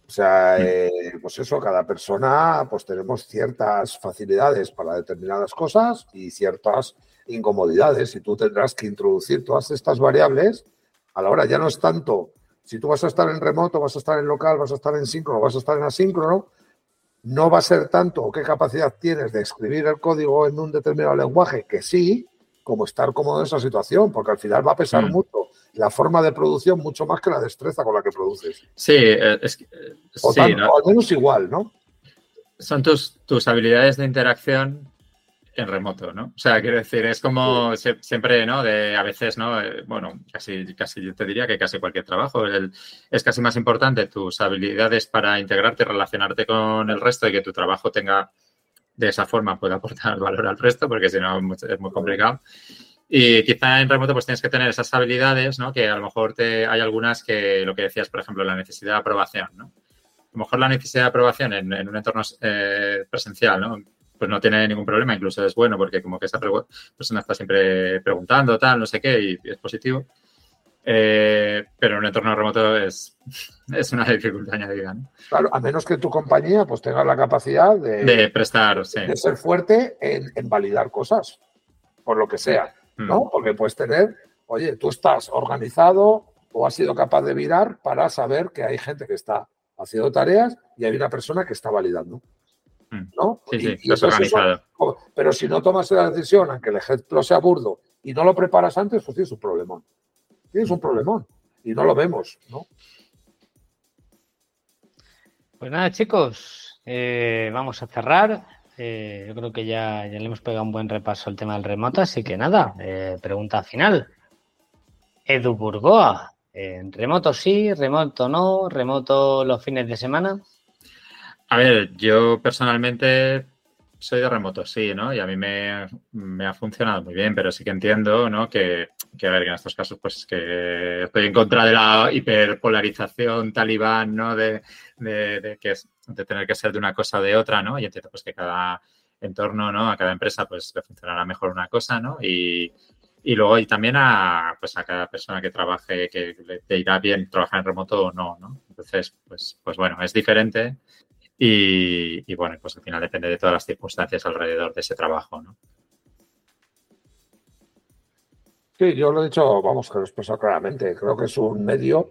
Speaker 3: O sea, eh, pues eso, cada persona, pues tenemos ciertas facilidades para determinadas cosas y ciertas incomodidades y tú tendrás que introducir todas estas variables a la hora ya no es tanto si tú vas a estar en remoto, vas a estar en local, vas a estar en síncrono, vas a estar en asíncrono, no va a ser tanto qué capacidad tienes de escribir el código en un determinado lenguaje, que sí, como estar cómodo en esa situación, porque al final va a pesar mm. mucho la forma de producción mucho más que la destreza con la que produces.
Speaker 2: Sí, eh, es, eh,
Speaker 3: o,
Speaker 2: sí,
Speaker 3: o al menos igual, ¿no?
Speaker 2: Son tus, tus habilidades de interacción en remoto, ¿no? O sea, quiero decir, es como siempre, ¿no? De a veces, ¿no? Eh, bueno, casi, casi yo te diría que casi cualquier trabajo. es casi más importante tus habilidades para integrarte, relacionarte con el resto y que tu trabajo tenga de esa forma pueda aportar valor al resto, porque si no es muy complicado. Y quizá en remoto pues tienes que tener esas habilidades, ¿no? Que a lo mejor te, hay algunas que lo que decías, por ejemplo, la necesidad de aprobación, ¿no? A lo mejor la necesidad de aprobación en, en un entorno eh, presencial, ¿no? Pues no tiene ningún problema, incluso es bueno porque como que esa persona está siempre preguntando, tal, no sé qué, y, es positivo. Eh, pero en un entorno remoto es, es una dificultad añadida. ¿no?
Speaker 3: Claro, a menos que tu compañía pues tenga la capacidad de,
Speaker 2: de prestar, sí.
Speaker 3: de ser fuerte en, en, validar cosas, por lo que sea, ¿no? Mm. Porque puedes tener, oye, tú estás organizado o has sido capaz de virar para saber que hay gente que está haciendo tareas y hay una persona que está validando.
Speaker 2: Mm.
Speaker 3: ¿no?
Speaker 2: Sí, sí, y, organizado.
Speaker 3: Eso, pero si no tomas la decisión, aunque el ejemplo sea burdo, y no lo preparas antes, pues tienes un problemón. Tienes un problemón. Y no lo vemos, ¿no?
Speaker 1: Pues nada, chicos, eh, vamos a cerrar. Eh, yo creo que ya, ya, le hemos pegado un buen repaso al tema del remoto, así que nada, eh, pregunta final. Edu Burgoa, ¿remoto sí, remoto no, remoto los fines de semana?
Speaker 2: A ver, yo personalmente soy de remoto, sí, ¿no? Y a mí me, ha funcionado muy bien, pero sí que entiendo, ¿no? Que, a ver, que en estos casos, pues que estoy en contra de la hiperpolarización talibán, ¿no? De, que es, de tener que ser de una cosa o de otra, ¿no? Y entiendo, pues que cada entorno, ¿no? A cada empresa, pues le funcionará mejor una cosa, ¿no? Y, luego y también a, pues a cada persona que trabaje, que le irá bien trabajar en remoto o no, ¿no? Entonces, pues, pues bueno, es diferente y, bueno, pues al final depende de todas las circunstancias alrededor de ese trabajo, ¿no?
Speaker 3: Sí, yo lo he dicho, vamos, que lo he expresado claramente. Creo que es un medio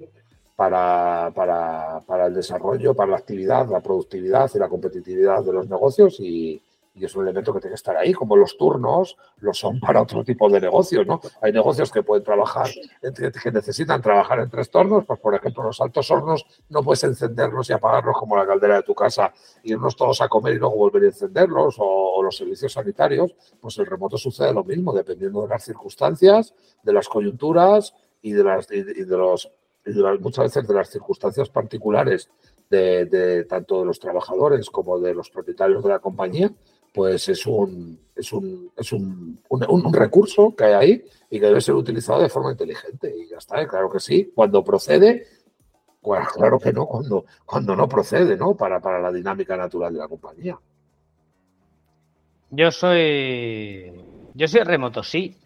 Speaker 3: para, para, para, el desarrollo, para la actividad, la productividad y la competitividad de los negocios y, y es un elemento que tiene que estar ahí, como los turnos lo son para otro tipo de negocios, ¿no? Hay negocios que pueden trabajar, que necesitan trabajar en tres turnos, pues por ejemplo los altos hornos no puedes encenderlos y apagarlos como la caldera de tu casa, irnos todos a comer y luego volver a encenderlos, o, los servicios sanitarios, pues el remoto sucede lo mismo, dependiendo de las circunstancias, de las coyunturas y de las y de los y muchas veces de las circunstancias particulares de, tanto de los trabajadores como de los propietarios de la compañía, pues es un, es un, es un, un, recurso que hay ahí y que debe ser utilizado de forma inteligente. Y ya está, claro que sí. Cuando procede, claro que no, cuando, cuando no procede, ¿no? Para, para la dinámica natural de la compañía.
Speaker 1: Yo soy. Yo soy remoto, sí.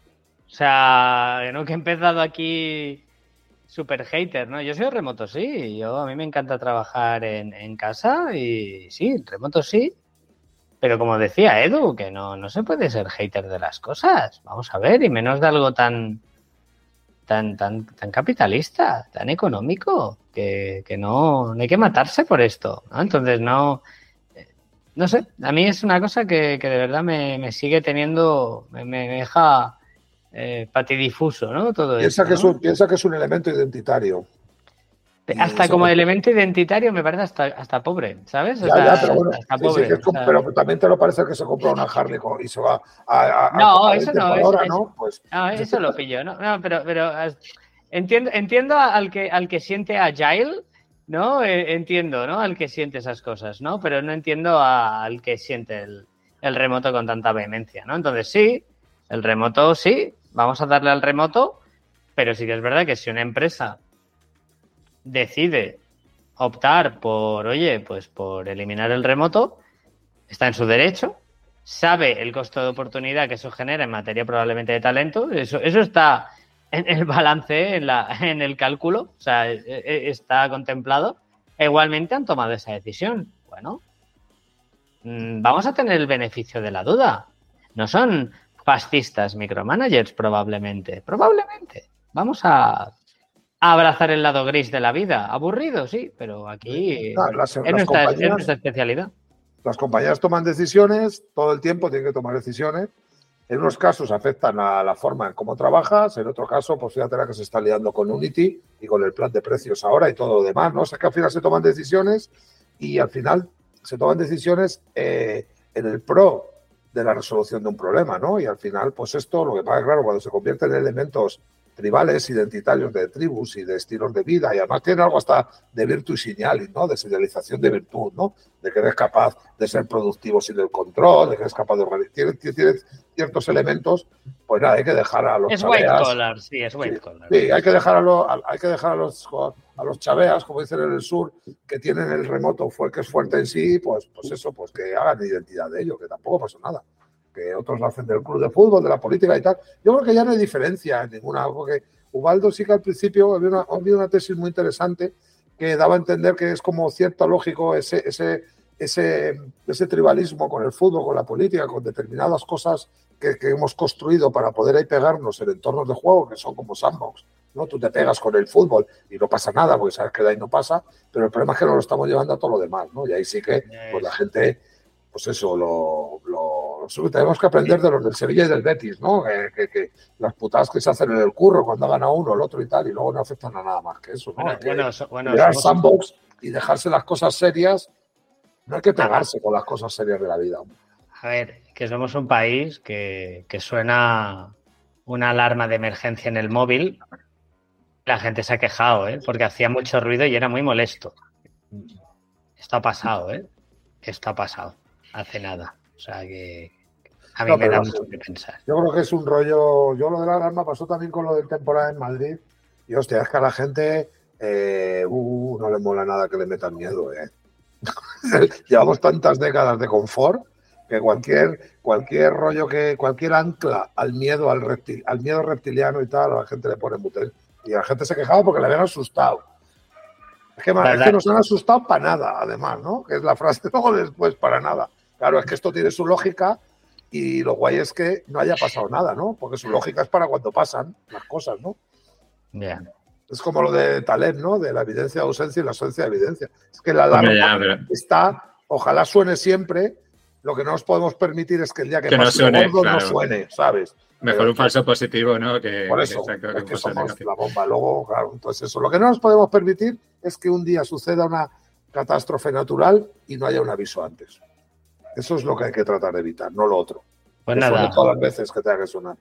Speaker 1: O sea, no que he empezado aquí super hater, ¿no? Yo soy remoto, sí. Yo a mí me encanta trabajar en, en casa y sí, remoto sí. Pero como decía Edu, que no, no se puede ser hater de las cosas. Vamos a ver, y menos de algo tan, tan, tan, tan capitalista, tan económico, que, que no, no, hay que matarse por esto. ¿no? Entonces, no, no sé, a mí es una cosa que, que de verdad me, me, sigue teniendo, me, me deja eh, patidifuso, ¿no? Todo
Speaker 3: piensa,
Speaker 1: esto,
Speaker 3: que es un, piensa que es un elemento identitario.
Speaker 1: Hasta como elemento identitario me parece hasta, hasta pobre, ¿sabes?
Speaker 3: O ya, sea, ya, pero, bueno, hasta sí, pobre, sí, es, o sea, pero también te lo parece que se compra una Harley y se va a. a
Speaker 1: no,
Speaker 3: a
Speaker 1: eso no, eso,
Speaker 3: ¿no? Pues,
Speaker 1: no, eso lo pillo, ¿no? no pero, pero entiendo, entiendo al que, al que siente agile, ¿no? Eh, entiendo, ¿no? Al que siente esas cosas, ¿no? Pero no entiendo al que siente el, el remoto con tanta vehemencia, ¿no? Entonces, sí, el remoto sí, vamos a darle al remoto, pero sí que es verdad que si una empresa decide optar por, oye, pues por eliminar el remoto, está en su derecho, sabe el costo de oportunidad que eso genera en materia probablemente de talento, eso, eso está en el balance, en, la, en el cálculo, o sea, está contemplado, e igualmente han tomado esa decisión. Bueno, mm, vamos a tener el beneficio de la duda. No son fascistas micromanagers probablemente, probablemente. Vamos a abrazar el lado gris de la vida. Aburrido, sí, pero aquí
Speaker 3: Ah, las,
Speaker 1: es, nuestra especialidad.
Speaker 3: las compañías toman decisiones, todo el tiempo tienen que tomar decisiones En unos casos afectan a la forma en cómo trabajas, en otro caso, pues fíjate la que se está liando con Unity y con el plan de precios ahora y todo lo demás, ¿no? O sea que al final se toman decisiones y al final se toman decisiones eh, en el pro de la resolución de un problema, ¿no? Y al final, pues esto, lo que pasa, claro, cuando se convierte en elementos tribales, identitarios de tribus y de estilos de vida, y además tiene algo hasta de virtud y ¿no? De señalización de virtud, ¿no? De que eres capaz de ser productivo sin el control, de que eres capaz de organizar. Ciertos elementos, pues nada, hay que dejar a los
Speaker 1: Es white collar, sí, es white collar.
Speaker 3: Sí, hay que dejar a los, hay que dejar a los a los chaveas, como dicen en el sur, que tienen el remoto que es fuerte en sí, pues, pues eso, pues que hagan identidad de ello, que tampoco pasa nada que otros lo hacen del club de fútbol, de la política y tal. Yo creo que ya no hay diferencia en ninguna, porque Ubaldo sí que al principio había una, una tesis muy interesante que daba a entender que es como cierto lógico ese, ese, ese, ese tribalismo con el fútbol, con la política, con determinadas cosas que, que, hemos construido para poder ahí pegarnos en entornos de juego que son como sandbox. ¿no? Tú te pegas con el fútbol y no pasa nada, porque sabes que de ahí no pasa, pero el problema es que no lo estamos llevando a todo lo demás, ¿no? Y ahí sí que pues, la gente, pues eso, lo, tenemos que aprender de los del Sevilla y del Betis, ¿no? Que, las putadas que se hacen en el curro cuando gana uno, el otro y tal, y luego no afectan a nada más que eso, ¿no? Bueno, bueno, sandbox y dejarse las cosas serias. No hay que pegarse con las cosas serias de la vida.
Speaker 1: A ver, que somos un país que, que suena una alarma de emergencia en el móvil. La gente se ha quejado, ¿eh? Porque hacía mucho ruido y era muy molesto. Esto ha pasado, ¿eh? Esto ha pasado. Hace nada. O sea que a mí me da mucho que pensar.
Speaker 3: Yo creo que es un rollo. Yo lo de la alarma pasó también con lo del temporada en Madrid. Y hostia, es que a la gente eh, uh, no le mola nada que le metan miedo. ¿eh? Llevamos tantas décadas de confort que cualquier, cualquier rollo que, cualquier ancla al miedo, al, reptil, al miedo reptiliano y tal, a la gente le pone mutel. Y la gente se quejaba porque le habían asustado. Es que, es que nos han asustado para nada, además, ¿no? Que es la frase luego después, para nada. Claro, es que esto tiene su lógica y lo guay es que no haya pasado nada, ¿no? Porque su lógica es para cuando pasan las cosas, ¿no?
Speaker 1: Bien.
Speaker 3: Es como lo de Taleb, ¿no? De la evidencia de ausencia y la ausencia de evidencia. Es que la alarma está, ojalá suene siempre, lo que no nos podemos permitir es que el día que, pase no suene, no suene, ¿sabes?
Speaker 2: Mejor un falso positivo, ¿no? Que,
Speaker 3: por eso, que, somos la bomba. Luego, claro, entonces eso. Lo que no nos podemos permitir es que un día suceda una catástrofe natural y no haya un aviso antes. Eso es lo que hay que tratar de evitar, no lo otro.
Speaker 1: Pues nada.
Speaker 3: Todas las veces que tenga que sonar.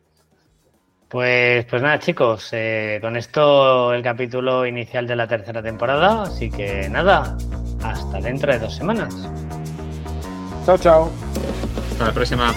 Speaker 1: Pues, pues nada, chicos, eh, con esto el capítulo inicial de la tercera temporada. Así que nada, hasta dentro de dos semanas.
Speaker 3: Chao, chao.
Speaker 2: Hasta la próxima.